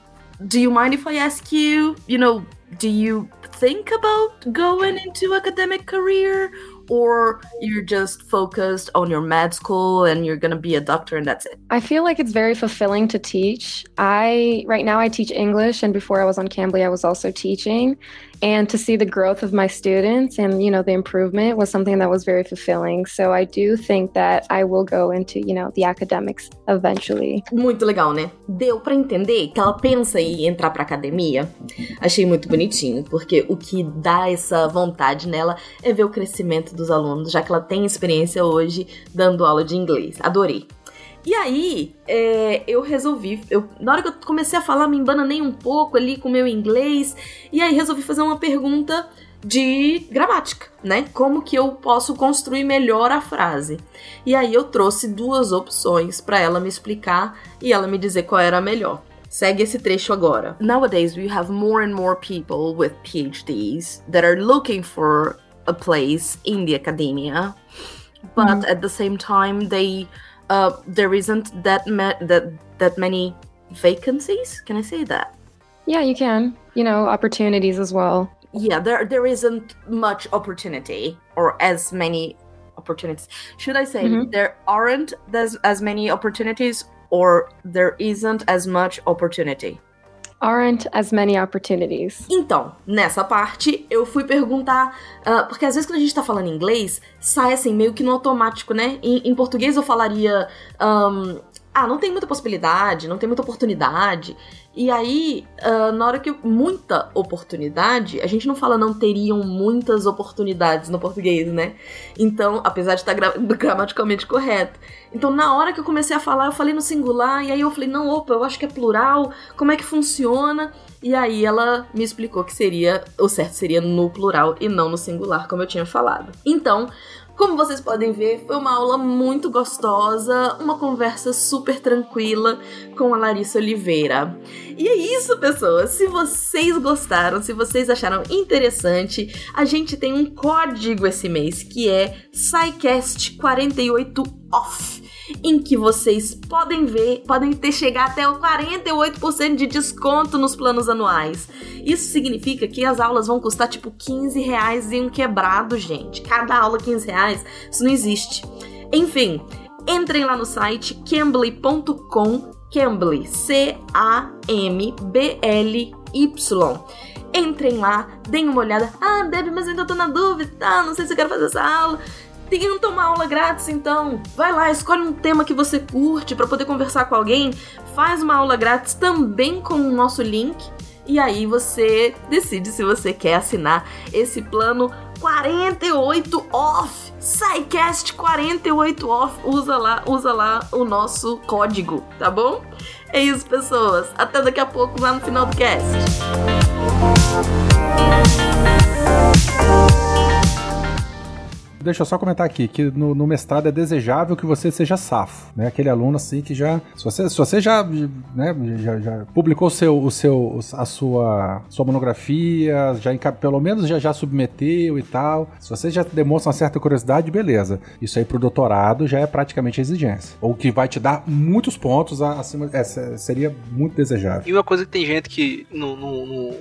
do you mind if I ask you, you know, do you think about going into academic career or you're just focused on your med school and you're going to be a doctor and that's it? I feel like it's very fulfilling to teach. I right now I teach English and before I was on Cambly I was also teaching and to see the growth of my students and you know the improvement was something that was very fulfilling. So I do think that I will go into, you know, the academics eventually. Muito legal, né? Deu para entender que ela pensa em entrar para academia. Achei muito bonitinho, porque o que dá essa vontade nela é ver o crescimento dos alunos, já que ela tem experiência hoje dando aula de inglês. Adorei. E aí, é, eu resolvi. Eu, na hora que eu comecei a falar, me embananei um pouco ali com o meu inglês. E aí resolvi fazer uma pergunta de gramática, né? Como que eu posso construir melhor a frase? E aí eu trouxe duas opções para ela me explicar e ela me dizer qual era a melhor. Segue esse trecho agora. Nowadays we have more and more people with PhDs that are looking for a place in the academia, but mm at the same time they uh, there isn't that ma- that that many vacancies. Can I say that? Yeah, you can. You know, opportunities as well. Yeah, there there isn't much opportunity or as many opportunities. Should I say mm-hmm. there aren't as, as many opportunities or there isn't as much opportunity? Aren't as many opportunities. Então, nessa parte, eu fui perguntar, uh, porque às vezes quando a gente tá falando inglês, sai assim, meio que no automático, né? Em, em português eu falaria. Um, ah, não tem muita possibilidade, não tem muita oportunidade. E aí, uh, na hora que muita oportunidade, a gente não fala não teriam muitas oportunidades no português, né? Então, apesar de estar gra gramaticalmente correto. Então, na hora que eu comecei a falar, eu falei no singular, e aí eu falei, não, opa, eu acho que é plural, como é que funciona? E aí ela me explicou que seria, o certo seria no plural e não no singular, como eu tinha falado. Então, como vocês podem ver, foi uma aula muito gostosa, uma conversa super tranquila com a Larissa Oliveira. E é isso, pessoas. Se vocês gostaram, se vocês acharam interessante, a gente tem um código esse mês que é SciCast48OFF em que vocês podem ver, podem ter chegar até o 48% de desconto nos planos anuais. Isso significa que as aulas vão custar tipo 15 reais e um quebrado, gente. Cada aula 15 reais, isso não existe. Enfim, entrem lá no site cambly.com, Cambly, C-A-M-B-L-Y. Entrem lá, deem uma olhada. Ah, Deb, mas ainda tô na dúvida, tá? Não sei se eu quero fazer essa aula tenta uma aula grátis então. Vai lá, escolhe um tema que você curte para poder conversar com alguém, faz uma aula grátis também com o nosso link e aí você decide se você quer assinar esse plano 48 off. SciCast 48 off. Usa lá, usa lá o nosso código, tá bom? É isso, pessoas. Até daqui a pouco lá no final do cast. Deixa eu só comentar aqui que no, no, mestrado é desejável que você seja safo, né? Aquele aluno assim que já, se você, se você já, né, já, já publicou seu, o seu, a sua, sua monografia, já pelo menos já já submeteu e tal. Se você já demonstra uma certa curiosidade, beleza. Isso aí pro doutorado já é praticamente exigência, ou que vai te dar muitos pontos acima, é, seria muito desejável. E uma coisa que tem gente que no, no, no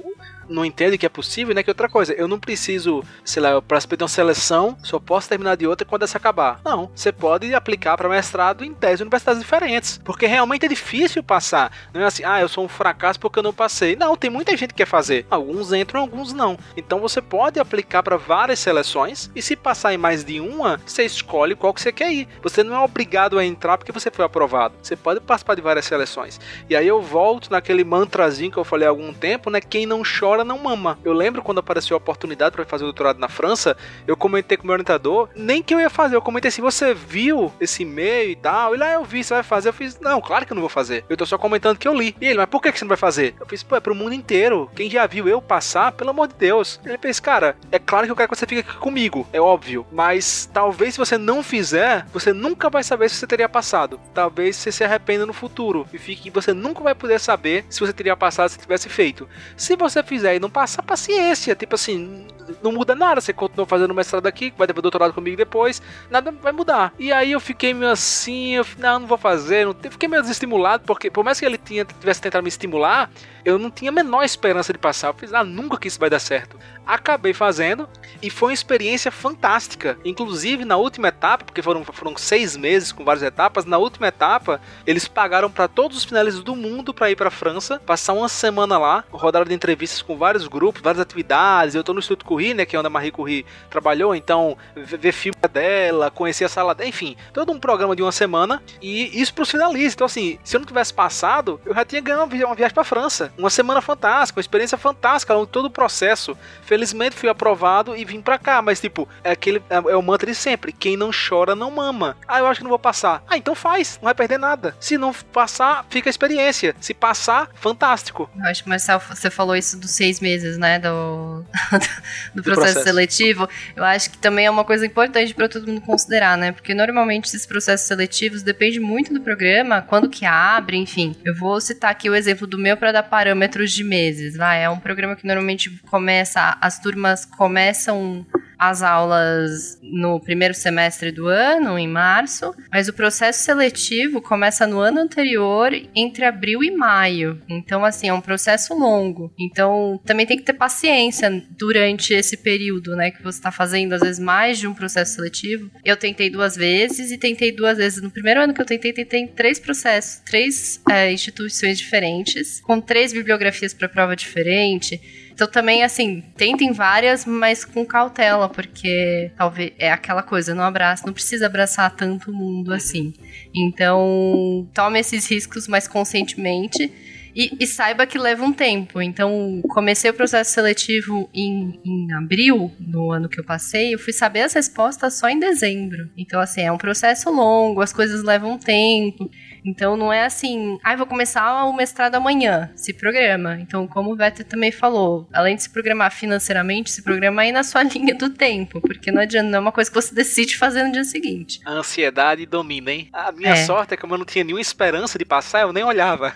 não entendem que é possível, né? Que outra coisa, eu não preciso, sei lá, eu participei de uma seleção, só posso terminar de outra quando essa acabar. Não, você pode aplicar para mestrado em 10 universidades diferentes, porque realmente é difícil passar. Não é assim, ah, eu sou um fracasso porque eu não passei. Não, tem muita gente que quer fazer. Alguns entram, alguns não. Então você pode aplicar para várias seleções e se passar em mais de uma, você escolhe qual que você quer ir. Você não é obrigado a entrar porque você foi aprovado. Você pode participar de várias seleções. E aí eu volto naquele mantrazinho que eu falei há algum tempo, né? Quem não chora não mama. Eu lembro quando apareceu a oportunidade para fazer o doutorado na França, eu comentei com o meu orientador, nem que eu ia fazer, eu comentei assim, você viu esse e-mail e tal? E lá eu vi, você vai fazer? Eu fiz, não, claro que eu não vou fazer. Eu tô só comentando que eu li. E ele, mas por que você não vai fazer? Eu fiz, pô, é pro mundo inteiro. Quem já viu eu passar, pelo amor de Deus. Ele fez, cara, é claro que eu quero que você fique aqui comigo, é óbvio. Mas talvez se você não fizer, você nunca vai saber se você teria passado. Talvez você se arrependa no futuro e fique você nunca vai poder saber se você teria passado se tivesse feito. Se você fizer e não passar, paciência. Tipo assim, não muda nada. Você continua fazendo mestrado aqui, vai ter doutorado comigo depois, nada vai mudar. E aí eu fiquei meio assim, eu não, não vou fazer, não, fiquei meio desestimulado, porque por mais que ele tinha, tivesse tentado me estimular, eu não tinha a menor esperança de passar. Eu fiz, ah, nunca que isso vai dar certo. Acabei fazendo e foi uma experiência fantástica. Inclusive, na última etapa, porque foram, foram seis meses com várias etapas, na última etapa, eles pagaram para todos os finalistas do mundo para ir para França, passar uma semana lá, rodaram de entrevistas com vários grupos, várias atividades. Eu tô no Instituto Curie, né, que é onde a Marie Curie trabalhou, então ver filme dela, conhecer a sala dela, enfim, todo um programa de uma semana e isso pros finalistas. Então, assim, se eu não tivesse passado, eu já tinha ganhado uma viagem para França. Uma semana fantástica, uma experiência fantástica, todo o processo. Felizmente fui aprovado e vim pra cá, mas tipo, é aquele é, é, o mantra de sempre: quem não chora não mama. Ah, eu acho que não vou passar. Ah, então faz, não vai perder nada. Se não passar, fica a experiência. Se passar, fantástico. Eu acho que, Marcel, você falou isso dos seis meses, né? Do, do, processo, processo, seletivo. Eu acho que também é uma coisa importante para todo mundo considerar, né? Porque normalmente esses processos seletivos depende muito do programa, quando que abre, enfim. Eu vou citar aqui o exemplo do meu para dar parâmetros de meses. Vai, é um programa que normalmente começa, as turmas começam as aulas no primeiro semestre do ano, em março, mas o processo seletivo começa no ano anterior, entre abril e maio. Então, assim, é um processo longo. Então, também tem que ter paciência durante esse período, né, que você está fazendo, às vezes, mais de um processo seletivo. Eu tentei duas vezes e tentei duas vezes. No primeiro ano que eu tentei, tentei três processos, três é, instituições diferentes, com três bibliografias para prova diferente. Então também, assim, tentem várias, mas com cautela, porque talvez é aquela coisa, não abraça, não precisa abraçar tanto mundo assim. Então, tome esses riscos mais conscientemente. E, e, saiba que leva um tempo. Então, comecei o processo seletivo em, em abril, no ano que eu passei, eu fui saber as respostas só em dezembro. Então, assim, é um processo longo, as coisas levam tempo. Então não é assim, ah, vou começar o mestrado amanhã. Se programa. Então, como o Vetter também falou, além de se programar financeiramente, se programa aí na sua linha do tempo, porque não adianta, não é uma coisa que você decide fazer no dia seguinte. A ansiedade domina, hein? A minha é. sorte é que eu não tinha nenhuma esperança de passar, eu nem olhava.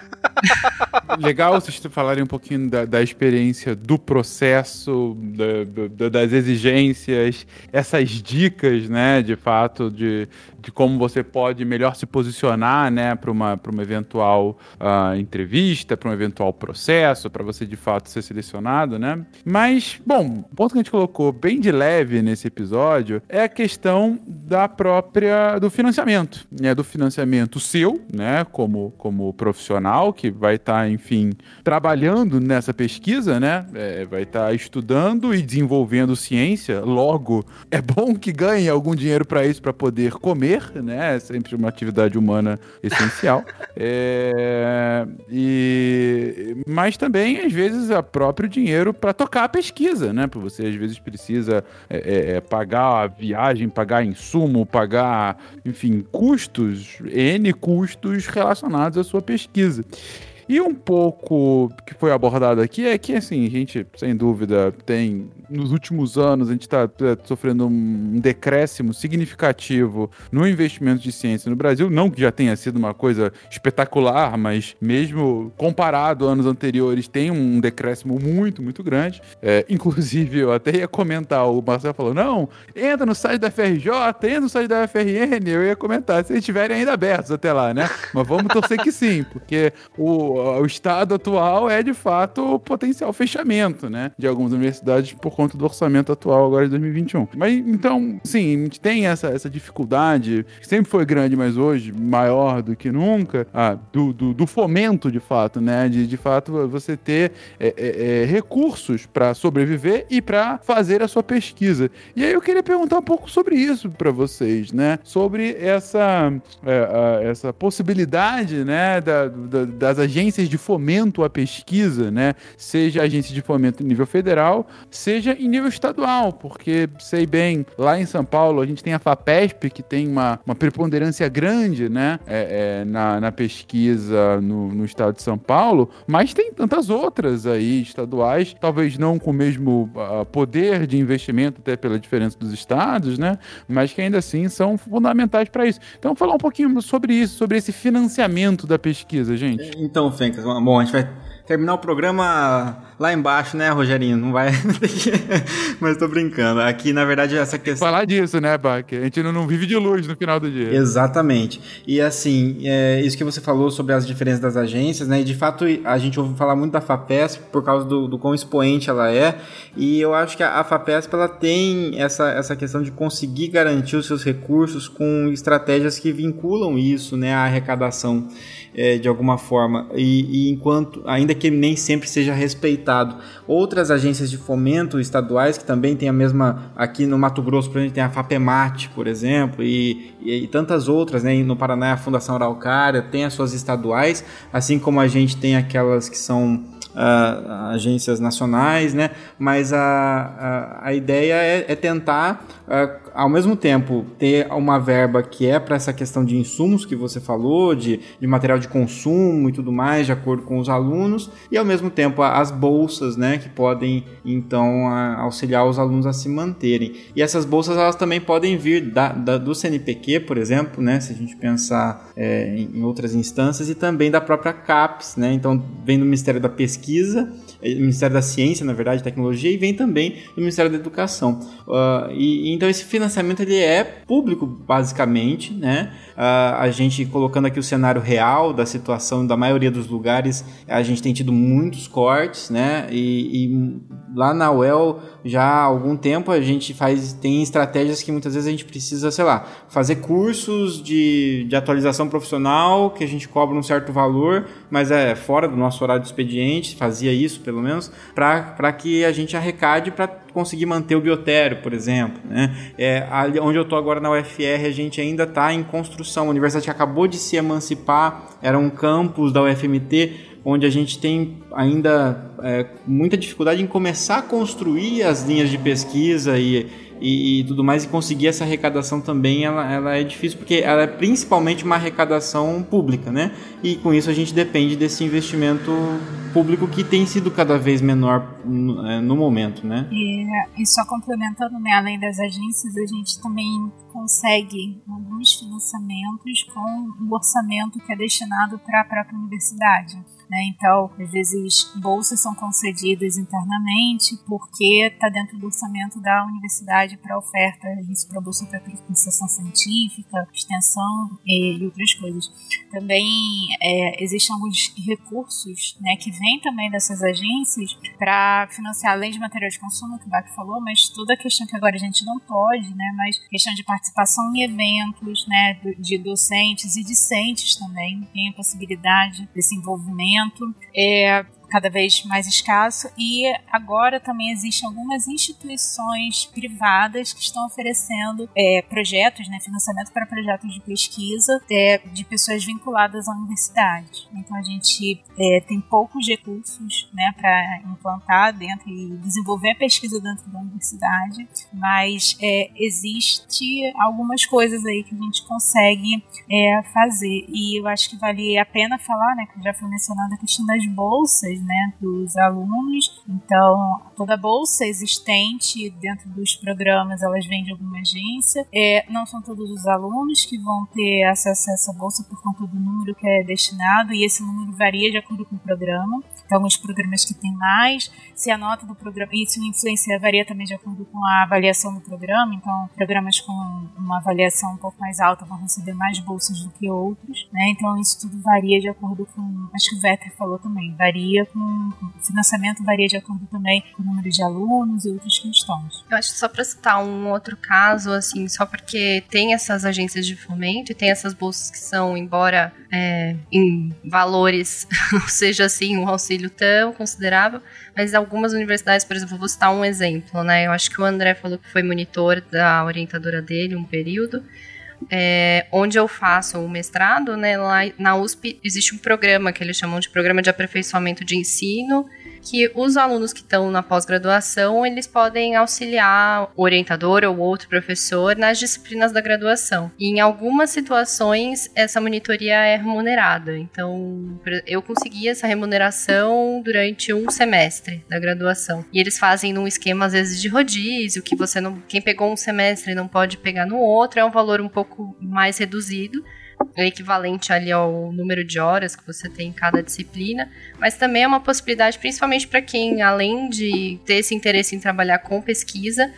Legal vocês falarem um pouquinho da, da experiência do processo, da, da, das exigências, essas dicas, né, de fato, de, de como você pode melhor se posicionar, né, para uma, uma eventual uh, entrevista, para um eventual processo, para você de fato ser selecionado, né? Mas, bom, o ponto que a gente colocou bem de leve nesse episódio é a questão da própria do financiamento, né, do financiamento seu, né, como como profissional que vai estar, tá, enfim, trabalhando nessa pesquisa, né, é, vai estar tá estudando e desenvolvendo ciência. Logo, é bom que ganhe algum dinheiro para isso, para poder comer comer, né? É sempre uma atividade humana essencial. é, e, mas também, às vezes, o próprio dinheiro para tocar a pesquisa, né? Porque você, às vezes, precisa é, é, é, pagar a viagem, pagar insumo, pagar, enfim, custos, N custos relacionados à sua pesquisa. E um pouco que foi abordado aqui é que, assim, a gente, sem dúvida, tem nos últimos anos a gente está tá sofrendo um decréscimo significativo no investimento de ciência no Brasil. Não que já tenha sido uma coisa espetacular, mas mesmo comparado a anos anteriores, tem um decréscimo muito, muito grande. É, inclusive, eu até ia comentar, o Marcelo falou: não, entra no site da FRJ, entra no site da FRN. Eu ia comentar, se eles estiverem ainda abertos até lá, né? Mas vamos torcer que sim, porque o, o, o estado atual é de fato o potencial fechamento, né? De algumas universidades por conta do orçamento atual agora de 2021. Mas então, sim, a gente tem essa, essa dificuldade, que sempre foi grande, mas hoje maior do que nunca, ah, do, do, do fomento de fato, né? De, de fato você ter é, é, é recursos para sobreviver e para fazer a sua pesquisa. E aí eu queria perguntar um pouco sobre isso para vocês, né? Sobre essa, é, essa possibilidade, né, da, da, das agências de fomento à pesquisa, né? Seja agência de fomento em nível federal, seja em nível estadual, porque sei bem, lá em São Paulo a gente tem a FAPESP, que tem uma, uma preponderância grande, né, é, é, na, na pesquisa no, no estado de São Paulo, mas tem tantas outras aí estaduais, talvez não com o mesmo uh, poder de investimento, até pela diferença dos estados, né, mas que ainda assim são fundamentais para isso. Então, falar um pouquinho sobre isso, sobre esse financiamento da pesquisa, gente. Então, Fencas, bom, a gente vai terminar o programa lá embaixo, né, Rogerinho? Não vai. Mas tô brincando. Aqui, na verdade, essa questão. Falar disso, né, Bach? A gente não vive de luz no final do dia. Exatamente. E assim, é, isso que você falou sobre as diferenças das agências, né? E de fato, a gente ouve falar muito da FAPESP por causa do, do quão expoente ela é. E eu acho que a, a FAPESP ela tem essa, essa questão de conseguir garantir os seus recursos com estratégias que vinculam isso, né, à arrecadação é, de alguma forma. E, e, enquanto, ainda que nem sempre seja respeitado, outras agências de fomento estaduais que também tem a mesma aqui no Mato Grosso, por exemplo, tem a Fapemate, por exemplo, e, e, e tantas outras, né? No Paraná a Fundação Araucária tem as suas estaduais, assim como a gente tem aquelas que são uh, agências nacionais, né? Mas a, a, a ideia é, é tentar, uh, ao mesmo tempo, ter uma verba que é para essa questão de insumos que você falou, de, de material de consumo e tudo mais, de acordo com os alunos, e ao mesmo tempo as bolsas, né? Que podem, então, auxiliar os alunos a se manterem. E essas bolsas, elas também podem vir da, da do CNPq, por exemplo, né? Se a gente pensar é, em outras instâncias, e também da própria CAPES, né? Então, vem do Ministério da Pesquisa Ministério da Ciência, na verdade, Tecnologia, e vem também do Ministério da Educação. Uh, e, então esse financiamento ele é público, basicamente, né? Uh, a gente colocando aqui o cenário real da situação da maioria dos lugares, a gente tem tido muitos cortes, né? E, e lá na UEL já há algum tempo a gente faz tem estratégias que muitas vezes a gente precisa, sei lá, fazer cursos de, de atualização profissional que a gente cobra um certo valor, mas é fora do nosso horário de expediente, fazia isso pelo menos, para que a gente arrecade para conseguir manter o biotério, por exemplo. Né? É, ali onde eu estou agora na UFR, a gente ainda está em construção. A universidade acabou de se emancipar, era um campus da UFMT onde a gente tem ainda é, muita dificuldade em começar a construir as linhas de pesquisa e, e, e, tudo mais e conseguir essa arrecadação também ela, ela é difícil porque ela é principalmente uma arrecadação pública, né? E com isso a gente depende desse investimento público que tem sido cada vez menor no, é, no momento, né? E, e só complementando, né, além das agências, a gente também consegue alguns financiamentos com o orçamento que é destinado para a própria universidade. Né? Então, às vezes, bolsas são concedidas internamente porque está dentro do orçamento da universidade para oferta, isso para bolsa para iniciação científica, extensão e, outras coisas. Também é, existem alguns recursos né, que vêm também dessas agências para financiar, além de material de consumo, que o Bach falou, mas toda a questão que agora a gente não pode, né, mas questão de participação em eventos né, de docentes e discentes também, tem a possibilidade desse envolvimento é, cada vez mais escasso e agora também existem algumas instituições privadas que estão oferecendo é, projetos, né, financiamento para projetos de pesquisa é, de pessoas vinculadas à universidade. Então a gente é, tem poucos recursos né, para implantar dentro e desenvolver a pesquisa dentro da universidade, mas é, existe algumas coisas aí que a gente consegue é, fazer e eu acho que vale a pena falar, né, que já foi mencionada a questão das bolsas bolsas né, dos alunos. Então, toda bolsa existente dentro dos programas, elas vêm de alguma agência. É, não são todos os alunos que vão ter acesso a essa bolsa por conta do número que é destinado, e esse número varia de acordo com o programa. Então, alguns programas que têm mais, se a nota do programa, isso influencia, varia também de acordo com a avaliação do programa. Então, programas com uma avaliação um pouco mais alta vão receber mais bolsas do que outros, né? Então, isso tudo varia de acordo com, acho que o Vetri falou também, varia com, o financiamento varia de acordo também com o número de alunos e outras questões. Eu acho que só para citar um outro caso, assim, só porque tem essas agências de fomento e tem essas bolsas que são, embora é, em valores, ou seja assim, um auxílio tão considerável, mas algumas universidades, por exemplo, vou citar um exemplo, né? Eu acho que o André falou que foi monitor da orientadora dele um período. É, onde eu faço o mestrado, né, lá na USP existe um programa que eles chamam de Programa de Aperfeiçoamento de Ensino, que os alunos que estão na pós-graduação, eles podem auxiliar o orientador ou outro professor nas disciplinas da graduação. E em algumas situações, essa monitoria é remunerada. Então, eu consegui essa remuneração durante um semestre da graduação. E eles fazem num esquema, às vezes, de rodízio, que você não. Quem pegou um semestre não pode pegar no outro, é um valor um pouco mais reduzido é equivalente ali ao número de horas que você tem em cada disciplina, mas também é uma possibilidade, principalmente para quem, além de ter esse interesse em trabalhar com pesquisa,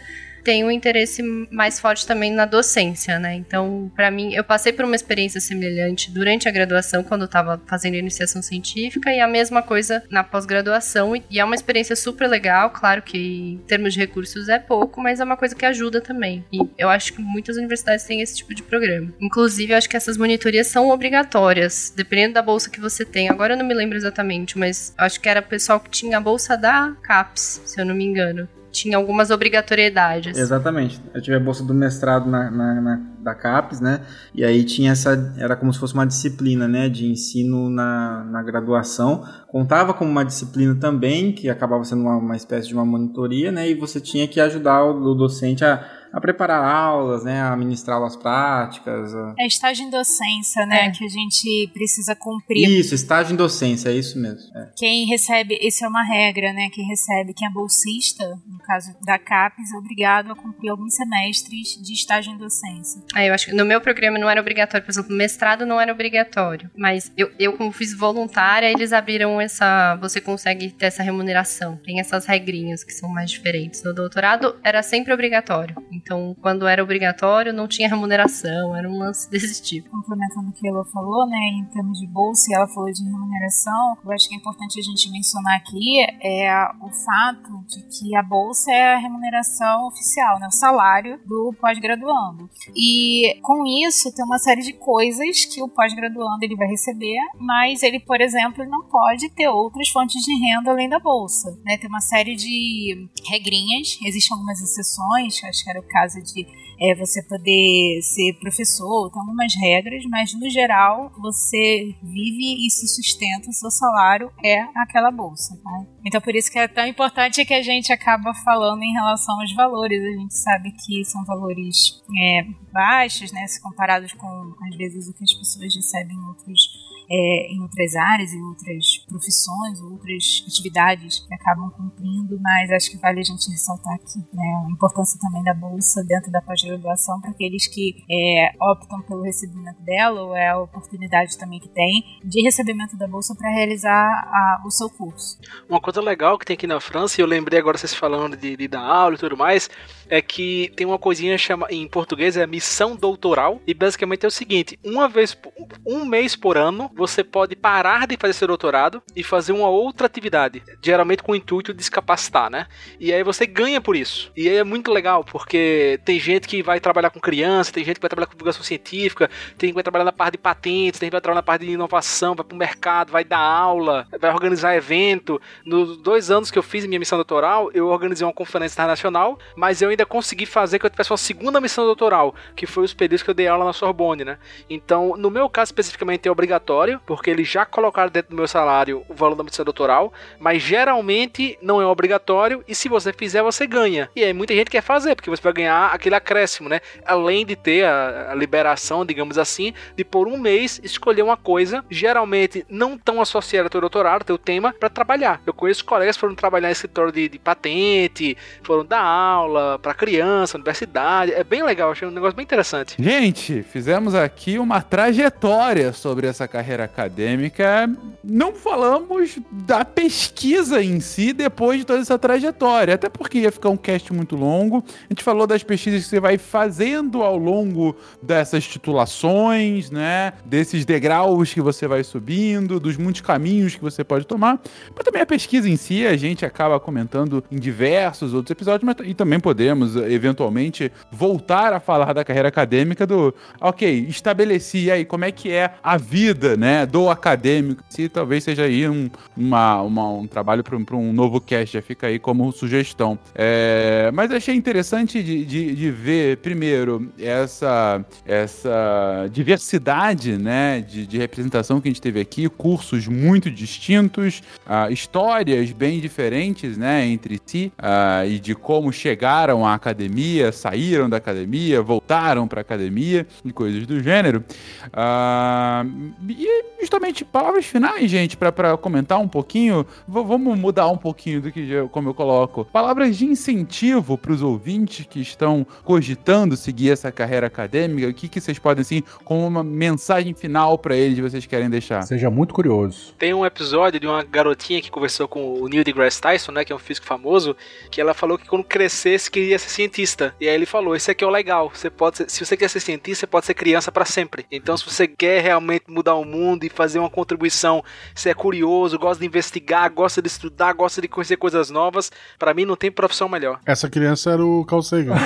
tem um interesse mais forte também na docência, né? Então, para mim, eu passei por uma experiência semelhante durante a graduação, quando eu estava fazendo iniciação científica, e a mesma coisa na pós-graduação. E é uma experiência super legal, claro que em termos de recursos é pouco, mas é uma coisa que ajuda também. E eu acho que muitas universidades têm esse tipo de programa. Inclusive, eu acho que essas monitorias são obrigatórias, dependendo da bolsa que você tem. Agora eu não me lembro exatamente, mas acho que era o pessoal que tinha a bolsa da CAPES, se eu não me engano tinha algumas obrigatoriedades. Exatamente. Eu tive a bolsa do mestrado na, na, na, da CAPES, né? E aí tinha essa. Era como se fosse uma disciplina, né? De ensino na, na graduação. Contava como uma disciplina também, que acabava sendo uma, uma espécie de uma monitoria, né? E você tinha que ajudar o, o docente a a preparar aulas, né, a ministrar aulas práticas. A... É estágio em docência, né, é. que a gente precisa cumprir. Isso, estágio em docência, é isso mesmo. É. Quem recebe, isso é uma regra, né, quem recebe, quem é bolsista, no caso da CAPES, é obrigado a cumprir alguns semestres de estágio em docência. É, eu acho que no meu programa não era obrigatório, por exemplo, mestrado não era obrigatório, mas eu, eu como fiz voluntária, eles abriram essa, você consegue ter essa remuneração, tem essas regrinhas que são mais diferentes. No doutorado era sempre obrigatório. Então, quando era obrigatório, não tinha remuneração, era um lance desse tipo. Complementando o que ela falou, né, em termos de bolsa, e ela falou de remuneração, eu acho que é importante a gente mencionar aqui é o fato de que a bolsa é a remuneração oficial, né, o salário do pós-graduando. E com isso, tem uma série de coisas que o pós-graduando ele vai receber, mas ele, por exemplo, não pode ter outras fontes de renda além da bolsa. Né? Tem uma série de regrinhas, existem algumas exceções, acho que era caso de é, você poder ser professor, tem algumas regras, mas no geral você vive e se sustenta, seu salário é aquela bolsa. Tá? Então por isso que é tão importante que a gente acaba falando em relação aos valores. A gente sabe que são valores é, baixos, né, se comparados com às vezes o que as pessoas recebem em outros é, em outras áreas, em outras profissões, outras atividades que acabam cumprindo, mas acho que vale a gente ressaltar aqui né, a importância também da bolsa dentro da pós-graduação para aqueles que é, optam pelo recebimento dela, ou é a oportunidade também que tem de recebimento da bolsa para realizar a, o seu curso. Uma coisa legal que tem aqui na França, e eu lembrei agora vocês falando de, de dar aula e tudo mais, é que tem uma coisinha chama, em português é missão doutoral, e basicamente é o seguinte: uma vez, um mês por ano, você pode parar de fazer seu doutorado e fazer uma outra atividade, geralmente com o intuito de se capacitar, né? E aí você ganha por isso. E aí é muito legal, porque tem gente que vai trabalhar com criança, tem gente que vai trabalhar com divulgação científica, tem que vai trabalhar na parte de patentes, tem que vai trabalhar na parte de inovação, vai pro mercado, vai dar aula, vai organizar evento. Nos dois anos que eu fiz minha missão doutoral, eu organizei uma conferência internacional, mas eu consegui fazer que eu tivesse uma segunda missão doutoral, que foi os períodos que eu dei aula na Sorbonne, né? Então, no meu caso especificamente é obrigatório porque eles já colocaram dentro do meu salário o valor da medicina doutoral, mas geralmente não é obrigatório e se você fizer, você ganha. E aí muita gente quer fazer, porque você vai ganhar aquele acréscimo, né? Além de ter a, a liberação, digamos assim, de por um mês escolher uma coisa, geralmente não tão associada ao teu doutorado, teu tema, para trabalhar. Eu conheço colegas que foram trabalhar em escritório de, de patente, foram dar aula para criança, universidade. É bem legal, achei um negócio bem interessante. Gente, fizemos aqui uma trajetória sobre essa carreira acadêmica. Não falamos da pesquisa em si depois de toda essa trajetória, até porque ia ficar um cast muito longo. A gente falou das pesquisas que você vai fazendo ao longo dessas titulações, né? Desses degraus que você vai subindo, dos muitos caminhos que você pode tomar. Mas também a pesquisa em si, a gente acaba comentando em diversos outros episódios, mas e também podemos, eventualmente, voltar a falar da carreira acadêmica do, ok, estabeleci aí como é que é a vida, né, do acadêmico. Se talvez seja aí um, uma, uma um trabalho para um novo cast, já fica aí como sugestão. É, mas achei interessante de, de, de, ver, primeiro, essa, essa diversidade, né, de, de, representação que a gente teve aqui, cursos muito distintos, uh, histórias bem diferentes, né, entre si, uh, e de como chegaram à academia, saíram da academia, voltaram para academia e coisas do gênero. Uh, e justamente palavras finais, gente, para comentar um pouquinho. V vamos mudar um pouquinho do que como eu coloco. Palavras de incentivo para os ouvintes que estão cogitando seguir essa carreira acadêmica. O que, que vocês podem, assim, como uma mensagem final para eles, vocês querem deixar? Seja muito curioso. Tem um episódio de uma garotinha que conversou com o Neil deGrasse Tyson, né, que é um físico famoso, que ela falou que quando crescesse queria ser cientista. E aí ele falou: "Esse aqui é o legal. Você pode ser, se você quer ser cientista, você pode ser criança para sempre. Então, se você quer realmente mudar o mundo e fazer uma contribuição, você é curioso, gosta de investigar, gosta de estudar, gosta de conhecer coisas novas, para mim não tem profissão melhor." Essa criança era o Carl Sagan.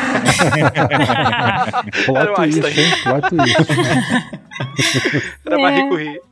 Plot twist, hein? Era é. Curie.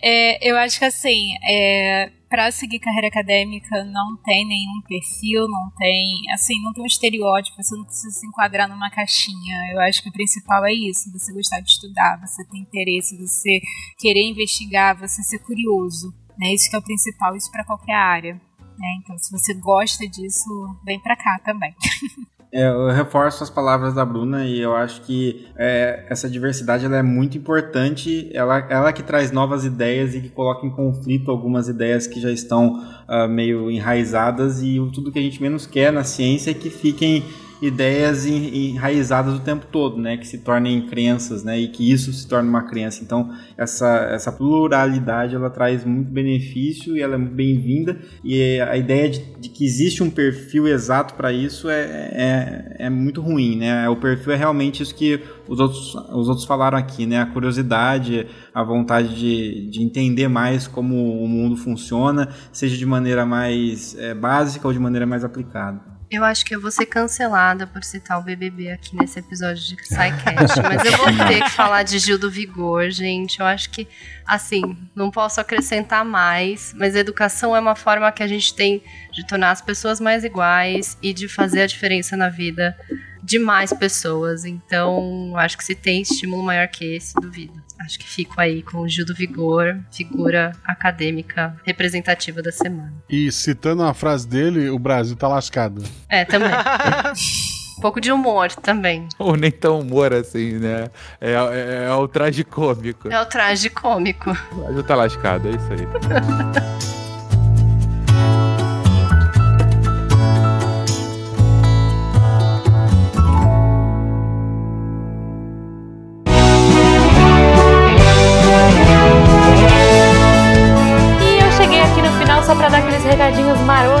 É, eu acho que assim, é, para seguir carreira acadêmica não tem nenhum perfil, não tem, assim, não tem um estereótipo, você não precisa se enquadrar numa caixinha. Eu acho que o principal é isso, você gostar de estudar, você ter interesse, você querer investigar, você ser curioso, né? Isso que é o principal, isso para qualquer área, né? Então, se você gosta disso, vem para cá também. É, eu reforço as palavras da Bruna e eu acho que é, essa diversidade ela é muito importante. Ela, ela que traz novas ideias e que coloca em conflito algumas ideias que já estão uh, meio enraizadas e tudo que a gente menos quer na ciência é que fiquem ideias enraizadas o tempo todo, né, que se tornem crenças, né, e que isso se torne uma crença. Então, essa, essa pluralidade, ela traz muito benefício e ela é bem-vinda, e a ideia de, de, que existe um perfil exato para isso é, é, é muito ruim, né, o perfil é realmente isso que os outros, os outros falaram aqui, né, a curiosidade, a vontade de, de entender mais como o mundo funciona, seja de maneira mais é, básica ou de maneira mais aplicada. Eu acho que eu vou ser cancelada por citar o BBB aqui nesse episódio de SciCast, mas eu vou ter que falar de Gil do Vigor, gente. Eu acho que, assim, não posso acrescentar mais, mas educação é uma forma que a gente tem de tornar as pessoas mais iguais e de fazer a diferença na vida de mais pessoas. Então, acho que se tem estímulo maior que esse, duvido. Acho que fico aí com o Gil do Vigor, figura acadêmica representativa da semana. E citando a frase dele, o Brasil tá lascado. É, também. Um pouco de humor também. Ou nem tão humor assim, né? É, é, é o traje cômico. É o traje cômico. O Brasil tá lascado, é isso aí.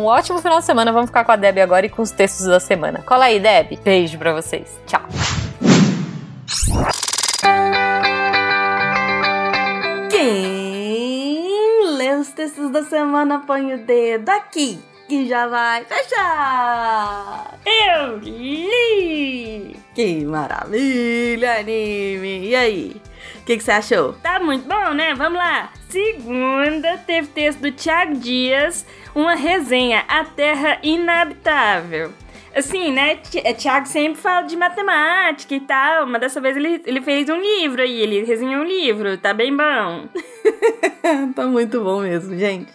um ótimo final de semana. Vamos ficar com a Deb agora e com os textos da semana. Cola aí, Deb. Beijo pra vocês. Tchau. Quem lê os textos da semana põe o dedo aqui que já vai fechar. Eu li! Que maravilha, anime! E aí? O que, que você achou? Tá muito bom, né? Vamos lá. Segunda, teve texto do Thiago Dias, uma resenha, A Terra Inabitável. Assim, né? É, Thiago sempre fala de matemática e tal, mas dessa vez ele, ele fez um livro aí, ele resenhou um livro, tá bem bom. tá muito bom mesmo, gente.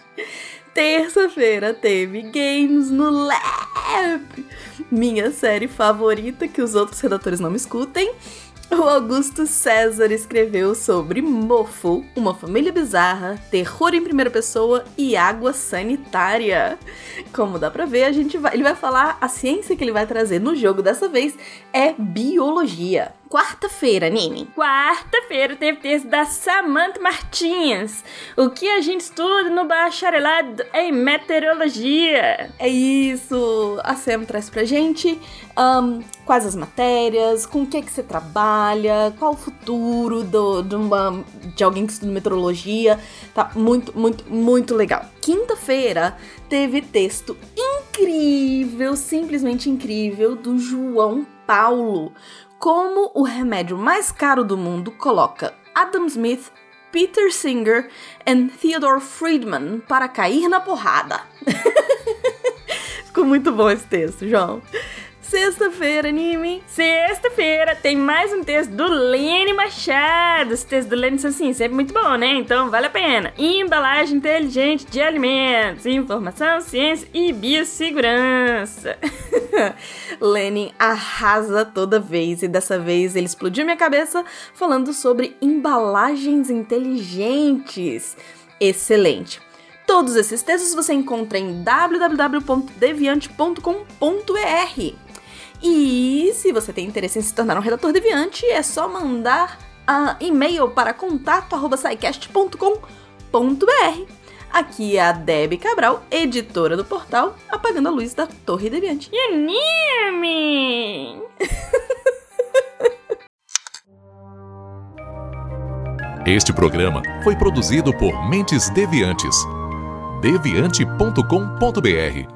Terça-feira teve Games no Lab, minha série favorita que os outros redatores não me escutem. O Augusto César escreveu sobre Mofo, uma família bizarra, terror em primeira pessoa e água sanitária. Como dá pra ver, a gente vai, ele vai falar a ciência que ele vai trazer no jogo dessa vez é biologia. Quarta-feira, Nini. Quarta-feira teve texto da Samantha Martins. O que a gente estuda no bacharelado em meteorologia. É isso. A Sam traz pra gente um, quais as matérias, com o que, que você trabalha, qual o futuro do, de, uma, de alguém que estuda meteorologia. Tá muito, muito, muito legal. Quinta-feira teve texto incrível, simplesmente incrível, do João Paulo como o remédio mais caro do mundo coloca Adam Smith, Peter Singer e Theodore Friedman para cair na porrada. Ficou muito bom esse texto, João. Sexta-feira, anime. Sexta-feira tem mais um texto do Lene Machado. Esse texto do Lene, assim, sempre muito bom, né? Então vale a pena. Embalagem inteligente de alimentos, informação, ciência e biossegurança. Lene arrasa toda vez e dessa vez ele explodiu minha cabeça falando sobre embalagens inteligentes. Excelente. Todos esses textos você encontra em www.deviante.com.br. E se você tem interesse em se tornar um redator deviante, é só mandar uh, e-mail para contato@saicast.com.br. Aqui é a Debbie Cabral, editora do portal Apagando a Luz da Torre Deviante. E anime! Este programa foi produzido por Mentes Deviantes. deviante.com.br